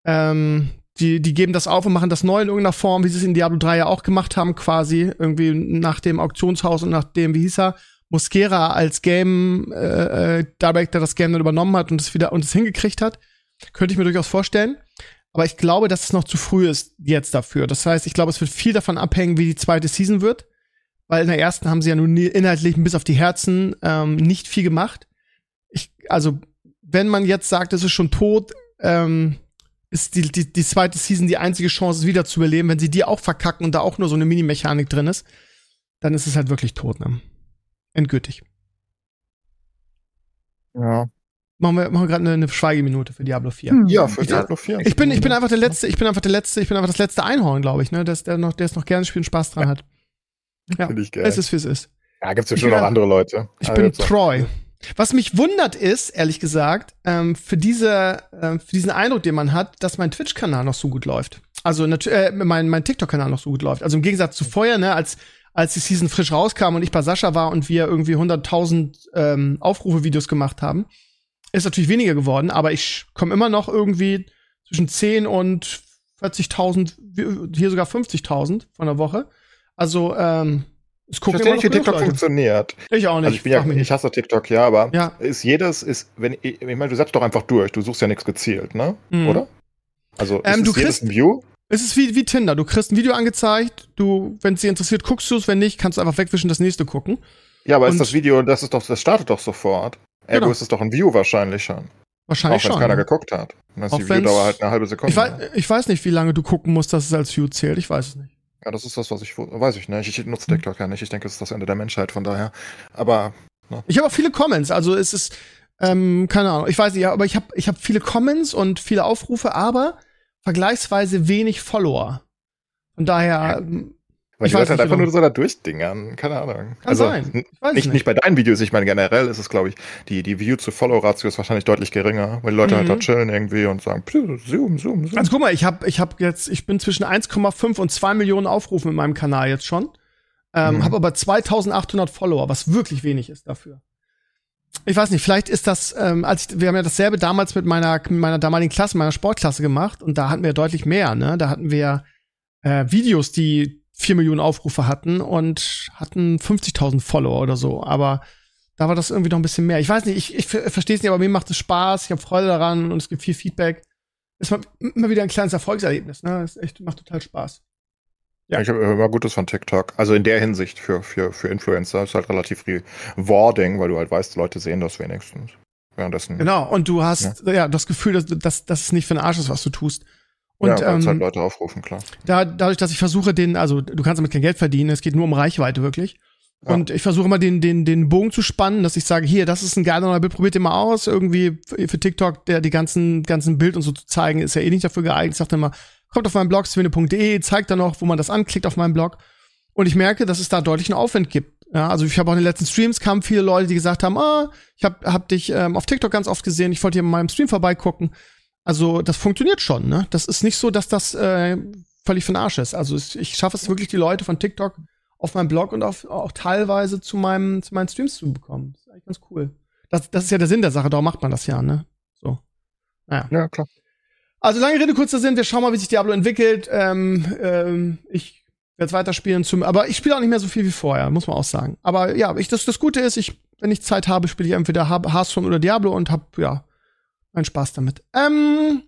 ähm, die, die geben das auf und machen das neu in irgendeiner Form, wie sie es in Diablo 3 ja auch gemacht haben, quasi. Irgendwie nach dem Auktionshaus und nach dem, wie hieß er, Mosquera als Game äh, äh, Director das Game dann übernommen hat und es wieder und es hingekriegt hat. Könnte ich mir durchaus vorstellen. Aber ich glaube, dass es noch zu früh ist jetzt dafür. Das heißt, ich glaube, es wird viel davon abhängen, wie die zweite Season wird. Weil in der ersten haben sie ja nun inhaltlich bis auf die Herzen ähm, nicht viel gemacht. Ich, also, wenn man jetzt sagt, es ist schon tot, ähm, ist die, die, die zweite Season die einzige Chance, es wieder zu überleben. Wenn sie die auch verkacken und da auch nur so eine Mini-Mechanik drin ist, dann ist es halt wirklich tot, ne? Endgültig. Ja, Machen wir, machen wir gerade eine, eine Schweigeminute für Diablo 4. ja für Ich- Diablo 4. Ich bin, ich bin einfach der letzte, ich bin einfach der letzte, ich bin einfach das letzte Einhorn, glaube ich, ne, dass der noch, der es noch gerne spielt und Spaß dran hat. Ja, Finde ich geil. es ist wie es ist. ja, gibt's ja ich schon bin noch andere Leute. Ich Also bin Troy. Was mich wundert ist, ehrlich gesagt, ähm, für diese, ähm, für diesen Eindruck, den man hat, dass mein Twitch-Kanal noch so gut läuft. Also äh, mein, mein TikTok-Kanal noch so gut läuft. Also im Gegensatz zu vorher, ne, als als die Season frisch rauskam und ich bei Sascha war und wir irgendwie 100.000 ähm, Aufrufe-Videos gemacht haben, ist natürlich weniger geworden, aber ich komme immer noch irgendwie zwischen 10 und 40.000, hier sogar 50.000 von der Woche. Also, ähm, Ich verstehe nicht, wie TikTok Leute. funktioniert. Ich auch nicht. Also ich bin ja, ich hasse TikTok, ja, aber Ja. ist jedes, ist, wenn, ich, ich meine, du setzt doch einfach durch, du suchst ja nichts gezielt, ne? Mhm. Oder? Also ist Ähm, du jedes kriegst- ein View? Es ist wie, wie Tinder. Du kriegst ein Video angezeigt, du, wenn es dich interessiert, guckst du es, wenn nicht, kannst du einfach wegwischen, das nächste gucken. Ja, aber Und- ist das Video, das ist doch, das startet doch sofort. Ergo Genau. ist es doch ein View wahrscheinlich schon. Wahrscheinlich auch wenn schon. keiner ne? geguckt hat. Dann ist Auch die Viewdauer halt eine halbe Sekunde. Ich weiß, ich weiß nicht, wie lange du gucken musst, dass es als View zählt. Ich weiß es nicht. Ja, das ist das, was ich, weiß ich nicht. Ich nutze TikTok ja nicht. Ich denke, es ist das Ende der Menschheit, von daher. Aber, Ich habe auch viele Comments, also es ist, ähm, keine Ahnung, ich weiß nicht, ja, aber ich habe ich hab viele Comments und viele Aufrufe, aber vergleichsweise wenig Follower. Von daher, weil Ich weiß halt nicht einfach nur so da durchdingern. Keine Ahnung. kann sein. n- Ich weiß es Nicht, nicht bei deinen Videos, ich meine generell ist es, glaube ich, die, die View-zu-Follow-Ratio ist wahrscheinlich deutlich geringer, weil die Leute halt Mhm. da chillen irgendwie und sagen, "Pü, zoom, zoom, zoom. Also guck mal, ich habe ich hab jetzt, ich bin zwischen 1,5 und 2 Millionen Aufrufen in meinem Kanal jetzt schon. Ähm, Mhm. Habe aber 2800 Follower, was wirklich wenig ist dafür. Ich weiß nicht, vielleicht ist das, ähm, als ich, wir haben ja dasselbe damals mit meiner, mit meiner damaligen Klasse, meiner Sportklasse gemacht und da hatten wir deutlich mehr, ne? Da hatten wir äh, Videos, die 4 Millionen Aufrufe hatten und hatten 50.000 Follower oder so, aber da war das irgendwie noch ein bisschen mehr. Ich weiß nicht, ich, ich verstehe es nicht, aber mir macht es Spaß, ich habe Freude daran und es gibt viel Feedback ist mal, immer wieder ein kleines Erfolgserlebnis, ne? Das echt, macht total Spaß. Ja, ich habe immer Gutes von TikTok. Also in der Hinsicht für, für, für Influencer ist halt relativ rewarding, weil du halt weißt, Leute sehen das wenigstens. Währenddessen. Genau, und du hast ja, das Gefühl, dass, dass, dass es nicht für den Arsch ist, was du tust. Und ja, weil halt ähm, Leute aufrufen, klar. da, dadurch, dass ich versuche, den, also du kannst damit kein Geld verdienen, es geht nur um Reichweite wirklich. Ja. Und ich versuche immer den, den, den Bogen zu spannen, dass ich sage, hier, das ist ein geiler neuer Bild, probiert den mal aus. Irgendwie für TikTok, der die ganzen, ganzen Bild und so zu zeigen, ist ja eh nicht dafür geeignet. Ich sag dann immer, kommt auf meinen Blog, swinde.de, zeigt dann noch, wo man das anklickt auf meinem Blog. Und ich merke, dass es da deutlich einen Aufwand gibt. Ja, also ich habe auch in den letzten Streams kamen viele Leute, die gesagt haben, ah, ich habe hab dich ähm, auf TikTok ganz oft gesehen, ich wollte hier in meinem Stream vorbeigucken. Also das funktioniert schon, ne? Das ist nicht so, dass das äh, völlig von Arsch ist. Also ich schaffe es wirklich, die Leute von TikTok auf meinem Blog und auf, auch teilweise zu, meinem, zu meinen Streams zu bekommen. Das ist eigentlich ganz cool. Das, das ist ja der Sinn der Sache, darum macht man das ja, ne? So. Naja. Ja, klar. Also lange Rede, kurzer Sinn, wir schauen mal, wie sich Diablo entwickelt. Ähm, ähm, ich werde es weiterspielen, zum, aber ich spiele auch nicht mehr so viel wie vorher, muss man auch sagen. Aber ja, ich, das, das Gute ist, ich, wenn ich Zeit habe, spiele ich entweder Hearthstone oder Diablo und hab, ja, meinen Spaß damit. Ähm,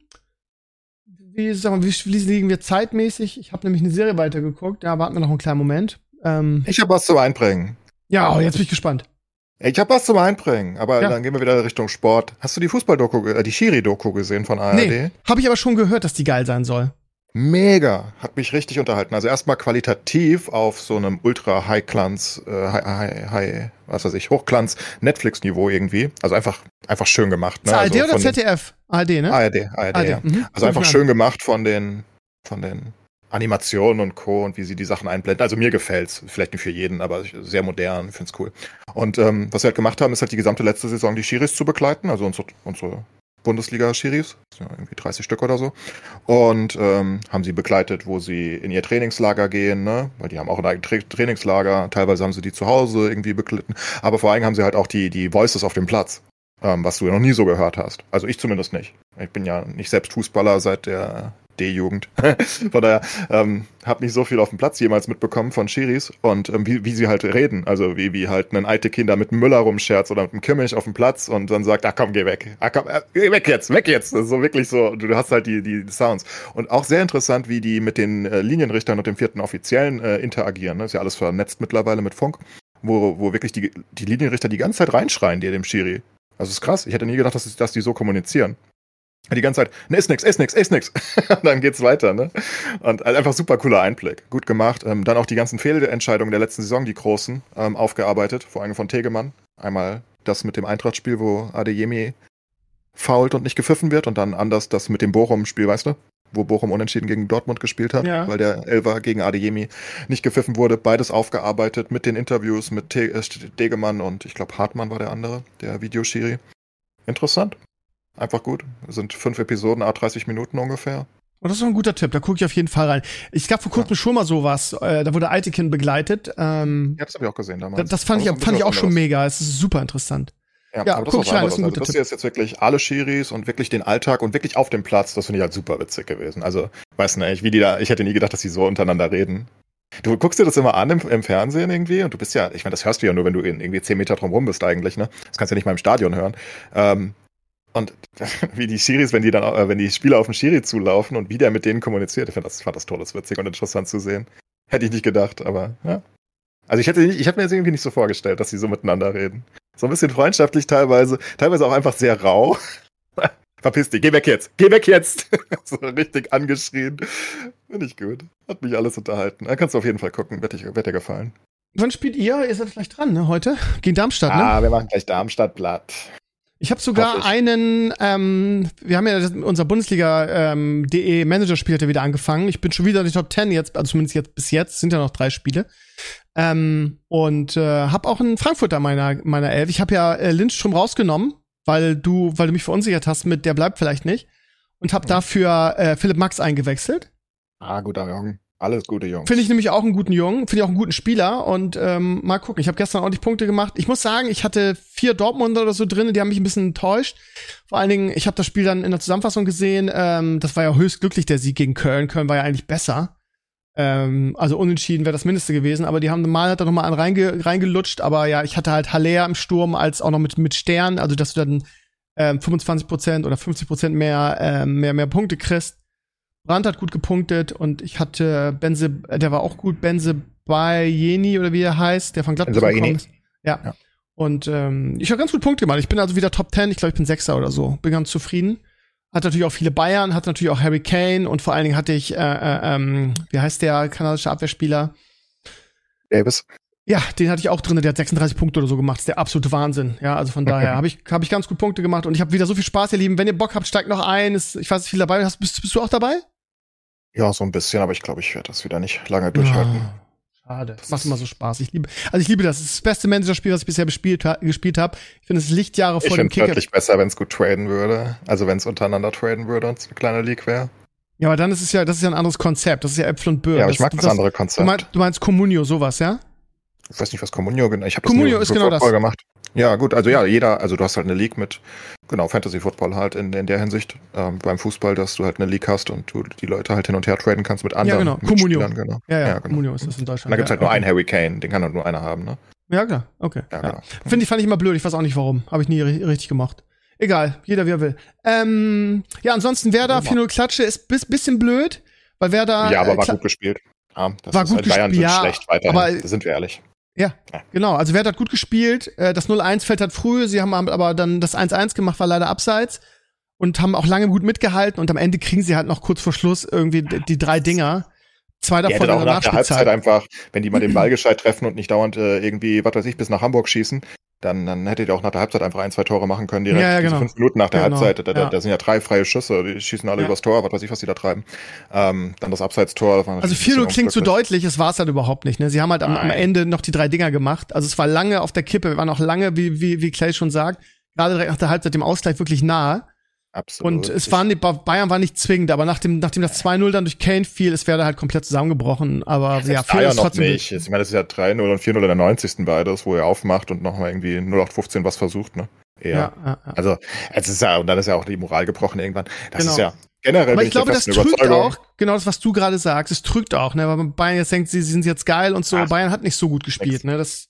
wie, sag mal, wie, liegen wir zeitmäßig? Ich habe nämlich eine Serie weitergeguckt. Ja, warten wir noch einen kleinen Moment. Ähm, ich habe was zum Einbringen. Ja, oh, jetzt bin ich gespannt. Ich habe was zum Einbringen, aber ja. dann gehen wir wieder Richtung Sport. Hast du die Fußball-Doku, äh, die Schiri-Doku gesehen von ARD? Nee, habe ich aber schon gehört, dass die geil sein soll. Mega, hat mich richtig unterhalten. Also erstmal qualitativ auf so einem ultra High-Glanz, äh, High, High, High, was weiß ich, Hochglanz Netflix-Niveau irgendwie. Also einfach, einfach schön gemacht. Ne? ARD also oder ZDF? ARD, ne? ARD, ARD, ARD. Ja. Mhm. Also einfach schön gemacht von den, von den Animationen und Co. und wie sie die Sachen einblenden. Also mir gefällt's, vielleicht nicht für jeden, aber sehr modern, find's cool. Und ähm, was wir halt gemacht haben, ist halt die gesamte letzte Saison die Schiris zu begleiten, also unsere, unsere Bundesliga-Schiris, irgendwie 30 Stück oder so, und ähm, haben sie begleitet, wo sie in ihr Trainingslager gehen, ne? weil die haben auch ein eigenes Tra Trainingslager, teilweise haben sie die zu Hause irgendwie beglitten, aber vor allem haben sie halt auch die, die Voices auf dem Platz, ähm, was du ja noch nie so gehört hast. Also ich zumindest nicht. Ich bin ja nicht selbst Fußballer seit der D-Jugend. Von daher ähm, habe nicht so viel auf dem Platz jemals mitbekommen von Schiris und ähm, wie, wie sie halt reden. Also wie, wie halt ein alte Kinder mit einem Müller rumscherzt oder mit einem Kimmich auf dem Platz und dann sagt, ach komm, geh weg. Ach komm, äh, geh weg jetzt, weg jetzt. Das ist so wirklich so, du hast halt die, die Sounds. Und auch sehr interessant, wie die mit den äh, Linienrichtern und dem vierten Offiziellen äh, interagieren. Das ist ja alles vernetzt mittlerweile mit Funk, wo, wo wirklich die, die Linienrichter die ganze Zeit reinschreien, dir dem Schiri. Also ist krass. Ich hätte nie gedacht, dass, dass die so kommunizieren die ganze Zeit, ne, ist nix, ist nix, ist nix. dann geht's weiter, ne? Und halt einfach super cooler Einblick. Gut gemacht. Ähm, dann auch die ganzen Fehlentscheidungen der letzten Saison, die großen, ähm, aufgearbeitet, vor allem von Tegemann. Einmal das mit dem Eintrachtspiel, wo Adeyemi fault und nicht gepfiffen wird und dann anders das mit dem Bochum-Spiel, weißt du? Wo Bochum unentschieden gegen Dortmund gespielt hat, ja. weil der Elver gegen Adeyemi nicht gepfiffen wurde. Beides aufgearbeitet mit den Interviews mit äh, Degemann und ich glaube Hartmann war der andere, der Videoschiri. Interessant. Einfach gut. Das sind fünf Episoden, a 30 Minuten ungefähr. Und das ist ein guter Tipp, da gucke ich auf jeden Fall rein. Ich gab vor kurzem ja. schon mal sowas, äh, da wurde Aitekin begleitet. Ähm, ja, das habe ich auch gesehen damals. Das, das fand ich, fand ich auch schon mega, es ist super interessant. Ja, ja aber guck ich rein, das ist ein guter also, Das ist jetzt wirklich alle Schiris und wirklich den Alltag und wirklich auf dem Platz, das finde ich halt super witzig gewesen. Also, weiß nicht, wie die da, ich hätte nie gedacht, dass die so untereinander reden. Du guckst dir das immer an im, im, Fernsehen irgendwie und du bist ja, ich meine, das hörst du ja nur, wenn du in irgendwie zehn Meter drum rum bist eigentlich, ne? Das kannst du ja nicht mal im Stadion hören. Ähm, und wie die Schiris, wenn die dann, äh, wenn die Spieler auf den Schiri zulaufen und wie der mit denen kommuniziert, ich fand das, fand das tolles, witzig und interessant zu sehen. Hätte ich nicht gedacht, aber ja. Also ich hätte, ich hätte mir das irgendwie nicht so vorgestellt, dass sie so miteinander reden. So ein bisschen freundschaftlich teilweise, teilweise auch einfach sehr rau. Verpiss dich, geh weg jetzt, geh weg jetzt. so richtig angeschrien. Finde ich gut. Hat mich alles unterhalten. Da kannst du auf jeden Fall gucken, wird, dir, wird dir gefallen. Wann spielt ihr? Ihr seid vielleicht dran, ne, heute? Gegen Darmstadt, ne? Ah, wir machen gleich Darmstadt platt. Ich habe sogar ich. einen, ähm, wir haben ja das, unser Bundesliga ähm, DE Manager-Spiel hat ja wieder angefangen. Ich bin schon wieder in die Top 10 jetzt, also zumindest jetzt bis jetzt, sind ja noch drei Spiele. Ähm, und äh, habe auch einen Frankfurter meiner meiner Elf. Ich habe ja äh, Lindström rausgenommen, weil du weil du mich verunsichert hast mit der bleibt vielleicht nicht und habe mhm. dafür äh, Philipp Max eingewechselt. Ah, guter Jungen. Alles gute Jungs. Finde ich nämlich auch einen guten Jungen, finde ich auch einen guten Spieler und ähm, mal gucken. Ich habe gestern ordentlich Punkte gemacht. Ich muss sagen, ich hatte vier Dortmunder oder so drin, die haben mich ein bisschen enttäuscht. Vor allen Dingen, ich habe das Spiel dann in der Zusammenfassung gesehen. Ähm, das war ja höchst glücklich der Sieg gegen Köln. Köln war ja eigentlich besser. Ähm, also unentschieden wäre das Mindeste gewesen, aber die haben mal hat da noch mal einen reinge reingelutscht. Aber ja, ich hatte halt Haller im Sturm als auch noch mit mit Stern, also dass du dann ähm, 25% oder 50 mehr, ähm, mehr mehr Punkte kriegst. Brandt hat gut gepunktet und ich hatte Benze, der war auch gut, Benze Bayeni oder wie er heißt, der von Gladbach gekommen ist. Ja. ja. Und ähm, ich habe ganz gut Punkte gemacht. Ich bin also wieder Top 10, ich glaube, ich bin Sechster oder so. Bin ganz zufrieden. Hat natürlich auch viele Bayern, hat natürlich auch Harry Kane und vor allen Dingen hatte ich, äh, äh, ähm, wie heißt der kanadische Abwehrspieler? Davis. Ja, den hatte ich auch drin. Der hat 36 Punkte oder so gemacht. Das ist der absolute Wahnsinn. Ja, also von daher habe ich, hab ich ganz gut Punkte gemacht und ich habe wieder so viel Spaß, ihr Lieben. Wenn ihr Bock habt, steigt noch ein. Ist, ich weiß nicht, viel dabei. Hast, bist, bist du auch dabei? Ja, so ein bisschen, aber ich glaube, ich werde das wieder nicht lange durchhalten. Oh, schade. Das macht immer so Spaß. Ich liebe, also ich liebe das. Das ist das beste Manager-Spiel, was ich bisher bespielt, gespielt habe. Ich finde es Lichtjahre vor ich dem Kicker. Ich wirklich besser, wenn es gut traden würde. Also wenn es untereinander traden würde und es eine kleine League wäre. Ja, aber dann ist es ja, das ist ja ein anderes Konzept. Das ist ja Äpfel und Birnen. Ja, aber ich mag das, das andere Konzept. Du meinst, du meinst Communio, sowas, ja? Ich weiß nicht, was Communio genau. Ich habe Communio ist genau das. gemacht. Ja, gut, also ja, jeder, also du hast halt eine League mit, genau, Fantasy Football halt in, in der Hinsicht, ähm, beim Fußball, dass du halt eine League hast und du die Leute halt hin und her traden kannst mit anderen. Ja, genau, Communio. Genau. Ja, ja, ja genau. Communio ist das in Deutschland. Und da gibt's ja, halt nur einen Harry Kane, den kann halt nur einer haben, ne? Ja, klar, okay. Ja, genau. Finde ich, fand ich immer blöd, ich weiß auch nicht warum. Habe ich nie richtig gemacht. Egal, jeder wie er will. Ähm, ja, ansonsten Werder 4-0 Klatsche ist bis, bisschen blöd, weil Werder. Ja, aber äh, war gut gespielt. Ja, das war gut halt Bayern gespielt, ja, schlecht weiterhin, aber, da sind wir ehrlich. Ja, ja, genau. Also Werder hat gut gespielt. Äh, das 0-1 fällt halt früh. Sie haben aber dann das 1-1 gemacht, war leider abseits. Und haben auch lange gut mitgehalten. Und am Ende kriegen sie halt noch kurz vor Schluss irgendwie die drei Dinger. Zwei davon der auch nach der Halbzeit einfach, wenn die mal den Ball gescheit treffen und nicht dauernd äh, irgendwie, was weiß ich, bis nach Hamburg schießen, dann, dann hättet ihr auch nach der Halbzeit einfach ein, zwei Tore machen können, direkt ja, ja, genau. fünf Minuten nach der genau. Halbzeit. Da, ja. da, sind ja drei freie Schüsse, die schießen alle ja. übers Tor, was weiß ich, was die da treiben. Ähm, dann das Abseitstor. Also 4-0 klingt zu deutlich, es war es halt überhaupt nicht. Ne? Sie haben halt am, am, Ende noch die drei Dinger gemacht. Also es war lange auf der Kippe, wir waren auch lange, wie, wie, wie Clay schon sagt, gerade direkt nach der Halbzeit dem Ausgleich wirklich nahe. Absolut. Und es waren die, Bayern war nicht zwingend, aber nachdem, nachdem das 2-0 dann durch Kane fiel, es wäre halt komplett zusammengebrochen. Aber ja, Fehl ist trotzdem nicht. Jetzt, ich meine, das ist ja 3-0 und 4-0 in der 90. beides, wo er aufmacht und nochmal irgendwie 0815 was versucht, ne? Eher. Ja, ja, ja. Also, es ist ja, und dann ist ja auch die Moral gebrochen irgendwann. Das genau. ist ja generell. Aber ich glaube, das trügt auch, genau das, was du gerade sagst, es trügt auch, ne? Weil Bayern jetzt denkt, sie, sie sind jetzt geil und so. Ach, Bayern hat nicht so gut gespielt, ne? Das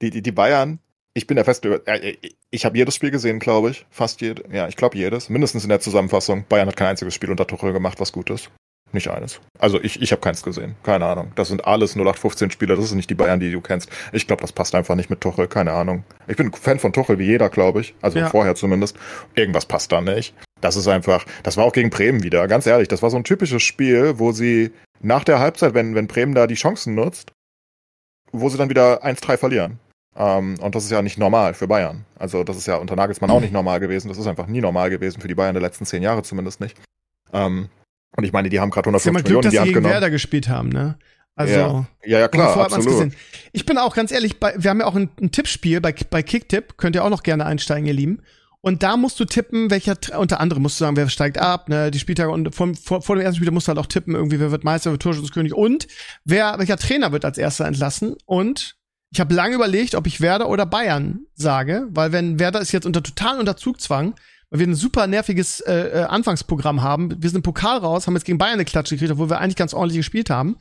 die, die, die Bayern ich bin der feste, äh, ich habe jedes Spiel gesehen, glaube ich. Fast jedes. Ja, ich glaube jedes. Mindestens in der Zusammenfassung. Bayern hat kein einziges Spiel unter Tuchel gemacht, was gut ist. Nicht eines. Also ich, ich habe keins gesehen. Keine Ahnung. Das sind alles 0815 Spieler. Das ist nicht die Bayern, die du kennst. Ich glaube, das passt einfach nicht mit Tuchel. Keine Ahnung. Ich bin Fan von Tuchel wie jeder, glaube ich. Also ja. vorher zumindest. Irgendwas passt da nicht. Das ist einfach, das war auch gegen Bremen wieder. Ganz ehrlich, das war so ein typisches Spiel, wo sie nach der Halbzeit, wenn, wenn Bremen da die Chancen nutzt, wo sie dann wieder 1-3 verlieren. Ähm, und das ist ja nicht normal für Bayern. Also das ist ja unter Nagelsmann auch nicht normal gewesen. Das ist einfach nie normal gewesen für die Bayern der letzten zehn Jahre zumindest nicht. Ähm, und ich meine, die haben gerade 150 Glück, Millionen dass in die Hand gegen genommen. Werder gespielt haben, ne? Also, ja, ja, ja klar, absolut. Ich bin auch ganz ehrlich, bei, wir haben ja auch ein, ein Tippspiel bei, bei Kicktipp, könnt ihr auch noch gerne einsteigen, ihr Lieben. Und da musst du tippen, welcher, unter anderem musst du sagen, wer steigt ab, ne, die Spieltage und vor, vor, vor dem ersten Spiel musst du halt auch tippen, irgendwie, wer wird Meister, wer wird Torschützenkönig und wer, welcher Trainer wird als erster entlassen und ich habe lange überlegt, ob ich Werder oder Bayern sage, weil wenn Werder ist jetzt unter total unter Zugzwang, weil wir ein super nerviges äh, äh, Anfangsprogramm haben. Wir sind im Pokal raus, haben jetzt gegen Bayern eine Klatsche gekriegt, obwohl wir eigentlich ganz ordentlich gespielt haben.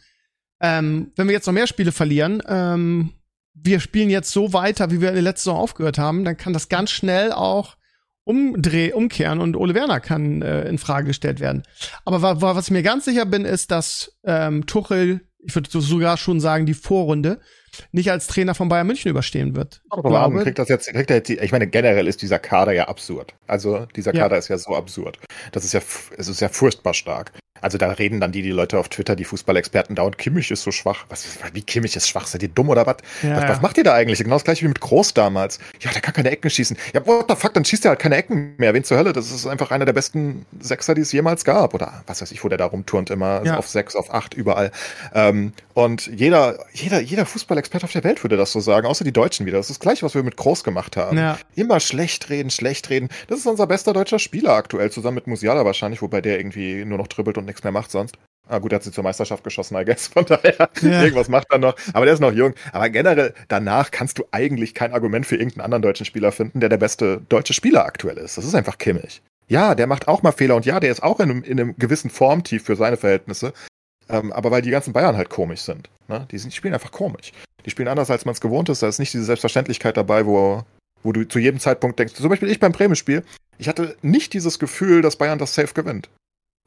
Ähm, wenn wir jetzt noch mehr Spiele verlieren, ähm, wir spielen jetzt so weiter, wie wir in der letzten Saison aufgehört haben, dann kann das ganz schnell auch umdreh, umkehren und Ole Werner kann äh, in Frage gestellt werden. Aber wa was ich mir ganz sicher bin, ist, dass ähm, Tuchel, ich würde sogar schon sagen, die Vorrunde nicht als Trainer von Bayern München überstehen wird. Aber warum kriegt das jetzt, kriegt er jetzt, ich meine, generell ist dieser Kader ja absurd. Also, dieser Kader ja. ist ja so absurd. Das ist ja, es ist ja furchtbar stark. Also da reden dann die, die Leute auf Twitter, die Fußballexperten da und Kimmich ist so schwach. Was, wie Kimmich ist schwach? Seid ihr dumm oder was? Ja, was, was macht ihr da eigentlich? Genau das gleiche wie mit Groß damals. Ja, der kann keine Ecken schießen. Ja, what the fuck, dann schießt er halt keine Ecken mehr. Wen zur Hölle? Das ist einfach einer der besten Sechser, die es jemals gab. Oder was weiß ich, wo der da rumturnt immer. Ja. auf sechs, auf acht, überall. Ähm, und jeder, jeder, jeder Fußballexperte auf der Welt würde das so sagen, außer die Deutschen wieder. Das ist das gleiche, was wir mit Groß gemacht haben. Ja. Immer schlecht reden, schlecht reden. Das ist unser bester deutscher Spieler aktuell, zusammen mit Musiala wahrscheinlich, wobei der irgendwie nur noch dribbelt und nichts mehr macht sonst. Ah, gut, er hat sie zur Meisterschaft geschossen, I guess. Von daher, ja. irgendwas macht er noch. Aber der ist noch jung. Aber generell, danach kannst du eigentlich kein Argument für irgendeinen anderen deutschen Spieler finden, der der beste deutsche Spieler aktuell ist. Das ist einfach Kimmich. Ja, der macht auch mal Fehler und ja, der ist auch in einem, in einem gewissen Formtief für seine Verhältnisse. Ähm, aber weil die ganzen Bayern halt komisch sind. Ne? Die, sind, die spielen einfach komisch. Die spielen anders, als man es gewohnt ist. Da ist nicht diese Selbstverständlichkeit dabei, wo, wo du zu jedem Zeitpunkt denkst. Zum Beispiel ich beim Bremen-Spiel. Ich hatte nicht dieses Gefühl, dass Bayern das safe gewinnt.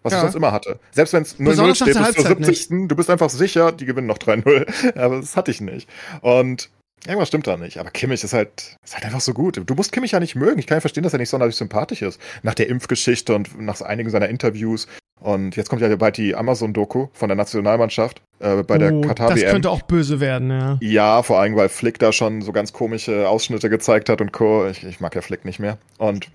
Was ja. ich sonst immer hatte. Selbst wenn es 0-0 steht bis zur 70. Nicht. Du bist einfach sicher, die gewinnen noch 3-0. Aber das hatte ich nicht. Und irgendwas stimmt da nicht. Aber Kimmich ist halt, ist halt einfach so gut. Du musst Kimmich ja nicht mögen. Ich kann ja verstehen, dass er nicht sonderlich sympathisch ist. Nach der Impfgeschichte und nach einigen seiner Interviews. Und jetzt kommt ja bald die Amazon-Doku von der Nationalmannschaft äh, bei der Oh, Katar das WM. könnte auch böse werden, ja. Ja, vor allem, weil Flick da schon so ganz komische Ausschnitte gezeigt hat und Co. Ich, ich mag ja Flick nicht mehr. Und,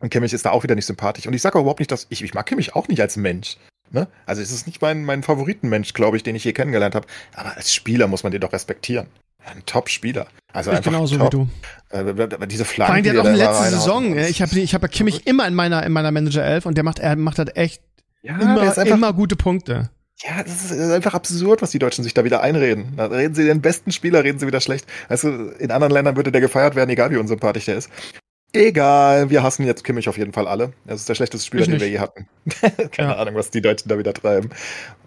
und Kimmich ist da auch wieder nicht sympathisch. Und ich sage auch überhaupt nicht, dass ich, ich mag Kimmich auch nicht als Mensch. Ne? Also es ist nicht mein, mein Favoritenmensch, glaube ich, den ich je kennengelernt habe. Aber als Spieler muss man den doch respektieren. Ein Top-Spieler. Also Ich einfach genauso top. wie du. Äh, diese Vor Flanken, allem, der die hat auch in letzter. Saison, ich habe ich hab ja Kimmich immer in meiner, in meiner Manager 11 und der macht, er macht halt echt ja, immer, einfach, immer gute Punkte. Ja, das ist einfach absurd, was die Deutschen sich da wieder einreden. Da reden sie den besten Spieler, reden sie wieder schlecht. Also in anderen Ländern würde der gefeiert werden, egal wie unsympathisch der ist. Egal, wir hassen jetzt Kimmich auf jeden Fall alle. Das ist der schlechteste Spieler, Ich den wir nicht. je hatten. Keine Ja. Ahnung, was die Deutschen da wieder treiben.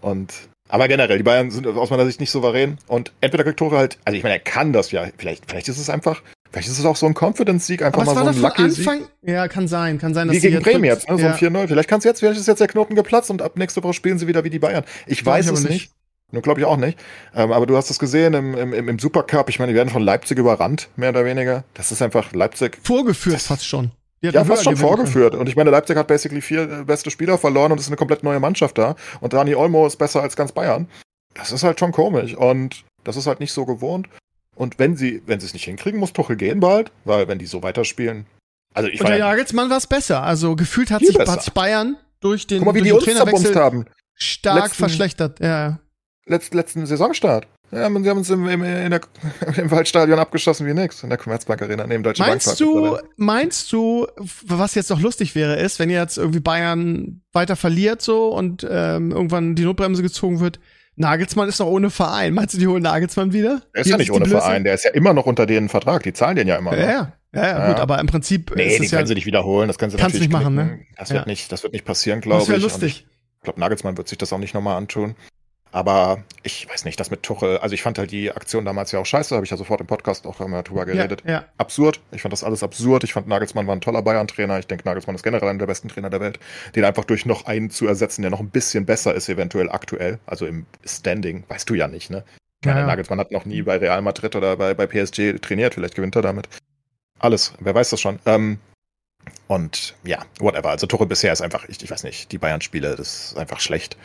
Und aber generell, die Bayern sind aus meiner Sicht nicht souverän. Und entweder kriegt Tore halt, also ich meine, er kann das ja. Vielleicht, vielleicht ist es einfach, vielleicht ist es auch so ein Confidence-Sieg, einfach Aber mal war so ein von Lucky-Sieg. Anfang, ja, kann sein, kann sein, dass Wie sie gegen Bremen jetzt, ne? so ja. ein 4-0. Vielleicht kann's jetzt, vielleicht ist jetzt der Knoten geplatzt und ab nächste Woche spielen sie wieder wie die Bayern. Ich weiß aber es nicht. nicht. Nur glaube ich auch nicht. Ähm, aber du hast es gesehen im, im, im Supercup. Ich meine, die werden von Leipzig überrannt, mehr oder weniger. Das ist einfach Leipzig. Vorgeführt fast schon. Ja, fast schon vorgeführt. Und ich meine, Leipzig hat basically vier äh, beste Spieler verloren und es ist eine komplett neue Mannschaft da. Und Dani Olmo ist besser als ganz Bayern. Das ist halt schon komisch. Und das ist halt nicht so gewohnt. Und wenn sie, wenn sie es nicht hinkriegen, muss Tuchel gehen bald, weil wenn die so weiterspielen. Also ich Unter Jagelsmann war es besser. Also gefühlt hat sich, besser. Bayern durch den, guck mal, wie durch die den uns Trainerwechsel haben. stark Letzten- verschlechtert. Ja. Letzt, letzten Saisonstart. Ja, sie haben uns im, im, der, im Waldstadion abgeschossen wie nix. In der Commerzbank Arena, neben Deutsche Meinst Bank. du, meinst du, was jetzt noch lustig wäre, ist, wenn jetzt irgendwie Bayern weiter verliert so und ähm, irgendwann die Notbremse gezogen wird? Nagelsmann ist noch ohne Verein. Meinst du, die holen Nagelsmann wieder? Der ist ja nicht ohne Blöße- Verein, der ist ja immer noch unter denen Vertrag. Die zahlen den ja immer Ja, ja, ja, ja, gut, aber im Prinzip Nee, ist die es ja, können sie nicht wiederholen. Das können sie Kannst du natürlich nicht machen, knicken. ne? Das wird nicht, das wird nicht passieren, glaube das ich. wäre Und lustig. Ich glaube, Nagelsmann wird sich das auch nicht nochmal antun. Aber ich weiß nicht, das mit Tuchel, also ich fand halt die Aktion damals ja auch scheiße, habe ich ja sofort im Podcast auch immer drüber geredet. Ja, ja. Absurd. Ich fand das alles absurd. Ich fand Nagelsmann war ein toller Bayern-Trainer. Ich denke, Nagelsmann ist generell einer der besten Trainer der Welt. Den einfach durch noch einen zu ersetzen, der noch ein bisschen besser ist, eventuell aktuell. Also im Standing, weißt du ja nicht, ne? Ja, ja. Nagelsmann hat noch nie bei Real Madrid oder bei, bei PSG trainiert. Vielleicht gewinnt er damit. Alles. Wer weiß das schon. Ähm, und ja, whatever. Also Tuchel bisher ist einfach, ich, ich weiß nicht, die Bayern-Spiele, das ist einfach schlecht.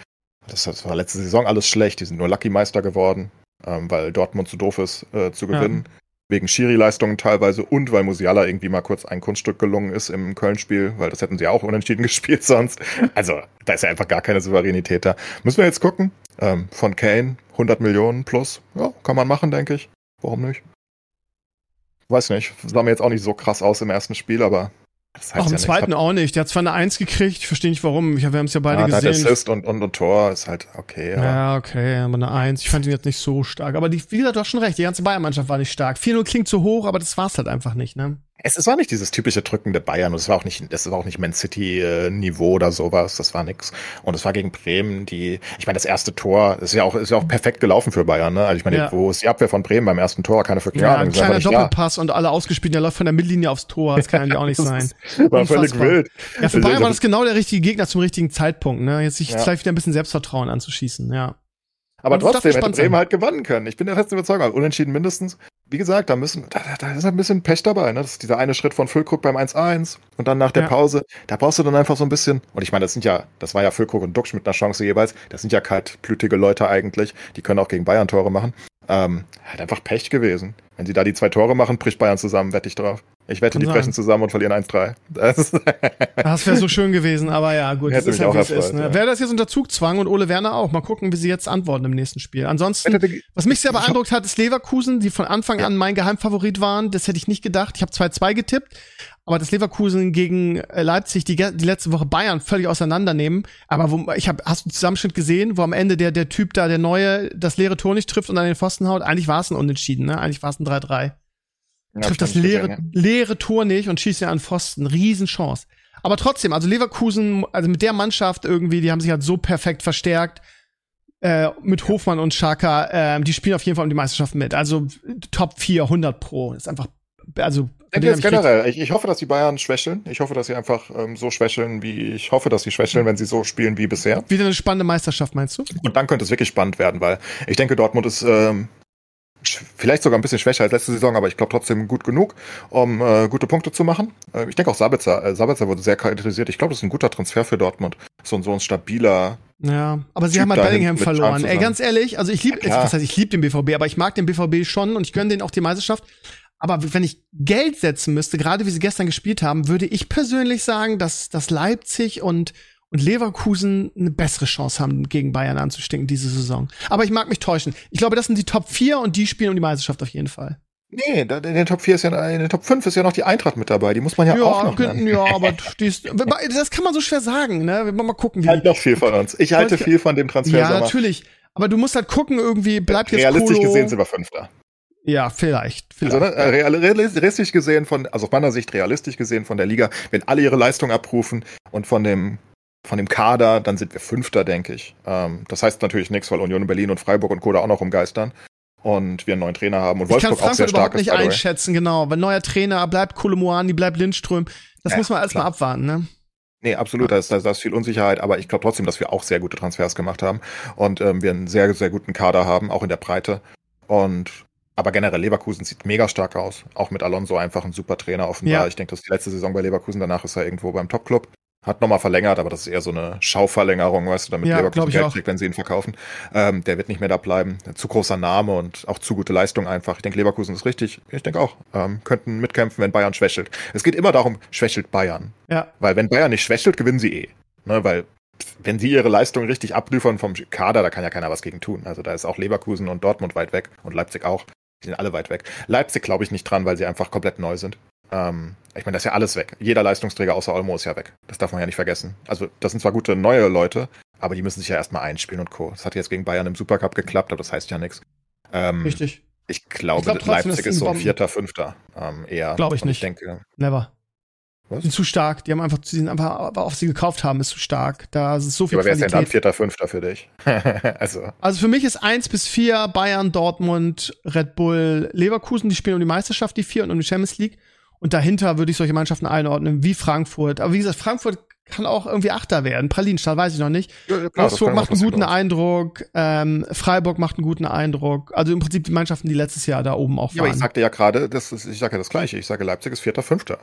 Das, war letzte Saison alles schlecht. Die sind nur Lucky-Meister geworden, ähm, weil Dortmund zu doof ist, äh, zu Ja. gewinnen. Wegen Schiri-Leistungen teilweise und weil Musiala irgendwie mal kurz ein Kunststück gelungen ist im Köln-Spiel, weil das hätten sie auch unentschieden gespielt sonst. Also, da ist ja einfach gar keine Souveränität da. Müssen wir jetzt gucken. Ähm, von Kane 100 Millionen plus. Ja, kann man machen, denke ich. Warum nicht? Weiß nicht. Sah mir jetzt auch nicht so krass aus im ersten Spiel, aber das heißt Auch im ja zweiten auch nicht. Der hat zwar eine Eins gekriegt, ich verstehe nicht warum. Ich, wir haben es ja beide ja, gesehen. Assist und, und, und Tor ist halt okay. aber- Ja, okay, aber eine Eins. Ich fand ihn jetzt nicht so stark. Aber die, wie gesagt, du hast schon recht, die ganze Bayern-Mannschaft war nicht stark. 4-0 klingt zu hoch, aber das war's halt einfach nicht, ne? Es, es war nicht dieses typische drückende Bayern und es war auch nicht, das war auch nicht Man City äh, Niveau oder sowas. Das war nix. Und es war gegen Bremen, die, ich meine, das erste Tor ist ja auch, ist ja auch perfekt gelaufen für Bayern, ne? Also ich meine, Ja. wo ist die Abwehr von Bremen beim ersten Tor? Keine fucking Ja, Ahnung. ein kleiner nicht da. Doppelpass und alle ausgespielt, der läuft von der Mittellinie aufs Tor. Das kann eigentlich auch nicht sein. War völlig wild. Ja, für Bayern war das genau der richtige Gegner zum richtigen Zeitpunkt, ne? Jetzt sich Ja. vielleicht wieder ein bisschen Selbstvertrauen anzuschießen, ja. Aber Und trotzdem hätte Bremen sein. halt gewinnen können. Ich bin der festen Überzeugung. Also unentschieden mindestens. Wie gesagt, da müssen, da, da- ist halt ein bisschen Pech dabei. Ne? Das ist dieser eine Schritt von Füllkrug beim 1-1 und dann nach der Ja. Pause. Da brauchst du dann einfach so ein bisschen. Und ich meine, das sind ja, das war ja Füllkrug und Duxch mit einer Chance jeweils. Das sind ja kaltblütige Leute eigentlich. Die können auch gegen Bayern Tore machen. Ähm, halt einfach Pech gewesen. Wenn sie da die zwei Tore machen, bricht Bayern zusammen, wette ich drauf. Ich wette, Kann die sein. brechen zusammen und verlieren 1-3. Das Das wäre so schön gewesen, aber ja, gut, Hätte das ist mich halt, wie auch es ist. Ne? ja. Wäre das jetzt unter Zugzwang und Ole Werner auch. Mal gucken, wie sie jetzt antworten im nächsten Spiel. Ansonsten, Hätte- was mich sehr hab- beeindruckt hat, ist Leverkusen, die von Anfang an mein Geheimfavorit waren. Das hätte ich nicht gedacht. Ich habe 2-2 getippt. Aber das Leverkusen gegen äh, Leipzig, die, die letzte Woche Bayern völlig auseinandernehmen. Aber wo, ich habe, hast du einen Zusammenschnitt gesehen, wo am Ende der, der Typ da, der Neue, das leere Tor nicht trifft und an den Pfosten haut? Eigentlich war es ein Unentschieden, ne? Eigentlich war es ein 3-3 Ja, trifft das leere, ja. leere Tor nicht und schießt ja an Pfosten. Riesenchance. Aber trotzdem, also Leverkusen, also mit der Mannschaft irgendwie, die haben sich halt so perfekt verstärkt. Äh, mit Hofmann und Schaka, ähm, die spielen auf jeden Fall um die Meisterschaft mit. Also Top 4, 100 pro. Ist einfach, also Ich denke jetzt generell, ich, ich hoffe, dass die Bayern schwächeln. Ich hoffe, dass sie einfach ähm, so schwächeln, wie ich hoffe, dass sie schwächeln, wenn sie so spielen wie bisher. wieder eine spannende Meisterschaft, meinst du? Und dann könnte es wirklich spannend werden, weil ich denke, Dortmund ist ähm, vielleicht sogar ein bisschen schwächer als letzte Saison, aber ich glaube trotzdem gut genug, um äh, gute Punkte zu machen. Äh, ich denke auch Sabitzer. Äh, Sabitzer wurde sehr charakterisiert. Ich glaube, das ist ein guter Transfer für Dortmund. So, so ein stabiler. Ja, aber sie typ haben halt Bellingham verloren. Ey, ganz ehrlich, also ich liebe, ja, was heißt, ich liebe den BVB, aber ich mag den BVB schon und ich gönne denen auch die Meisterschaft. Aber wenn ich Geld setzen müsste, gerade wie sie gestern gespielt haben, würde ich persönlich sagen, dass, dass Leipzig und und Leverkusen eine bessere Chance haben, gegen Bayern anzustinken diese Saison. Aber ich mag mich täuschen. Ich glaube, das sind die Top 4 und die spielen um die Meisterschaft auf jeden Fall. Nee, in den Top 4 ist ja, in den Top 5 ist ja noch die Eintracht mit dabei. Die muss man ja, ja auch noch nennen. Ja, aber ist, das kann man so schwer sagen, ne? Mal gucken, wie. Ich halte noch viel von uns. Ich halte viel von dem Transfer. Ja, natürlich. Aber du musst halt gucken, irgendwie bleibt jetzt Realistisch Kolo gesehen sind wir Fünfter. Ja, vielleicht. vielleicht. Also, ne, realistisch gesehen von, also aus meiner Sicht realistisch gesehen von der Liga, wenn alle ihre Leistung abrufen und von dem von dem Kader, dann sind wir Fünfter, denke ich. Ähm, das heißt natürlich nichts, weil Union Berlin und Freiburg und Co. da auch noch umgeistern. Und wir einen neuen Trainer haben und Wolfsburg auch sehr stark. Ich kann nicht einschätzen, genau. Wenn neuer Trainer bleibt Kolomoani, bleibt Lindström. Das ja, muss man erstmal abwarten, ne? Nee, absolut, da ist, da ist viel Unsicherheit, aber ich glaube trotzdem, dass wir auch sehr gute Transfers gemacht haben und ähm, wir einen sehr, sehr guten Kader haben, auch in der Breite. Und aber generell Leverkusen sieht mega stark aus. Auch mit Alonso einfach ein super Trainer offenbar. Ja. Ich denke, das ist die letzte Saison bei Leverkusen, danach ist er irgendwo beim Top-Club. Hat nochmal verlängert, aber das ist eher so eine Schauverlängerung, weißt du, damit ja, Leverkusen Geld kriegt, wenn sie ihn verkaufen. Ähm, der wird nicht mehr da bleiben. Zu großer Name und auch zu gute Leistung einfach. Ich denke, Leverkusen ist richtig. Ich denke auch. Ähm, könnten mitkämpfen, wenn Bayern schwächelt. Es geht immer darum, schwächelt Bayern. Ja. Weil wenn Bayern nicht schwächelt, gewinnen sie eh. Ne, weil wenn sie ihre Leistung richtig abliefern vom Kader, da kann ja keiner was gegen tun. Also da ist auch Leverkusen und Dortmund weit weg und Leipzig auch. Die sind alle weit weg. Leipzig glaube ich nicht dran, weil sie einfach komplett neu sind. Ähm, ich meine, das ist ja alles weg. Jeder Leistungsträger außer Olmo ist ja weg. Das darf man ja nicht vergessen. Also, das sind zwar gute neue Leute, aber die müssen sich ja erstmal einspielen und Co. Das hat jetzt gegen Bayern im Supercup geklappt, aber das heißt ja nichts. Ähm, Richtig. Ich glaube, ich glaub trotzdem, Leipzig ist so ein vierter, fünfter ähm, eher. Glaube ich nicht. Ich denke, Never. Was? Die sind zu stark. Die haben einfach, die sind einfach, auf sie gekauft haben, ist zu stark. Da ist so viel ja, Aber wer ist denn dann vierter, fünfter für dich? also. also für mich ist eins bis vier Bayern, Dortmund, Red Bull, Leverkusen. Die spielen um die Meisterschaft, die vier und um die Champions League. Und dahinter würde ich solche Mannschaften einordnen, wie Frankfurt. Aber wie gesagt, Frankfurt kann auch irgendwie Achter werden. Pralinstadt weiß ich noch nicht. Ja, klar, Augsburg macht einen guten Eindruck. Ähm, Freiburg macht einen guten Eindruck. Also im Prinzip die Mannschaften, die letztes Jahr da oben auch waren. Ja, aber ich sagte ja gerade, das ist, ich sage ja das Gleiche. Ich sage, Leipzig ist Vierter, Fünfter.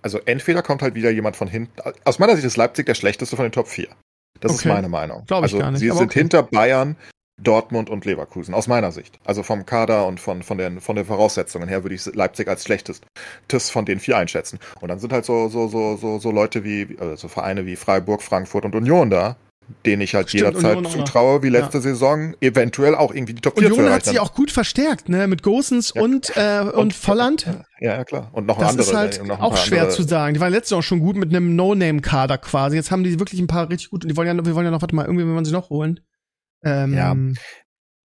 Also entweder kommt halt wieder jemand von hinten. Aus meiner Sicht ist Leipzig der schlechteste von den Top 4. Das okay. ist meine Meinung. Glaube ich also, gar nicht. Sie sind okay. hinter Bayern, Dortmund und Leverkusen, aus meiner Sicht. Also vom Kader und von, von, den, von den Voraussetzungen her würde ich Leipzig als schlechtestes von den vier einschätzen. Und dann sind halt so, so, so, so, so Leute wie, also so Vereine wie Freiburg, Frankfurt und Union da, denen ich halt Stimmt, jederzeit zutraue, wie letzte ja. Saison, eventuell auch irgendwie die Top 4 Union zu hat sich auch gut verstärkt, ne, mit Gosens ja. und, äh, und, und Volland. Ja, ja, klar. Und noch das andere. Das ist halt auch schwer andere. zu sagen. Die waren letztes Jahr auch schon gut mit einem No-Name-Kader quasi. Jetzt haben die wirklich ein paar richtig gut und die wollen ja, wir wollen ja noch, warte mal, irgendwie, wenn man sie noch holen. Ähm, ja.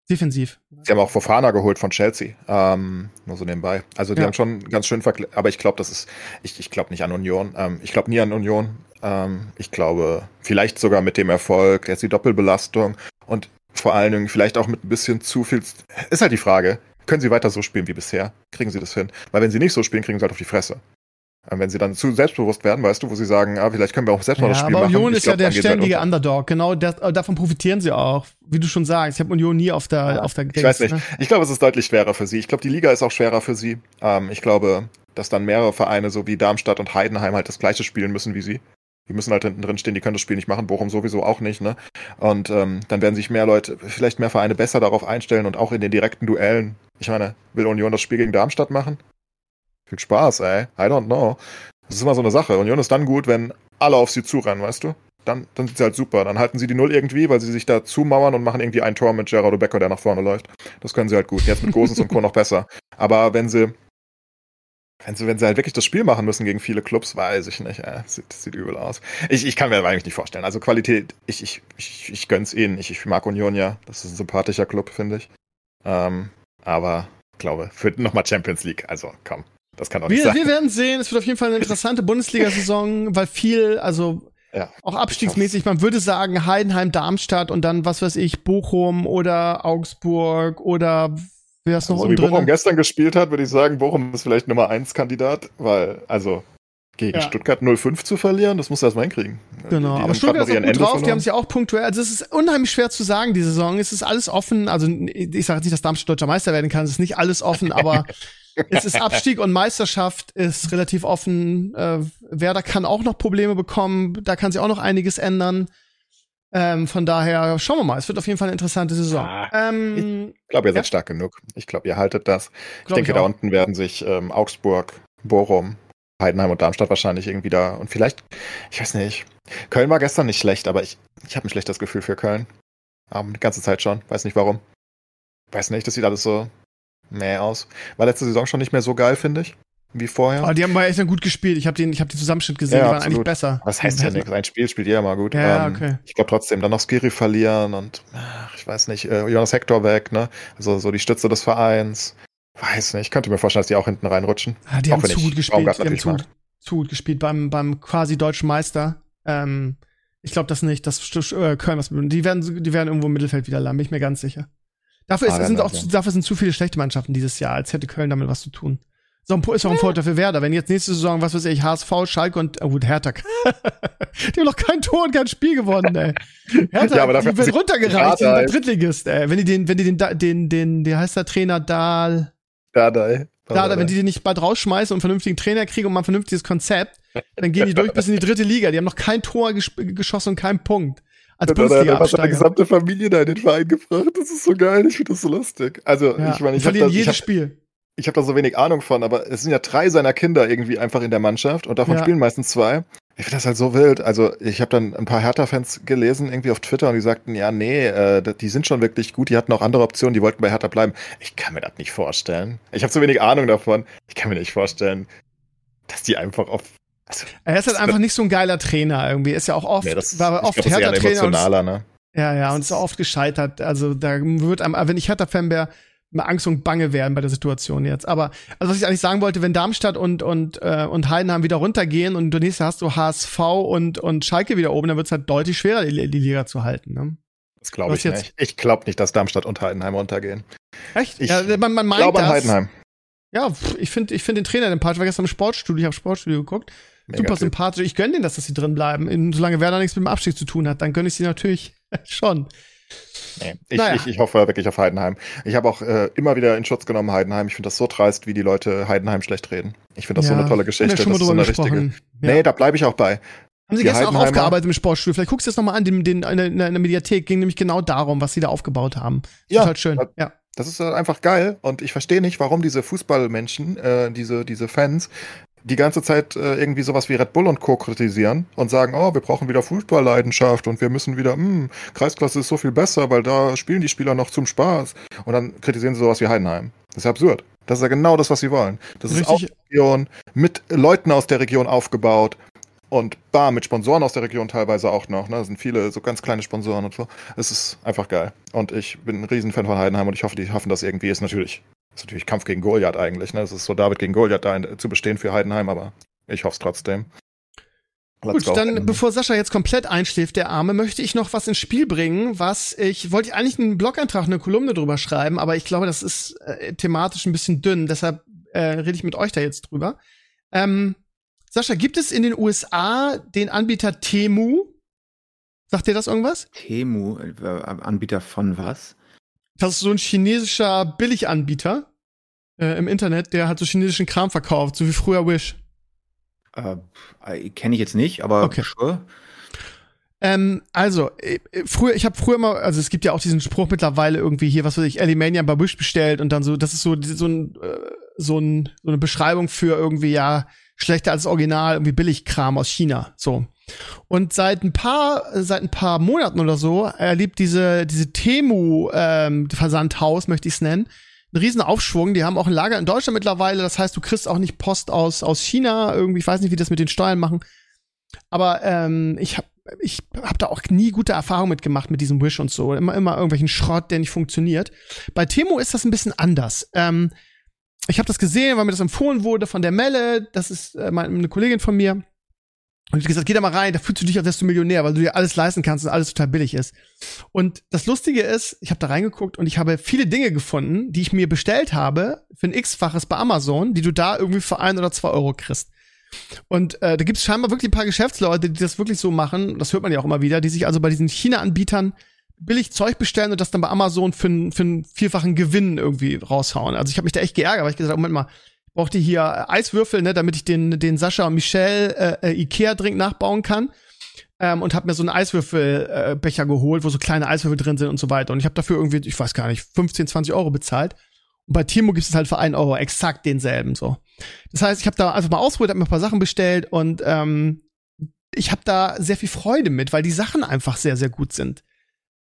Defensiv. Sie haben auch Fofana geholt von Chelsea. Ähm, nur so nebenbei. Also die ja. haben schon ganz schön verkleidet. Aber ich glaube, das ist, ich, ich glaube nicht an Union. Ähm, ich glaube nie an Union. Ähm, ich glaube, vielleicht sogar mit dem Erfolg, jetzt die Doppelbelastung und vor allen Dingen vielleicht auch mit ein bisschen zu viel. Ist halt die Frage, können sie weiter so spielen wie bisher? Kriegen sie das hin? Weil wenn sie nicht so spielen, kriegen sie halt auf die Fresse. Wenn sie dann zu selbstbewusst werden, weißt du, wo sie sagen, ah, vielleicht können wir auch selbst mal ja, das Spiel aber machen. Union ist glaub, ja der ständige halt Underdog, genau, der, äh, davon profitieren sie auch. Wie du schon sagst, ich habe Union nie auf der, ja, auf der Ich weiß nicht. Ne? Ich glaube, es ist deutlich schwerer für sie. Ich glaube, die Liga ist auch schwerer für sie. Ähm, ich glaube, dass dann mehrere Vereine, so wie Darmstadt und Heidenheim, halt das gleiche spielen müssen wie sie. Die müssen halt hinten drin stehen, die können das Spiel nicht machen, Bochum sowieso auch nicht, ne? Und ähm, dann werden sich mehr Leute, vielleicht mehr Vereine besser darauf einstellen und auch in den direkten Duellen. Ich meine, will Union das Spiel gegen Darmstadt machen? Viel Spaß, ey. I don't know. Das ist immer so eine Sache. Union ist dann gut, wenn alle auf sie zurennen, weißt du? Dann, dann sind sie halt super. Dann halten sie die Null irgendwie, weil sie sich da zumauern und machen irgendwie ein Tor mit Gerardo Becker, der nach vorne läuft. Das können sie halt gut. Jetzt mit Gosens und Co. noch besser. Aber wenn sie, wenn sie, wenn sie halt wirklich das Spiel machen müssen gegen viele Clubs, weiß ich nicht. Äh, sieht, sieht übel aus. Ich, ich kann mir eigentlich nicht vorstellen. Also Qualität, ich, ich, ich, ich gönn's ihnen. Ich, ich mag Union ja. Das ist ein sympathischer Club, finde ich. Ähm, aber glaube, für nochmal Champions League. Also komm, das kann auch nicht wir, sein. Wir werden sehen. Es wird auf jeden Fall eine interessante Bundesliga-Saison, weil viel, also ja, auch abstiegsmäßig, man würde sagen Heidenheim, Darmstadt und dann, was weiß ich, Bochum oder Augsburg oder wer ist noch also, So wie Bochum gestern gespielt hat, würde ich sagen, Bochum ist vielleicht Nummer 1 Kandidat, weil, also, gegen ja. Stuttgart 0-5 zu verlieren, das musst du erstmal hinkriegen. Genau, die aber Stuttgart ist auch gut drauf, die haben sich auch punktuell, also es ist unheimlich schwer zu sagen, die Saison, es ist alles offen, also ich sage jetzt nicht, dass Darmstadt deutscher Meister werden kann, es ist nicht alles offen, aber es ist Abstieg und Meisterschaft ist relativ offen, äh, Werder kann auch noch Probleme bekommen, da kann sich auch noch einiges ändern. Ähm, von daher schauen wir mal. Es wird auf jeden Fall eine interessante Saison. Ah, ähm, ich glaube, ihr seid ja? stark genug. Ich glaube, ihr haltet das. Ich denke, ich da unten werden sich ähm, Augsburg, Bochum, Heidenheim und Darmstadt wahrscheinlich irgendwie da. Und vielleicht, ich weiß nicht. Köln war gestern nicht schlecht, aber ich, ich habe ein schlechtes Gefühl für Köln. Um, die ganze Zeit schon. Weiß nicht warum. Weiß nicht, das sieht alles so mäh aus. War letzte Saison schon nicht mehr so geil, finde ich. Wie vorher. Aber die haben mal echt gut gespielt. Ich habe den, ich habe den Zusammenschnitt gesehen, ja, die waren absolut. eigentlich besser. Was heißt ja nichts? Ein Spiel spielt jeder mal gut. Ja, ähm, okay. Ich glaube trotzdem, dann noch Skiri verlieren und ach, ich weiß nicht, äh, Jonas Hector weg, ne? Also so die Stütze des Vereins. Weiß nicht, ich könnte mir vorstellen, dass die auch hinten reinrutschen. Ja, die auch haben zu gut gespielt. Die haben zu, zu gut gespielt beim, beim quasi deutschen Meister. Ähm, ich glaube das nicht, das äh, Köln was die werden die werden irgendwo im Mittelfeld wieder landen, bin ich mir ganz sicher. Dafür, ist, sind auch, ja. dafür sind zu viele schlechte Mannschaften dieses Jahr, als hätte Köln damit was zu tun. So ein, ist auch ein Vorteil für Werder. Wenn jetzt nächste Saison, was weiß ich, HSV, Schalke und, oh gut, Hertha. die haben noch kein Tor und kein Spiel gewonnen, ey. Hertha, ja, aber dafür die wird runtergereicht, der Drittligist, ey. Wenn die den, wenn die den, den, den, der heißt der Trainer Dahl. Dardai. Ja, wenn die den nicht bald rausschmeißen und einen vernünftigen Trainer kriegen und mal ein vernünftiges Konzept, dann gehen die durch bis in die dritte Liga. Die haben noch kein Tor geschossen und keinen Punkt. Als Bundesliga hat seine gesamte Familie da in den Verein gebracht. Das ist so geil. Ich finde das so lustig. Also, ja, ich meine, ich verlieren jedes hab, Spiel. Ich habe da so wenig Ahnung von, aber es sind ja drei seiner Kinder irgendwie einfach in der Mannschaft und davon ja. spielen meistens zwei. Ich finde das halt so wild. Also ich habe dann ein paar Hertha-Fans gelesen, irgendwie auf Twitter, und die sagten, ja, nee, äh, die sind schon wirklich gut, die hatten auch andere Optionen, die wollten bei Hertha bleiben. Ich kann mir das nicht vorstellen. Ich habe so wenig Ahnung davon. Ich kann mir nicht vorstellen, dass die einfach auf. Also, er ist halt einfach nicht so ein geiler Trainer irgendwie. Ist ja auch oft, nee, das, war oft Hertha-Trainer. Ne? Ja, ja, und ist auch oft gescheitert. Also da wird einem, wenn ich Hertha-Fan wäre, mal Angst und Bange werden bei der Situation jetzt. Aber also was ich eigentlich sagen wollte, wenn Darmstadt und und äh, und Heidenheim wieder runtergehen und du nächstes hast du HSV und und Schalke wieder oben, dann wird es halt deutlich schwerer, die, die Liga zu halten. Ne? Das glaube ich jetzt? nicht. Ich glaube nicht, dass Darmstadt und Heidenheim runtergehen. Echt? Ich ja, man, man meint glaube an Heidenheim. Ja, ich finde ich finde den Trainer den Part. Ich war gestern im Sportstudio, ich habe Sportstudio geguckt. Super sympathisch. Ich gönne denen, dass, sie drin bleiben. Solange Werder nichts mit dem Abstieg zu tun hat, dann gönne ich sie natürlich schon. Nee, ich, naja. ich, ich hoffe wirklich auf Heidenheim. Ich habe auch äh, immer wieder in Schutz genommen Heidenheim. Ich finde das so dreist, wie die Leute Heidenheim schlecht reden. Ich finde das ja, so eine tolle Geschichte. Schon das ist so eine richtige. Ja. Nee, da bleibe ich auch bei. Haben Sie die gestern auch aufgearbeitet im Sportstudio? Vielleicht guckst du das nochmal an, den, den, in, der, in der Mediathek ging nämlich genau darum, was sie da aufgebaut haben. Ja, total schön. Ja. Das ist einfach geil und ich verstehe nicht, warum diese Fußballmenschen, äh, diese, diese Fans, die ganze Zeit äh, irgendwie sowas wie Red Bull und Co. kritisieren und sagen, oh, wir brauchen wieder Fußballleidenschaft und wir müssen wieder, hm, Kreisklasse ist so viel besser, weil da spielen die Spieler noch zum Spaß. Und dann kritisieren sie sowas wie Heidenheim. Das ist absurd. Das ist ja genau das, was sie wollen. Das Richtig. ist auch Region, mit Leuten aus der Region aufgebaut und bar mit Sponsoren aus der Region teilweise auch noch. Ne? Das sind viele so ganz kleine Sponsoren und so. Es ist einfach geil. Und ich bin ein Riesenfan von Heidenheim und ich hoffe, die schaffen das irgendwie. Ist natürlich ist natürlich Kampf gegen Goliath eigentlich. Ne? Es ist so David gegen Goliath da in, zu bestehen für Heidenheim, aber ich hoffe es trotzdem. Let's Gut, dann bevor Sascha jetzt komplett einschläft, der Arme, möchte ich noch was ins Spiel bringen, was ich wollte eigentlich einen Blog-Eintrag, eine Kolumne drüber schreiben, aber ich glaube, das ist äh, thematisch ein bisschen dünn, deshalb äh, rede ich mit euch da jetzt drüber. Ähm, Sascha, gibt es in den USA den Anbieter Temu? Sagt dir das irgendwas? Temu, äh, Anbieter von was? Das ist so ein chinesischer Billiganbieter äh, im Internet, der hat so chinesischen Kram verkauft, so wie früher Wish. Äh, Kenne ich jetzt nicht, aber okay. sure. Ähm, also, äh, früher, ich habe früher mal, also es gibt ja auch diesen Spruch mittlerweile irgendwie hier, was weiß ich, Alimania bei Wish bestellt und dann so, das ist so, so, ein, äh, so, ein, so eine Beschreibung für irgendwie, ja, schlechter als Original, irgendwie Billigkram aus China. So. Und seit ein paar, seit ein paar Monaten oder so erlebt diese, diese Temu ähm, möchte ich es nennen, einen riesen Aufschwung. Die haben auch ein Lager in Deutschland mittlerweile. Das heißt, du kriegst auch nicht Post aus, aus China. Irgendwie, ich weiß nicht, wie das mit den Steuern machen. Aber ähm, ich habe ich hab da auch nie gute Erfahrungen mitgemacht mit diesem Wish und so. Immer, immer irgendwelchen Schrott, der nicht funktioniert. Bei Temu ist das ein bisschen anders. Ähm, ich habe das gesehen, weil mir das empfohlen wurde von der Melle. Das ist äh, meine, eine Kollegin von mir. Und ich gesagt, geh da mal rein, da fühlst du dich, als wärst du Millionär, weil du dir alles leisten kannst und alles total billig ist. Und das Lustige ist, ich habe da reingeguckt und ich habe viele Dinge gefunden, die ich mir bestellt habe für ein X-faches bei Amazon, die du da irgendwie für ein oder zwei Euro kriegst. Und äh, da gibt es scheinbar wirklich ein paar Geschäftsleute, die das wirklich so machen, das hört man ja auch immer wieder, die sich also bei diesen China-Anbietern billig Zeug bestellen und das dann bei Amazon für, für einen vierfachen Gewinn irgendwie raushauen. Also ich habe mich da echt geärgert, weil ich gesagt Moment mal, brauchte hier Eiswürfel, ne, damit ich den, den Sascha und Michelle äh, äh Ikea-Drink nachbauen kann. Ähm, und habe mir so einen Eiswürfelbecher äh, geholt, wo so kleine Eiswürfel drin sind und so weiter. Und ich habe dafür irgendwie, ich weiß gar nicht, 15, 20 Euro bezahlt. Und bei Timo gibt es halt für einen Euro exakt denselben so. Das heißt, ich habe da einfach mal ausprobiert, habe mir ein paar Sachen bestellt und ähm, ich habe da sehr viel Freude mit, weil die Sachen einfach sehr, sehr gut sind.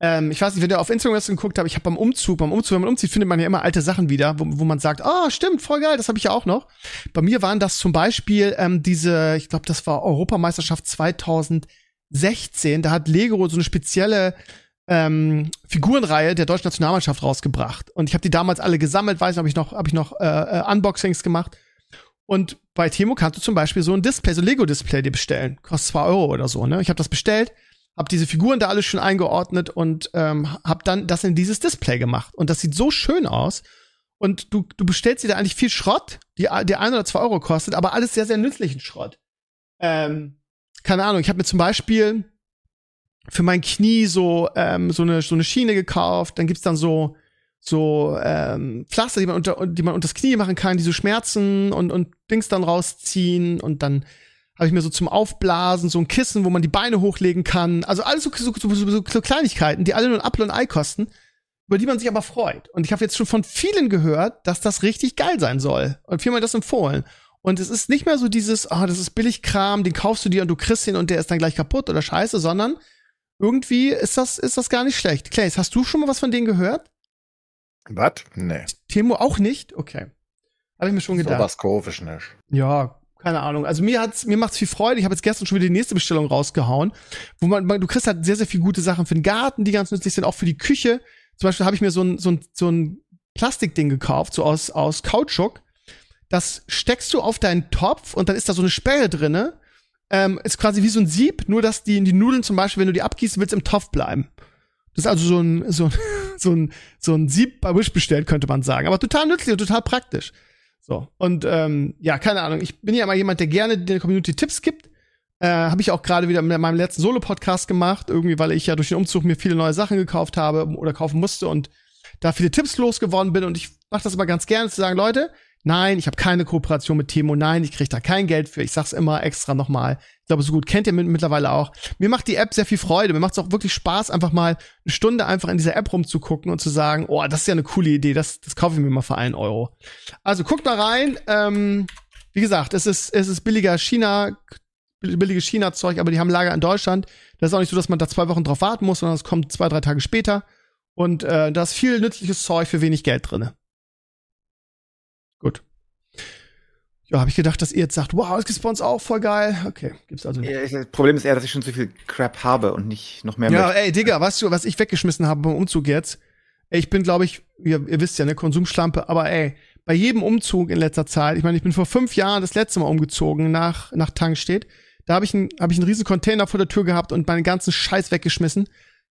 Ähm, ich weiß nicht, wenn ihr auf Instagram das geguckt habt, ich habe beim Umzug, beim Umzug, wenn man umzieht, findet man ja immer alte Sachen wieder, wo, wo man sagt, ah, oh, stimmt, voll geil, das habe ich ja auch noch. Bei mir waren das zum Beispiel ähm, diese, ich glaube, das war Europameisterschaft 2016, da hat Lego so eine spezielle ähm, Figurenreihe der deutschen Nationalmannschaft rausgebracht. Und ich habe die damals alle gesammelt, weiß nicht, habe ich noch, hab ich noch äh, äh, Unboxings gemacht. Und bei Temo kannst du zum Beispiel so ein Display, so ein Lego-Display dir bestellen. Kostet zwei Euro oder so, ne? Ich habe das bestellt habe diese Figuren da alles schon eingeordnet und ähm, habe dann das in dieses Display gemacht. Und das sieht so schön aus. Und du, du bestellst dir da eigentlich viel Schrott, die, die ein oder zwei Euro kostet, aber alles sehr, sehr nützlichen Schrott. Ähm, keine Ahnung, ich habe mir zum Beispiel für mein Knie so, ähm, so, eine, so eine Schiene gekauft. Dann gibt's dann so, so ähm, Pflaster, die man, unter, die man unter das Knie machen kann, die so Schmerzen und, und Dings dann rausziehen und dann habe ich mir so zum Aufblasen so ein Kissen, wo man die Beine hochlegen kann. Also alles so, so, so, so, so Kleinigkeiten, die alle nur ein Apfel und ein Ei kosten, über die man sich aber freut. Und ich habe jetzt schon von vielen gehört, dass das richtig geil sein soll. Und vielmal das empfohlen. Und es ist nicht mehr so dieses, ah, oh, das ist Billigkram, den kaufst du dir und du kriegst ihn und der ist dann gleich kaputt oder scheiße, sondern irgendwie ist das, ist das gar nicht schlecht. Clays, hast du schon mal was von denen gehört? Was? Nee. Timo auch nicht? Okay. Habe ich mir schon gedacht. So was komisch nicht. Ja, keine Ahnung. Also mir hat's, mir macht's viel Freude. Ich habe jetzt gestern schon wieder die nächste Bestellung rausgehauen, wo man, man, du kriegst halt sehr, sehr viel gute Sachen für den Garten, die ganz nützlich sind, auch für die Küche. Zum Beispiel habe ich mir so ein, so ein, so ein Plastikding gekauft, so aus, aus Kautschuk. Das steckst du auf deinen Topf und dann ist da so eine Sperre drinne. Ähm, ist quasi wie so ein Sieb, nur dass die, die Nudeln zum Beispiel, wenn du die abgießen willst, im Topf bleiben. Das ist also so ein, so ein, so ein, so ein Sieb bei Wish bestellt, könnte man sagen. Aber total nützlich und total praktisch. So, und ähm, ja, keine Ahnung. Ich bin ja immer jemand, der gerne der Community Tipps gibt. Äh, Habe ich auch gerade wieder mit meinem letzten Solo-Podcast gemacht, irgendwie, weil ich ja durch den Umzug mir viele neue Sachen gekauft habe oder kaufen musste und da viele Tipps losgeworden bin. Und ich mache das immer ganz gerne zu sagen, Leute, Nein, ich habe keine Kooperation mit Timo. Nein, ich kriege da kein Geld für. Ich sag's immer extra nochmal. Ich glaube, so gut kennt ihr mittlerweile auch. Mir macht die App sehr viel Freude. Mir macht es auch wirklich Spaß, einfach mal eine Stunde einfach in dieser App rumzugucken und zu sagen, oh, das ist ja eine coole Idee. Das, das kaufe ich mir mal für einen Euro. Also guckt mal rein. Ähm, wie gesagt, es ist, es ist billiger China, billiges China-Zeug, aber die haben Lager in Deutschland. Das ist auch nicht so, dass man da zwei Wochen drauf warten muss, sondern es kommt zwei, drei Tage später. Und äh, da ist viel nützliches Zeug für wenig Geld drinne. Gut. Ja, habe ich gedacht, dass ihr jetzt sagt, wow, bei uns auch voll geil. Okay, gibt's also nicht. Das Problem ist eher, dass ich schon zu viel Crap habe und nicht noch mehr. Ja, möchte. ey, Digga, weißt du, was ich weggeschmissen habe beim Umzug jetzt? Ich bin, glaube ich, ihr, ihr wisst ja, ne, Konsumschlampe, aber ey, bei jedem Umzug in letzter Zeit, ich meine, ich bin vor fünf Jahren das letzte Mal umgezogen nach, nach Tankstedt. Da habe ich, ein, hab ich einen riesen Container vor der Tür gehabt und meinen ganzen Scheiß weggeschmissen.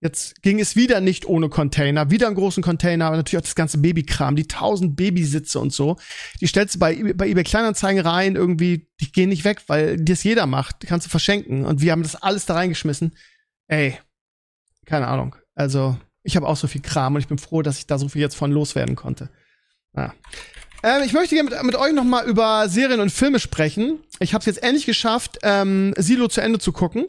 Jetzt ging es wieder nicht ohne Container, wieder einen großen Container, aber natürlich auch das ganze Babykram, die tausend Babysitze und so. Die stellst du bei, bei eBay Kleinanzeigen rein, irgendwie, die gehen nicht weg, weil das jeder macht, die kannst du verschenken. Und wir haben das alles da reingeschmissen. Ey, keine Ahnung. Also, ich habe auch so viel Kram und ich bin froh, dass ich da so viel jetzt von loswerden konnte. Ja. Ähm, ich möchte gerne mit, mit euch noch mal über Serien und Filme sprechen. Ich habe es jetzt endlich geschafft, ähm, Silo zu Ende zu gucken.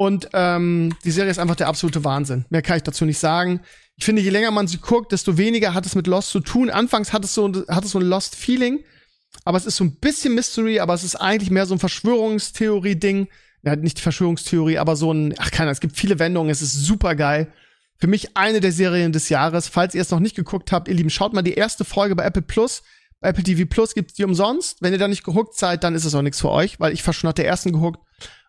Und ähm, die Serie ist einfach der absolute Wahnsinn. Mehr kann ich dazu nicht sagen. Ich finde, je länger man sie guckt, desto weniger hat es mit Lost zu tun. Anfangs hat es so, hat es so ein Lost-Feeling, aber es ist so ein bisschen Mystery, aber es ist eigentlich mehr so ein Verschwörungstheorie-Ding. Ja, nicht Verschwörungstheorie, aber so ein, ach keine, es gibt viele Wendungen, es ist super geil. Für mich eine der Serien des Jahres. Falls ihr es noch nicht geguckt habt, ihr Lieben, schaut mal die erste Folge bei Apple Plus. Bei Apple TV Plus gibt's die umsonst. Wenn ihr da nicht gehuckt seid, dann ist es auch nichts für euch, weil ich war schon nach der ersten gehuckt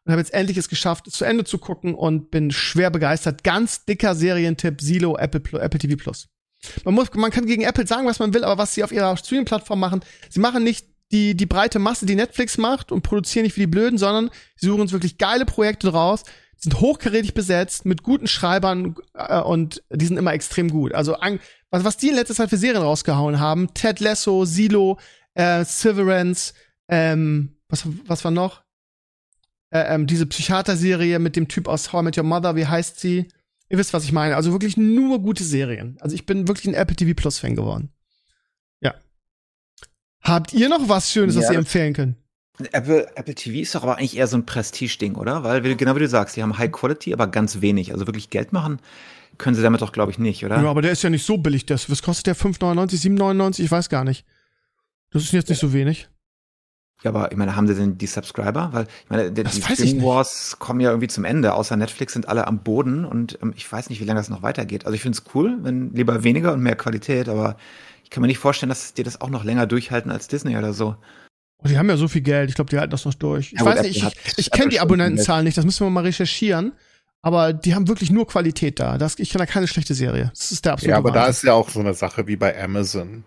und habe jetzt endlich es geschafft, es zu Ende zu gucken und bin schwer begeistert. Ganz dicker Serientipp, Silo, Apple, Apple TV Plus. Man, muss, man kann gegen Apple sagen, was man will, aber was sie auf ihrer Streaming-Plattform machen, sie machen nicht die, die breite Masse, die Netflix macht und produzieren nicht wie die Blöden, sondern sie suchen uns wirklich geile Projekte raus, sind hochkarätig besetzt, mit guten Schreibern äh, und die sind immer extrem gut. Also was, was die in letzter Zeit für Serien rausgehauen haben, Ted Lasso, Silo, äh, Severance, ähm, was, was war noch? Äh, ähm, diese Psychiater-Serie mit dem Typ aus How I Met Your Mother, wie heißt sie? Ihr wisst, was ich meine. Also wirklich nur gute Serien. Also ich bin wirklich ein Apple TV Plus Fan geworden. Ja. Habt ihr noch was Schönes, ja, was ihr empfehlen könnt? Apple, Apple TV ist doch aber eigentlich eher so ein Prestige-Ding, oder? Weil, genau wie du sagst, die haben High Quality, aber ganz wenig. Also wirklich Geld machen können sie damit doch, glaube ich, nicht, oder? Ja, aber der ist ja nicht so billig. Das, was kostet der? 5,99, 7,99? Ich weiß gar nicht. Das ist jetzt nicht so wenig. Ja, aber ich meine, haben sie denn die Subscriber? Weil ich meine, die, die Streaming Wars kommen ja irgendwie zum Ende. Außer Netflix sind alle am Boden und ähm, ich weiß nicht, wie lange das noch weitergeht. Also ich finde es cool, wenn lieber weniger und mehr Qualität, aber ich kann mir nicht vorstellen, dass die das auch noch länger durchhalten als Disney oder so. Oh, die haben ja so viel Geld, ich glaube, die halten das noch durch. Ich ja, weiß nicht, ich, ich kenne die Abonnentenzahlen nicht, das müssen wir mal recherchieren. Aber die haben wirklich nur Qualität da. Das, ich kenne da keine schlechte Serie. Das ist der absolute Ja, aber Wahnsinn. da ist ja auch so eine Sache wie bei Amazon.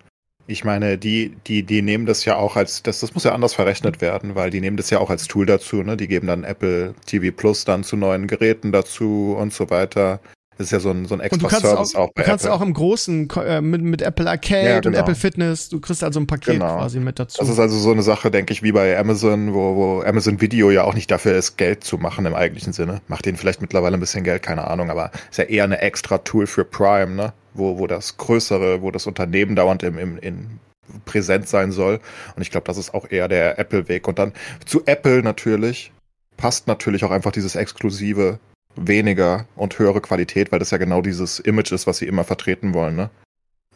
Ich meine, die, die, die nehmen das ja auch als, das, das muss ja anders verrechnet werden, weil die nehmen das ja auch als Tool dazu, ne? Die geben dann Apple TV Plus dann zu neuen Geräten dazu und so weiter. Das ist ja so ein, so ein extra Service auch, auch bei Du kannst Apple. auch im Großen äh, mit, mit Apple Arcade ja, genau. und Apple Fitness, du kriegst also ein Paket genau. quasi mit dazu. Das ist also so eine Sache, denke ich, wie bei Amazon, wo, wo Amazon Video ja auch nicht dafür ist, Geld zu machen im eigentlichen Sinne. Macht denen vielleicht mittlerweile ein bisschen Geld, keine Ahnung, aber ist ja eher eine extra Tool für Prime, ne? Wo, wo das größere, wo das Unternehmen dauernd im, im, in präsent sein soll. Und ich glaube, das ist auch eher der Apple-Weg. Und dann zu Apple natürlich passt natürlich auch einfach dieses exklusive weniger und höhere Qualität, weil das ja genau dieses Image ist, was sie immer vertreten wollen, ne?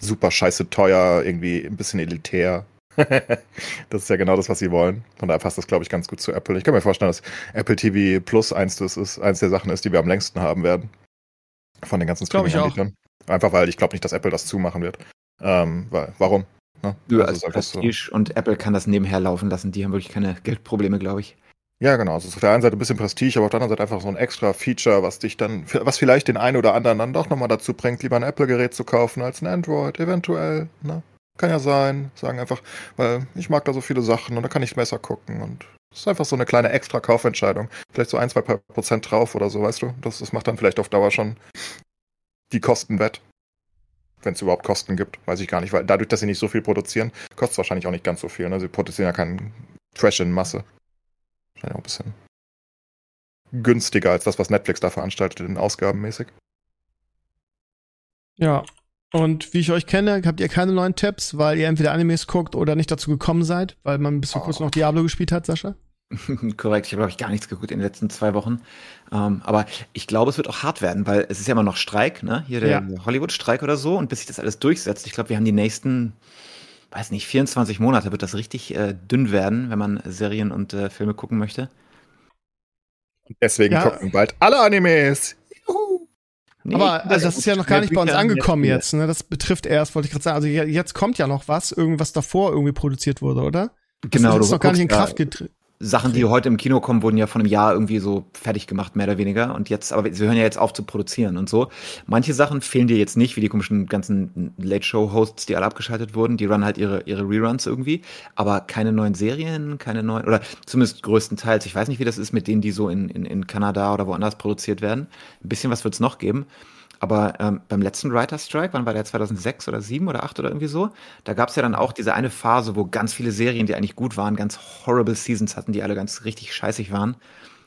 Super scheiße teuer, irgendwie ein bisschen elitär. das ist ja genau das, was sie wollen. Und da passt das, glaube ich, ganz gut zu Apple. Ich kann mir vorstellen, dass Apple TV Plus eins, das ist, eins der Sachen ist, die wir am längsten haben werden. Von den ganzen Streaming-Anbietern. Einfach weil ich glaube nicht, dass Apple das zumachen wird. Ähm, weil, warum? Ne? Ja, also als Prestige so. und Apple kann das nebenher laufen lassen. Die haben wirklich keine Geldprobleme, glaube ich. Ja, genau. Also auf der einen Seite ein bisschen Prestige, aber auf der anderen Seite einfach so ein extra Feature, was dich dann, was vielleicht den einen oder anderen dann doch nochmal dazu bringt, lieber ein Apple-Gerät zu kaufen als ein Android, eventuell. Ne? Kann ja sein. Sagen einfach, weil ich mag da so viele Sachen und da kann ich besser gucken und das ist einfach so eine kleine extra Kaufentscheidung. Vielleicht so ein, zwei Prozent drauf oder so, weißt du? Das, das macht dann vielleicht auf Dauer schon die Kosten wett. Wenn es überhaupt Kosten gibt, weiß ich gar nicht, weil dadurch, dass sie nicht so viel produzieren, kostet es wahrscheinlich auch nicht ganz so viel. Ne? Sie produzieren ja keinen Trash in Masse. Wahrscheinlich auch ein bisschen günstiger als das, was Netflix da veranstaltet, in ausgabenmäßig. Ja. Und wie ich euch kenne, habt ihr keine neuen Tipps, weil ihr entweder Animes guckt oder nicht dazu gekommen seid, weil man bis vor oh. kurzem noch Diablo gespielt hat, Sascha? Korrekt, ich habe, glaube ich, gar nichts geguckt in den letzten zwei Wochen. Ähm, aber ich glaube, es wird auch hart werden, weil es ist ja immer noch Streik, ne? Hier der ja. Hollywood-Streik oder so. Und bis sich das alles durchsetzt, ich glaube, wir haben die nächsten weiß nicht, 24 Monate wird das richtig äh, dünn werden, wenn man Serien und äh, Filme gucken möchte. Und deswegen ja. gucken bald alle Animes. Nee, aber also das ist ja noch gar nicht bei uns angekommen jetzt. Ne? Das betrifft erst, wollte ich gerade sagen. Also jetzt kommt ja noch was, irgendwas davor irgendwie produziert wurde, oder? Genau, das ist noch gar nicht in Kraft getreten. Sachen, die heute im Kino kommen, wurden ja von einem Jahr irgendwie so fertig gemacht, mehr oder weniger. Und jetzt, aber sie hören ja jetzt auf zu produzieren und so. Manche Sachen fehlen dir jetzt nicht, wie die komischen ganzen Late-Show-Hosts, die alle abgeschaltet wurden. Die runnen halt ihre, ihre Reruns irgendwie. Aber keine neuen Serien, keine neuen, oder zumindest größtenteils. Ich weiß nicht, wie das ist mit denen, die so in, in, in Kanada oder woanders produziert werden. Ein bisschen was wird's noch geben. Aber ähm, beim letzten Writer Strike, wann war der 2006 oder 7 oder 8 oder irgendwie so, da gab es ja dann auch diese eine Phase, wo ganz viele Serien, die eigentlich gut waren, ganz horrible Seasons hatten, die alle ganz richtig scheißig waren.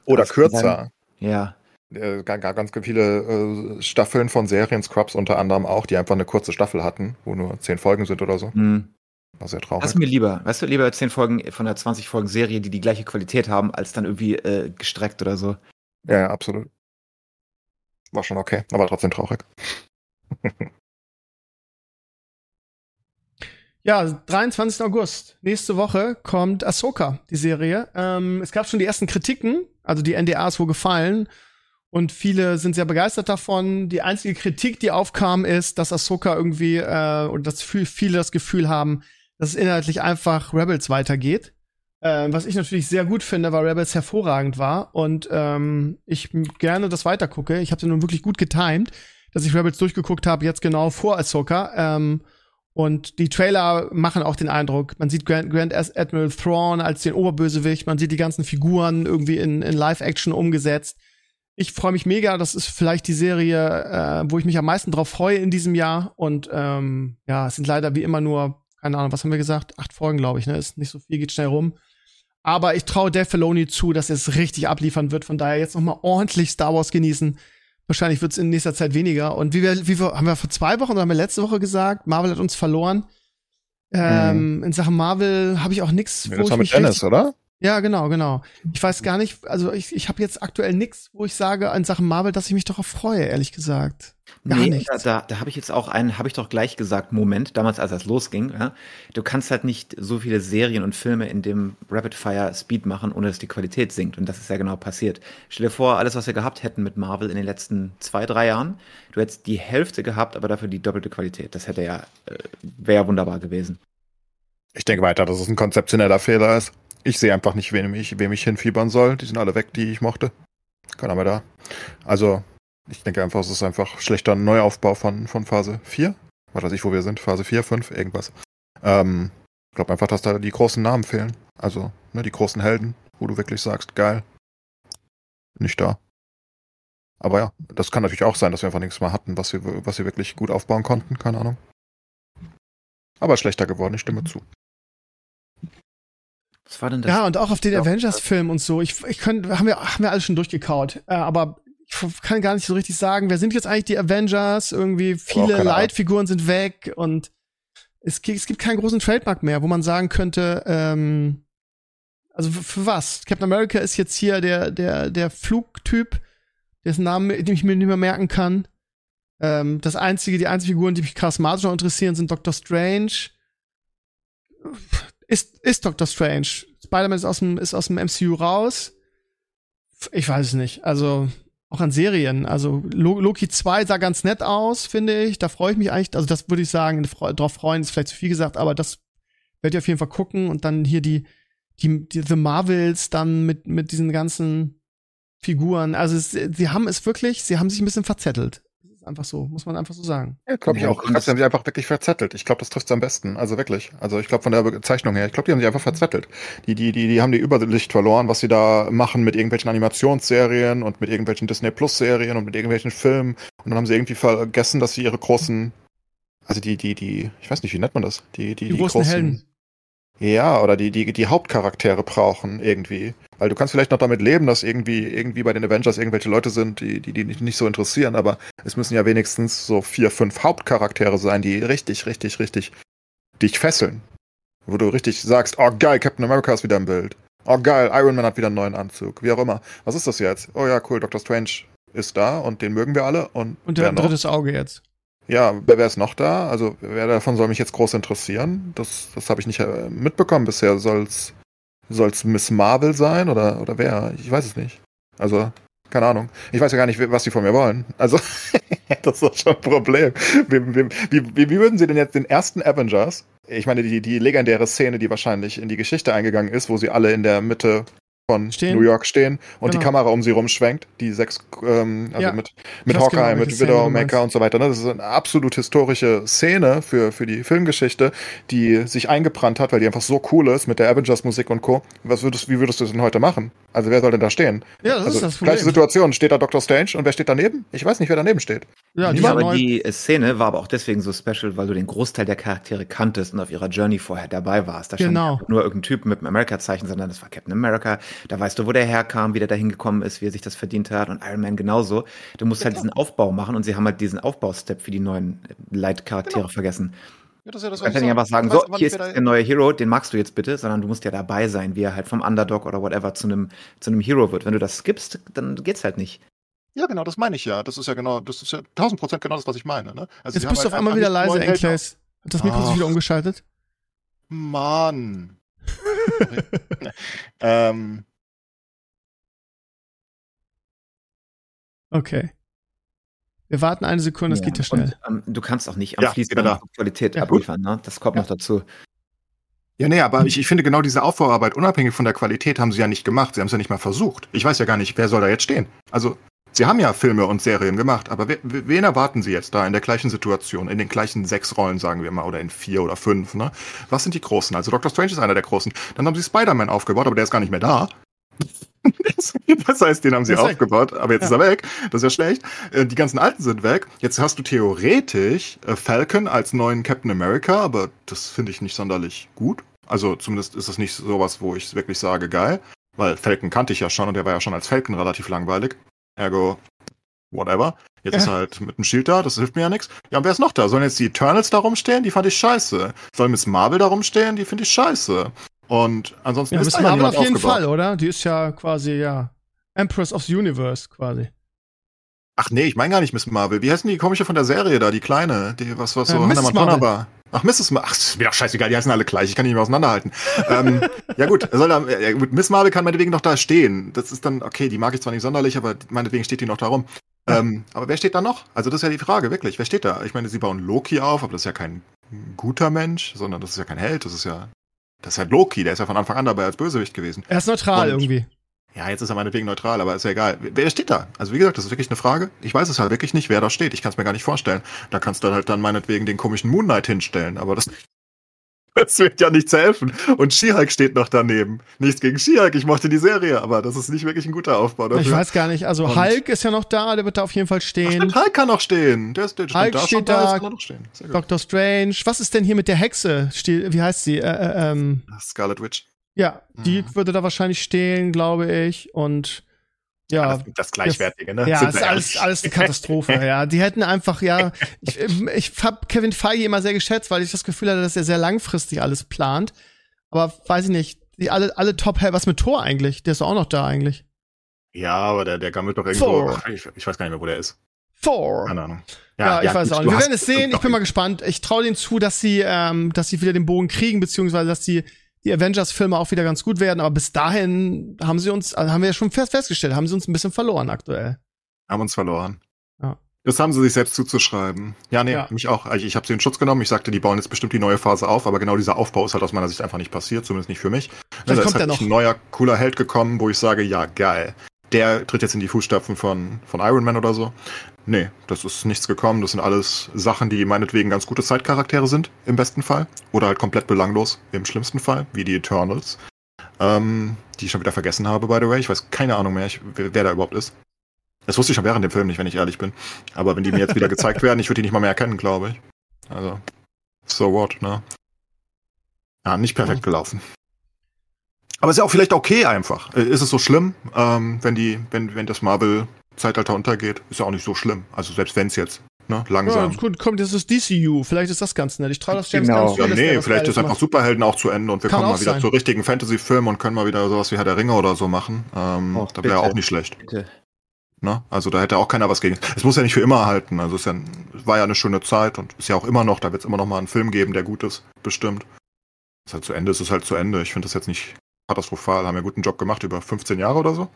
Oder also, kürzer. ja. Äh, gab ganz viele äh, Staffeln von Serien, Scrubs unter anderem auch, die einfach eine kurze Staffel hatten, wo nur 10 Folgen sind oder so. Mhm. War sehr traurig. Das mir lieber. Weißt du, lieber 10 Folgen von einer 20 Folgen Serie, die die gleiche Qualität haben, als dann irgendwie äh, gestreckt oder so. Ja, absolut. War schon okay, aber trotzdem traurig. Ja, 23. August, nächste Woche kommt Ahsoka, die Serie. Ähm, es gab schon die ersten Kritiken, also die NDAs wo gefallen. Und viele sind sehr begeistert davon. Die einzige Kritik, die aufkam, ist, dass Ahsoka irgendwie, äh, und dass viele das Gefühl haben, dass es inhaltlich einfach Rebels weitergeht. Äh, was ich natürlich sehr gut finde, weil Rebels hervorragend war und ähm, ich gerne das weitergucke. Ich habe sie nun wirklich gut getimed, dass ich Rebels durchgeguckt habe, jetzt genau vor Ahsoka. Ähm, und die Trailer machen auch den Eindruck, man sieht Grand, Grand Admiral Thrawn als den Oberbösewicht, man sieht die ganzen Figuren irgendwie in, in Live-Action umgesetzt. Ich freue mich mega, das ist vielleicht die Serie, äh, wo ich mich am meisten drauf freue in diesem Jahr. Und ähm, ja, es sind leider wie immer nur, keine Ahnung, was haben wir gesagt? Acht Folgen, glaube ich, ne? Ist nicht so viel, geht schnell rum. Aber ich traue Dave Filoni zu, dass er es richtig abliefern wird. Von daher jetzt noch mal ordentlich Star Wars genießen. Wahrscheinlich wird es in nächster Zeit weniger. Und wie wir, wie wir, haben wir vor zwei Wochen oder haben wir letzte Woche gesagt, Marvel hat uns verloren. Ähm, mhm. In Sachen Marvel habe ich auch nichts. Ja, das war mit Dennis, oder? Ja, genau, genau. Ich weiß gar nicht, also ich, ich habe jetzt aktuell nichts, wo ich sage in Sachen Marvel, dass ich mich darauf freue, ehrlich gesagt. Gar nee, nichts. Da, da habe ich jetzt auch einen, habe ich doch gleich gesagt, Moment, damals als das losging, ja, du kannst halt nicht so viele Serien und Filme in dem Rapid Fire Speed machen, ohne dass die Qualität sinkt. Und das ist ja genau passiert. Stell dir vor, alles, was wir gehabt hätten mit Marvel in den letzten zwei, drei Jahren, du hättest die Hälfte gehabt, aber dafür die doppelte Qualität. Das hätte ja, äh, wäre wunderbar gewesen. Ich denke weiter, dass es ein konzeptioneller Fehler ist. Ich sehe einfach nicht, wem ich, wem ich hinfiebern soll. Die sind alle weg, die ich mochte. Keiner mehr da. Also, ich denke einfach, es ist einfach schlechter Neuaufbau von, von Phase 4. Was weiß ich, wo wir sind. Phase 4, 5, irgendwas. Ähm, ich glaube einfach, dass da die großen Namen fehlen. Also, ne, die großen Helden, wo du wirklich sagst, geil. Nicht da. Aber ja, das kann natürlich auch sein, dass wir einfach nichts mehr hatten, was wir, was wir wirklich gut aufbauen konnten. Keine Ahnung. Aber schlechter geworden, ich stimme zu. Was war denn das? Ja, und auch auf den Avengers-Film und so. Ich, ich könnte, haben wir, haben wir alles schon durchgekaut. Äh, aber kann gar nicht so richtig sagen, wer sind jetzt eigentlich die Avengers? Irgendwie viele Leitfiguren sind weg und es, es gibt keinen großen Trademark mehr, wo man sagen könnte, ähm, also für, was? Captain America ist jetzt hier der, der, der Flugtyp, dessen Namen, den ich mir nicht mehr merken kann. Ähm, das einzige, die einzigen Figuren, die mich charismatisch noch interessieren, sind Doctor Strange ist, ist Doctor Strange. Spider-Man ist aus dem, ist aus dem MCU raus. Ich weiß es nicht. Also, auch an Serien. Also, Loki 2 sah ganz nett aus, finde ich. Da freue ich mich eigentlich. Also, das würde ich sagen, drauf freuen ist vielleicht zu viel gesagt, aber das werde ich auf jeden Fall gucken. Und dann hier die, die, die The Marvels dann mit, mit diesen ganzen Figuren. Also, es, sie haben es wirklich, sie haben sich ein bisschen verzettelt ist einfach so, muss man einfach so sagen. Ja, glaube ich auch. Ich glaube, sie haben sich einfach wirklich verzettelt. Ich glaube, das trifft es am besten. Also wirklich. Also ich glaube von der Bezeichnung her, ich glaube, die haben sich einfach verzettelt. Die, die, die, die haben die Übersicht verloren, was sie da machen mit irgendwelchen Animationsserien und mit irgendwelchen Disney Plus Serien und mit irgendwelchen Filmen. Und dann haben sie irgendwie vergessen, dass sie ihre großen, also die, die, die, ich weiß nicht, wie nennt man das? Die, die, die, die großen, großen Helden. Ja, oder die, die, die Hauptcharaktere brauchen irgendwie. Weil du kannst vielleicht noch damit leben, dass irgendwie, irgendwie bei den Avengers irgendwelche Leute sind, die, die, die nicht so interessieren, aber es müssen ja wenigstens so vier, fünf Hauptcharaktere sein, die richtig, richtig, richtig dich fesseln. Wo du richtig sagst, oh geil, Captain America ist wieder im Bild. Oh geil, Iron Man hat wieder einen neuen Anzug. Wie auch immer. Was ist das jetzt? Oh ja, cool, Doctor Strange ist da und den mögen wir alle. Und, und der hat ein drittes Auge jetzt. Ja, wer, wer ist noch da? Also, wer davon soll mich jetzt groß interessieren? Das, das habe ich nicht äh, mitbekommen bisher. Soll's, soll's Miss Marvel sein oder, oder wer? Ich weiß es nicht. Also, keine Ahnung. Ich weiß ja gar nicht, was sie von mir wollen. Also, das ist schon ein Problem. Wie, wie, wie, wie, würden sie denn jetzt den ersten Avengers, ich meine, die, die legendäre Szene, die wahrscheinlich in die Geschichte eingegangen ist, wo sie alle in der Mitte von stehen. New York stehen und genau. die Kamera um sie rumschwenkt, die sechs, ähm, also ja. mit, mit Hawkeye, genau, mit Widowmaker und so weiter. Ne? Das ist eine absolut historische Szene für, für die Filmgeschichte, die sich eingebrannt hat, weil die einfach so cool ist mit der Avengers-Musik und Co. Was würdest, wie würdest du das denn heute machen? Also wer soll denn da stehen? Ja, das also, ist das Problem. Gleiche Situation, steht da Dr. Strange und wer steht daneben? Ich weiß nicht, wer daneben steht. Ja, die, aber die Szene war aber auch deswegen so special, weil du den Großteil der Charaktere kanntest und auf ihrer Journey vorher dabei warst. Da genau. stand nur irgendein Typ mit einem America-Zeichen, sondern das war Captain America. Da weißt du, wo der herkam, wie der da hingekommen ist, wie er sich das verdient hat und Iron Man genauso. Du musst ja, halt diesen Aufbau machen und sie haben halt diesen Aufbaustep für die neuen Leitcharaktere genau. vergessen. Ja, das ist ja das, du kannst ja nicht einfach sagen, so, hier ist der neue Hero, den magst du jetzt bitte, sondern du musst ja dabei sein, wie er halt vom Underdog oder whatever zu einem zu einem Hero wird. Wenn du das skippst, dann geht's halt nicht. Ja, genau, das meine ich ja. Das ist ja genau, das ist ja 1000 Prozent genau das, was ich meine. Ne? Also jetzt bist du halt auf einmal wieder leise, Enkles. Hat das Mikro sich wieder umgeschaltet? Mann. ähm. Okay. Wir warten eine Sekunde, es ja, geht ja schnell. Und, ähm, du kannst auch nicht am ja, fließenden Qualität ja, abliefern, ne? Das kommt noch dazu. Ja, nee, aber ich, ich finde genau diese Aufbauarbeit, unabhängig von der Qualität, haben sie ja nicht gemacht. Sie haben es ja nicht mal versucht. Ich weiß ja gar nicht, wer soll da jetzt stehen. Also, sie haben ja Filme und Serien gemacht, aber we, wen erwarten sie jetzt da in der gleichen Situation, in den gleichen sechs Rollen, sagen wir mal, oder in vier oder fünf, ne? Was sind die Großen? Also, Doctor Strange ist einer der Großen. Dann haben sie Spider-Man aufgebaut, aber der ist gar nicht mehr da. das heißt, den haben sie aufgebaut, aber jetzt ja. ist er weg. Das ist ja schlecht. Äh, die ganzen Alten sind weg. Jetzt hast du theoretisch äh, Falcon als neuen Captain America, aber das finde ich nicht sonderlich gut. Also zumindest ist es nicht sowas, wo ich wirklich sage, geil. Weil Falcon kannte ich ja schon und der war ja schon als Falcon relativ langweilig. Ergo, whatever. Jetzt Ja. ist er halt mit dem Shield da, das hilft mir ja nichts. Ja, und wer ist noch da? Sollen jetzt die Eternals da rumstehen? Die fand ich scheiße. Soll Miss Marvel da rumstehen? Die finde ich scheiße. Und ansonsten Ja, ist da ja auf jeden aufgebaut. Fall, oder? Die ist ja quasi, ja, Empress of the Universe quasi. Ach nee, ich meine gar nicht Miss Marvel. Wie heißen die komische von der Serie da, die kleine? Die, was, was so Äh, Hannah. Montana war. Ach, Mrs. Marvel. Ach, ist mir doch scheißegal, die heißen alle gleich. Ich kann die nicht mehr auseinanderhalten. ähm, ja gut, soll da, ja, gut, Miss Marvel kann meinetwegen noch da stehen. Das ist dann, okay, die mag ich zwar nicht sonderlich, aber meinetwegen steht die noch da rum. Ähm, aber wer steht da noch? Also das ist ja die Frage, wirklich. Wer steht da? Ich meine, sie bauen Loki auf, aber das ist ja kein guter Mensch, sondern das ist ja kein Held. Das ist ja, das ist halt Loki. Der ist ja von Anfang an dabei als Bösewicht gewesen. Er ist neutral Und- irgendwie. Ja, jetzt ist er meinetwegen neutral, aber ist ja egal. Wer steht da? Also wie gesagt, das ist wirklich eine Frage. Ich weiß es halt wirklich nicht, wer da steht. Ich kann es mir gar nicht vorstellen. Da kannst du halt dann meinetwegen den komischen Moon Knight hinstellen, aber das, das wird ja nichts helfen. Und She-Hulk steht noch daneben. Nichts gegen She-Hulk, ich mochte die Serie, aber das ist nicht wirklich ein guter Aufbau dafür. Ich weiß gar nicht. Also Und- Hulk ist ja noch da, der wird da auf jeden Fall Ach, stehen. stimmt, Hulk kann noch stehen. Der ist, der Hulk da, steht schon da. noch stehen. Doctor Strange. Was ist denn hier mit der Hexe? Wie heißt sie? Äh, äh, ähm, Scarlet Witch. ja, die Mhm. würde da wahrscheinlich stehen, glaube ich. Und ja, das, das Gleichwertige, ne? Ja, ist alles, alles eine Katastrophe, ja. Die hätten einfach, ja, ich, ich hab Kevin Feige immer sehr geschätzt, weil ich das Gefühl hatte, dass er sehr langfristig alles plant. Aber weiß ich nicht, die alle, alle top was mit Thor eigentlich? Der ist auch noch da eigentlich. Ja, aber der, der gammelt doch irgendwo. Thor. Ach, ich, ich weiß gar nicht mehr, wo der ist. Thor. Keine Ahnung. Ja, ich weiß gut, auch nicht. Wir werden es sehen. Ich bin mal gespannt. Ich traue denen zu, dass sie, ähm, dass sie wieder den Bogen kriegen, beziehungsweise dass die, die Avengers-Filme auch wieder ganz gut werden. Aber bis dahin haben sie uns, also haben wir ja schon fest festgestellt, haben sie uns ein bisschen verloren aktuell. Haben uns verloren. Ja. Das haben sie sich selbst zuzuschreiben. Ja, nee, Ja. mich auch. Also ich habe sie in Schutz genommen. Ich sagte, die bauen jetzt bestimmt die neue Phase auf, aber genau dieser Aufbau ist halt aus meiner Sicht einfach nicht passiert, zumindest nicht für mich. da ist kommt halt noch. ein neuer, cooler Held gekommen, wo ich sage, ja, geil. Der tritt jetzt in die Fußstapfen von, von Iron Man oder so. Nee, das ist nichts gekommen. Das sind alles Sachen, die meinetwegen ganz gute Zeitcharaktere sind, im besten Fall. Oder halt komplett belanglos, im schlimmsten Fall, wie die Eternals. Ähm, die ich schon wieder vergessen habe, by the way. Ich weiß keine Ahnung mehr, ich, wer, wer da überhaupt ist. Das wusste ich schon während dem Film nicht, wenn ich ehrlich bin. Aber wenn die mir jetzt wieder gezeigt werden, ich würde die nicht mal mehr erkennen, glaube ich. Also, so what, ne? Ja, nicht perfekt gelaufen. Aber ist ja auch vielleicht okay einfach. Äh, Ist es so schlimm, ähm, wenn die, wenn, wenn das Marvel-Zeitalter untergeht? Ist ja auch nicht so schlimm. Also selbst wenn es jetzt, ne, Ja, langsam. ist gut, kommt, das ist DCU. Vielleicht ist das ganz nett. Ich traue das James Genau. Gunn zu, Ja, nee, vielleicht ist einfach macht. Superhelden auch zu Ende und wir Kann kommen mal wieder sein. zu richtigen Fantasy-Filmen und können mal wieder sowas wie Herr der Ringe oder so machen. Ähm, Oh, da wäre auch nicht schlecht. Bitte. Ne? Also da hätte auch keiner was gegen. Es muss ja nicht für immer halten. Also es ist ja, war ja eine schöne Zeit und ist ja auch immer noch, da wird es immer noch mal einen Film geben, der gut ist, bestimmt. Ist halt zu Ende, ist es halt zu Ende. Ich finde das jetzt nicht katastrophal. Haben ja guten Job gemacht über 15 Jahre oder so.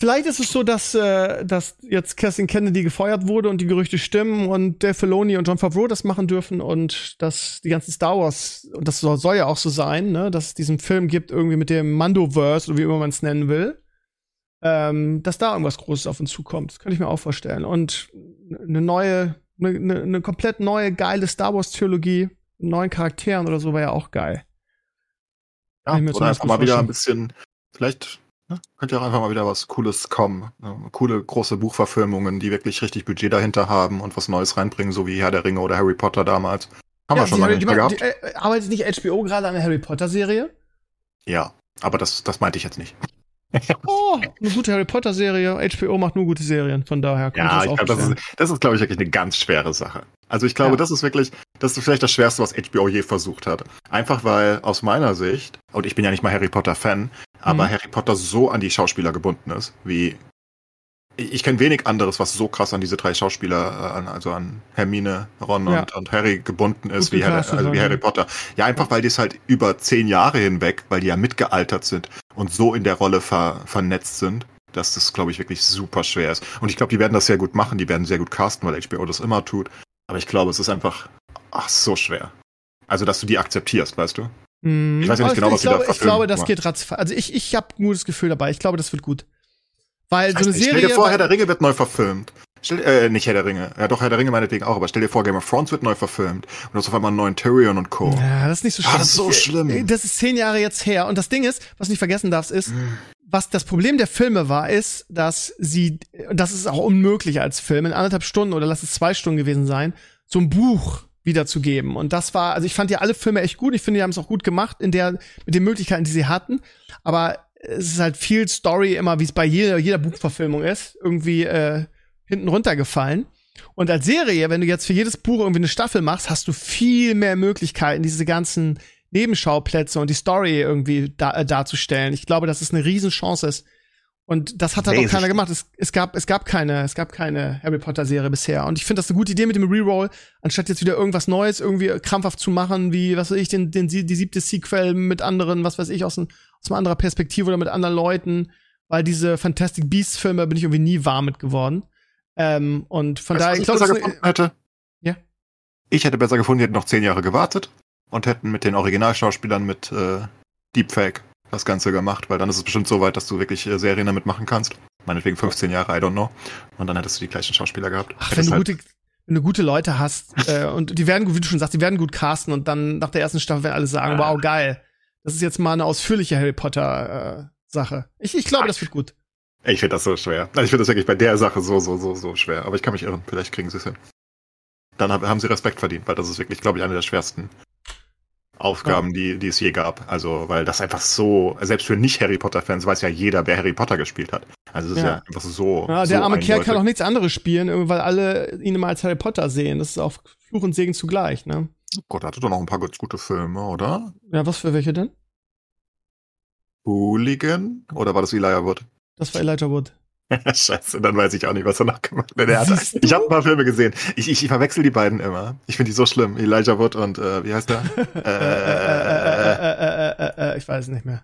Vielleicht ist es so, dass, äh, dass jetzt Kerstin Kennedy gefeuert wurde und die Gerüchte stimmen und Dave Filoni und John Favreau das machen dürfen und dass die ganzen Star Wars, und das soll, soll ja auch so sein, ne, dass es diesen Film gibt, irgendwie mit dem Mandoverse oder wie immer man es nennen will, ähm, dass da irgendwas Großes auf uns zukommt. Das könnte ich mir auch vorstellen. Und eine neue, eine, eine, komplett neue, geile Star Wars-Theologie, mit neuen Charakteren oder so wäre ja auch geil. Ja, oder einfach mal wieder ein bisschen, vielleicht ne, könnte ja auch einfach mal wieder was Cooles kommen. Ne? Coole große Buchverfilmungen, die wirklich richtig Budget dahinter haben und was Neues reinbringen, so wie Herr der Ringe oder Harry Potter damals. Haben wir schon lange die, nicht mehr gehabt. die, äh, arbeitet nicht HBO gerade an der Harry Potter-Serie? Ja, aber das, das meinte ich jetzt nicht. Oh, eine gute Harry Potter Serie. HBO macht nur gute Serien, von daher kann Ja, ich ich glaube, das ist, das ist, glaube ich, wirklich eine ganz schwere Sache. Also ich glaube, Ja. das ist wirklich, das ist vielleicht das Schwerste, was HBO je versucht hat. Einfach weil aus meiner Sicht, und ich bin ja nicht mal Harry Potter Fan, aber Mhm. Harry Potter so an die Schauspieler gebunden ist, wie ich, kenne wenig anderes, was so krass an diese drei Schauspieler, äh, an, also an Hermine, Ron Ja. und, und Harry gebunden ist, wie, Harry, also wie Harry. Potter. Ja, einfach weil die es halt über zehn Jahre hinweg, weil die ja mitgealtert sind und so in der Rolle ver, vernetzt sind, dass das, glaube ich, wirklich super schwer ist. Und ich glaube, die werden das sehr gut machen, die werden sehr gut casten, weil HBO das immer tut. Aber ich glaube, es ist einfach, ach, so schwer. Also, dass du die akzeptierst, weißt du? Mhm. Ich weiß ja nicht Aber genau, ich, was da glaube, ich verfilmen, glaube, das geht ratzfatz. Also ich, ich habe ein gutes Gefühl dabei. Ich glaube, das wird gut. Weil Ich so eine nicht, Serie. stell dir vor, Herr der Ringe wird neu verfilmt. Stell, äh, nicht Herr der Ringe. Ja, doch, Herr der Ringe meinetwegen auch, aber stell dir vor, Game of Thrones wird neu verfilmt. Und du hast auf einmal einen neuen Tyrion und Co. ja, das ist nicht so Ah, schlimm. das ist so Ich- schlimm. Das ist zehn Jahre jetzt her. Und das Ding ist, was du nicht vergessen darfst, ist, was das Problem der Filme war, ist, dass sie, und das ist auch unmöglich als Film, in anderthalb Stunden oder lass es zwei Stunden gewesen sein, so ein Buch wiederzugeben. Und das war, also ich fand ja alle Filme echt gut. Ich finde, die haben es auch gut gemacht in der, mit den Möglichkeiten, die sie hatten. Aber es ist halt viel Story immer, wie es bei jeder, jeder Buchverfilmung ist, irgendwie äh, hinten runtergefallen. Und als Serie, wenn du jetzt für jedes Buch irgendwie eine Staffel machst, hast du viel mehr Möglichkeiten, diese ganzen Nebenschauplätze und die Story irgendwie da, äh, darzustellen. Ich glaube, dass es eine Riesenchance ist. Und das hat halt auch keiner gemacht. Es, es, gab, es gab keine, es gab keine Harry Potter Serie bisher. Und ich finde das eine gute Idee mit dem Reroll, anstatt jetzt wieder irgendwas Neues irgendwie krampfhaft zu machen, wie, was weiß ich, den, den, die siebte Sequel mit anderen, was weiß ich, aus, ein, aus einer anderen Perspektive oder mit anderen Leuten. Weil diese Fantastic Beasts Filme bin ich irgendwie nie warm mit geworden. Ähm, und von weißt, daher, ich glaube, gefunden hätte. Ja. Ich hätte besser gefunden, die hätten noch zehn Jahre gewartet und hätten mit den Originalschauspielern mit äh, Deepfake das Ganze gemacht, weil dann ist es bestimmt so weit, dass du wirklich äh, Serien damit machen kannst. Meinetwegen 15 Jahre, I don't know. Und dann hättest du die gleichen Schauspieler gehabt. Ach, wenn du, halt gute, wenn du gute Leute hast äh, und die werden, wie du schon sagst, die werden gut casten und dann nach der ersten Staffel werden alle sagen, ah. wow, geil. Das ist jetzt mal eine ausführliche Harry Potter äh, Sache. Ich, ich glaube, das wird gut. Ich finde das so schwer. Also ich finde das wirklich bei der Sache so, so, so, so schwer. Aber ich kann mich irren. Vielleicht kriegen sie es hin. Dann haben sie Respekt verdient, weil das ist wirklich, glaube ich, eine der schwersten Aufgaben, ja. die, die es je gab. Also, weil das einfach so, selbst für nicht-Harry Potter-Fans weiß ja jeder, wer Harry Potter gespielt hat. Also, es ist ja, ja einfach so. Ja, der so arme Kerl kann auch nichts anderes spielen, weil alle ihn immer als Harry Potter sehen. Das ist auch Fluch und Segen zugleich, ne? Oh Gott, hatte doch noch ein paar gute Filme, oder? Ja, was für welche denn? Hooligan? Oder war das Elijah Wood? Das war Elijah Wood. Scheiße, dann weiß ich auch nicht, was er noch gemacht hat. hat ich habe ein paar Filme gesehen. Ich, ich, ich verwechsel die beiden immer. Ich finde die so schlimm. Elijah Wood und äh, wie heißt der? äh, ich weiß nicht mehr.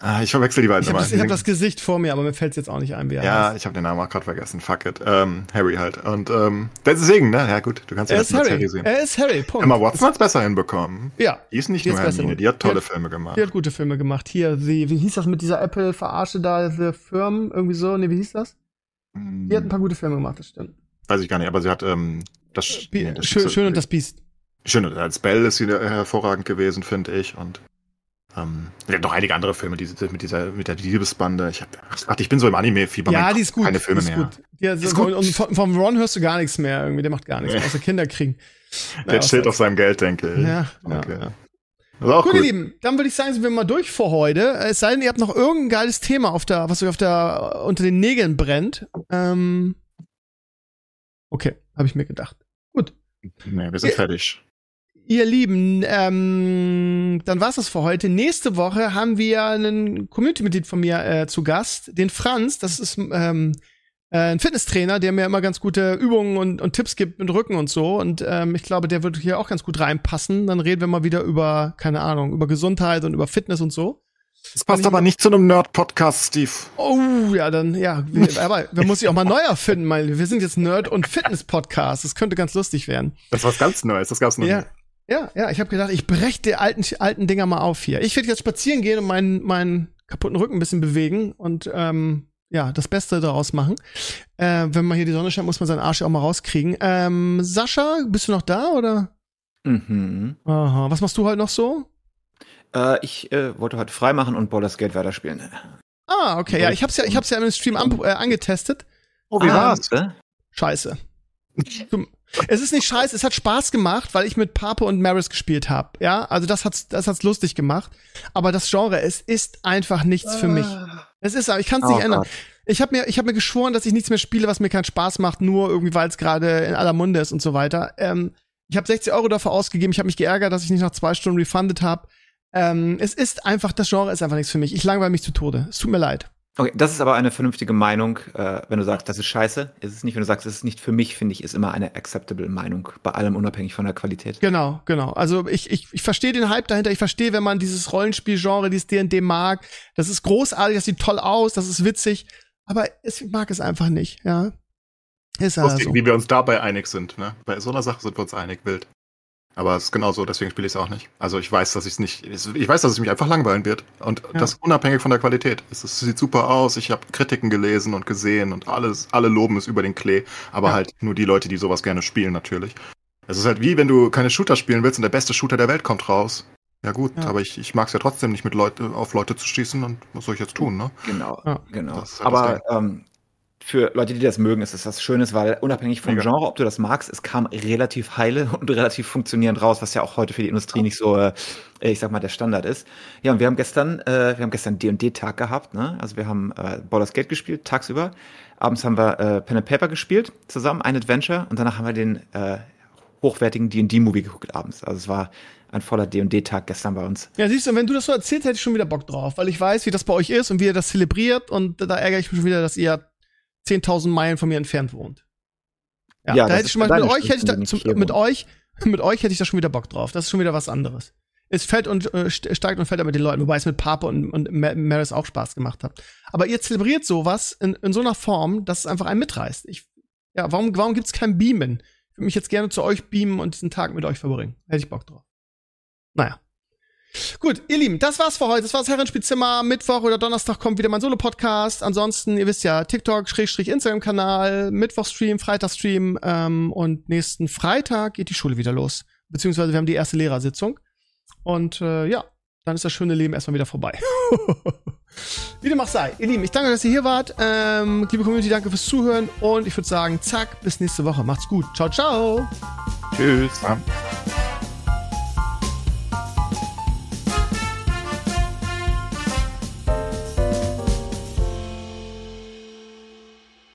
Ah, ich verwechsel die beiden ich hab immer. Das, ich habe das Gesicht vor mir, aber mir fällt es jetzt auch nicht ein, wie er Ja, heißt. ich habe den Namen auch gerade vergessen. Fuck it. Ähm, Harry halt. Und ähm, deswegen, ne? Ja gut, du kannst ja Harry. Harry sehen. Er ist Harry, Punkt. Emma Watson hat's besser hinbekommen. Ja. Die ist nicht die nur ist Hermine, die hat tolle die hat, Filme gemacht. Die hat gute Filme gemacht. Hier, die, wie hieß das mit dieser Apple-Verarsche da, The Firm, irgendwie so? Ne, wie hieß das? Die hat ein paar gute Filme gemacht, das stimmt. Weiß ich gar nicht, aber sie hat ähm, das, nee, das schön, schön und das Biest. Schön und als Belle ist sie hervorragend gewesen, finde ich. Und ähm, ja, noch einige andere Filme, die mit dieser mit der Liebesbande. Ich, hab, ich bin so im Anime-Fieber. Ja, die ist gut. Keine Filme ist mehr. Gut. Ja, ist gut. Und vom, vom Ron hörst du gar nichts mehr. Irgendwie, der macht gar nichts, außer Kinder kriegen. Der chillt auf seinem Geld, denke ich. Ja, okay. ja. Gut, gut, ihr Lieben, dann würde ich sagen, sind wir mal durch für heute. Es sei denn, ihr habt noch irgendein geiles Thema auf der, was euch auf der unter den Nägeln brennt. Ähm, okay, habe ich mir gedacht. Gut. Nee, wir sind ihr, fertig. Ihr Lieben, ähm, dann war's das für heute. Nächste Woche haben wir einen Community-Mitglied von mir äh, zu Gast, den Franz. Das ist ähm, äh, ein Fitnesstrainer, der mir immer ganz gute Übungen und, und Tipps gibt mit Rücken und so. Und ähm, ich glaube, der wird hier auch ganz gut reinpassen. Dann reden wir mal wieder über, keine Ahnung, über Gesundheit und über Fitness und so. Das passt aber nicht zu einem Nerd-Podcast, Steve. Oh, ja, dann, ja. Aber wir muss sich auch mal neu erfinden, weil wir sind jetzt Nerd- und Fitness-Podcast. Das könnte ganz lustig werden. Das ist was ganz Neues, das gab's noch ja. nicht. Ja, ja, ich habe gedacht, ich breche die alten, alten Dinger mal auf hier. Ich werde jetzt spazieren gehen und meinen, meinen kaputten Rücken ein bisschen bewegen und ähm, ja, das Beste daraus machen. Äh, wenn man hier die Sonne scheint, muss man seinen Arsch auch mal rauskriegen. Ähm, Sascha, bist du noch da oder? Mhm. Aha. Was machst du heute noch so? Äh, ich äh, wollte heute freimachen und Baldur's Gate weiterspielen. Ah, okay. Ja, ich hab's ja, ich hab's ja im Stream an, äh, angetestet. Oh, wie ähm, war's? Scheiße. Es ist nicht scheiße, es hat Spaß gemacht, weil ich mit Pape und Maris gespielt habe. Ja, also das hat's, das hat's lustig gemacht. Aber das Genre, es ist einfach nichts für mich. Ah. Es ist, ich kann es oh, nicht ändern. Gott. Ich habe mir, ich habe mir geschworen, dass ich nichts mehr spiele, was mir keinen Spaß macht, nur irgendwie, weil es gerade in aller Munde ist und so weiter. Ähm, ich habe 60 Euro dafür ausgegeben. Ich habe mich geärgert, dass ich nicht nach zwei Stunden refunded habe. Ähm, es ist einfach, das Genre ist einfach nichts für mich. Ich langweile mich zu Tode. Es tut mir leid. Okay, das ist aber eine vernünftige Meinung, äh, wenn du sagst, das ist scheiße. Ist es nicht, wenn du sagst, es ist nicht für mich, finde ich, ist immer eine acceptable Meinung, bei allem unabhängig von der Qualität. Genau, genau. Also ich, ich, ich verstehe den Hype dahinter, ich verstehe, wenn man dieses Rollenspielgenre, dieses D&D mag, das ist großartig, das sieht toll aus, das ist witzig, aber ich mag es einfach nicht, ja. Ist Lustig, so. wie wir uns dabei einig sind, ne? Bei so einer Sache sind wir uns einig, wild. Aber es ist genauso, deswegen spiele ich es auch nicht. Also ich weiß, dass ich es nicht. Ich weiß, dass es mich einfach langweilen wird. Und ja. das unabhängig von der Qualität. Es, es sieht super aus. Ich habe Kritiken gelesen und gesehen und alles, alle loben es über den Klee. Aber ja. halt nur die Leute, die sowas gerne spielen, natürlich. Es ist halt wie, wenn du keine Shooter spielen willst und der beste Shooter der Welt kommt raus. Ja gut, ja. aber ich, ich mag es ja trotzdem nicht, mit Leute auf Leute zu schießen und was soll ich jetzt tun, ne? Genau, genau. Halt aber ähm, für Leute, die das mögen, ist es was Schönes, weil unabhängig vom. Genre, ob du das magst, es kam relativ heile und relativ funktionierend raus, was ja auch heute für die Industrie nicht so, äh, ich sag mal, der Standard ist. Ja, und wir haben gestern, äh, wir haben gestern D&D-Tag gehabt, ne? Also wir haben äh, Baldur's Gate gespielt, tagsüber. Abends haben wir äh, Pen and Paper gespielt, zusammen, ein Adventure. Und danach haben wir den äh, hochwertigen D&D-Movie geguckt abends. Also es war ein voller D&D-Tag gestern bei uns. Ja, siehst du, wenn du das so erzählst, hätte ich schon wieder Bock drauf, weil ich weiß, wie das bei euch ist und wie ihr das zelebriert und da ärgere ich mich schon wieder, dass ihr 10.000 Meilen von mir entfernt wohnt. Ja, ja da hätte ich schon mal, mit euch hätte ich da, zum, mit euch, mit euch hätte ich da schon wieder Bock drauf. Das ist schon wieder was anderes. Es fällt und äh, steigt und fällt mit den Leuten, wobei es mit Papa und, und Maris auch Spaß gemacht hat. Aber ihr zelebriert sowas in, in so einer Form, dass es einfach einen mitreißt. Ich, ja, warum, warum gibt's kein Beamen? Ich würde mich jetzt gerne zu euch beamen und diesen Tag mit euch verbringen. Hätte ich Bock drauf. Naja. Gut, ihr Lieben, das war's für heute. Das war's Herrenspielzimmer. Mittwoch oder Donnerstag kommt wieder mein Solo-Podcast. Ansonsten, ihr wisst ja, TikTok, Schrägstrich, Instagram-Kanal, Mittwoch-Stream, Freitag-Stream ähm, und nächsten Freitag geht die Schule wieder los. Beziehungsweise wir haben die erste Lehrersitzung. Und äh, ja, dann ist das schöne Leben erstmal wieder vorbei. Wie dem auch sei. Ihr Lieben, ich danke, dass ihr hier wart. Ähm, liebe Community, danke fürs Zuhören. Und ich würde sagen, zack, bis nächste Woche. Macht's gut. Ciao, ciao. Tschüss.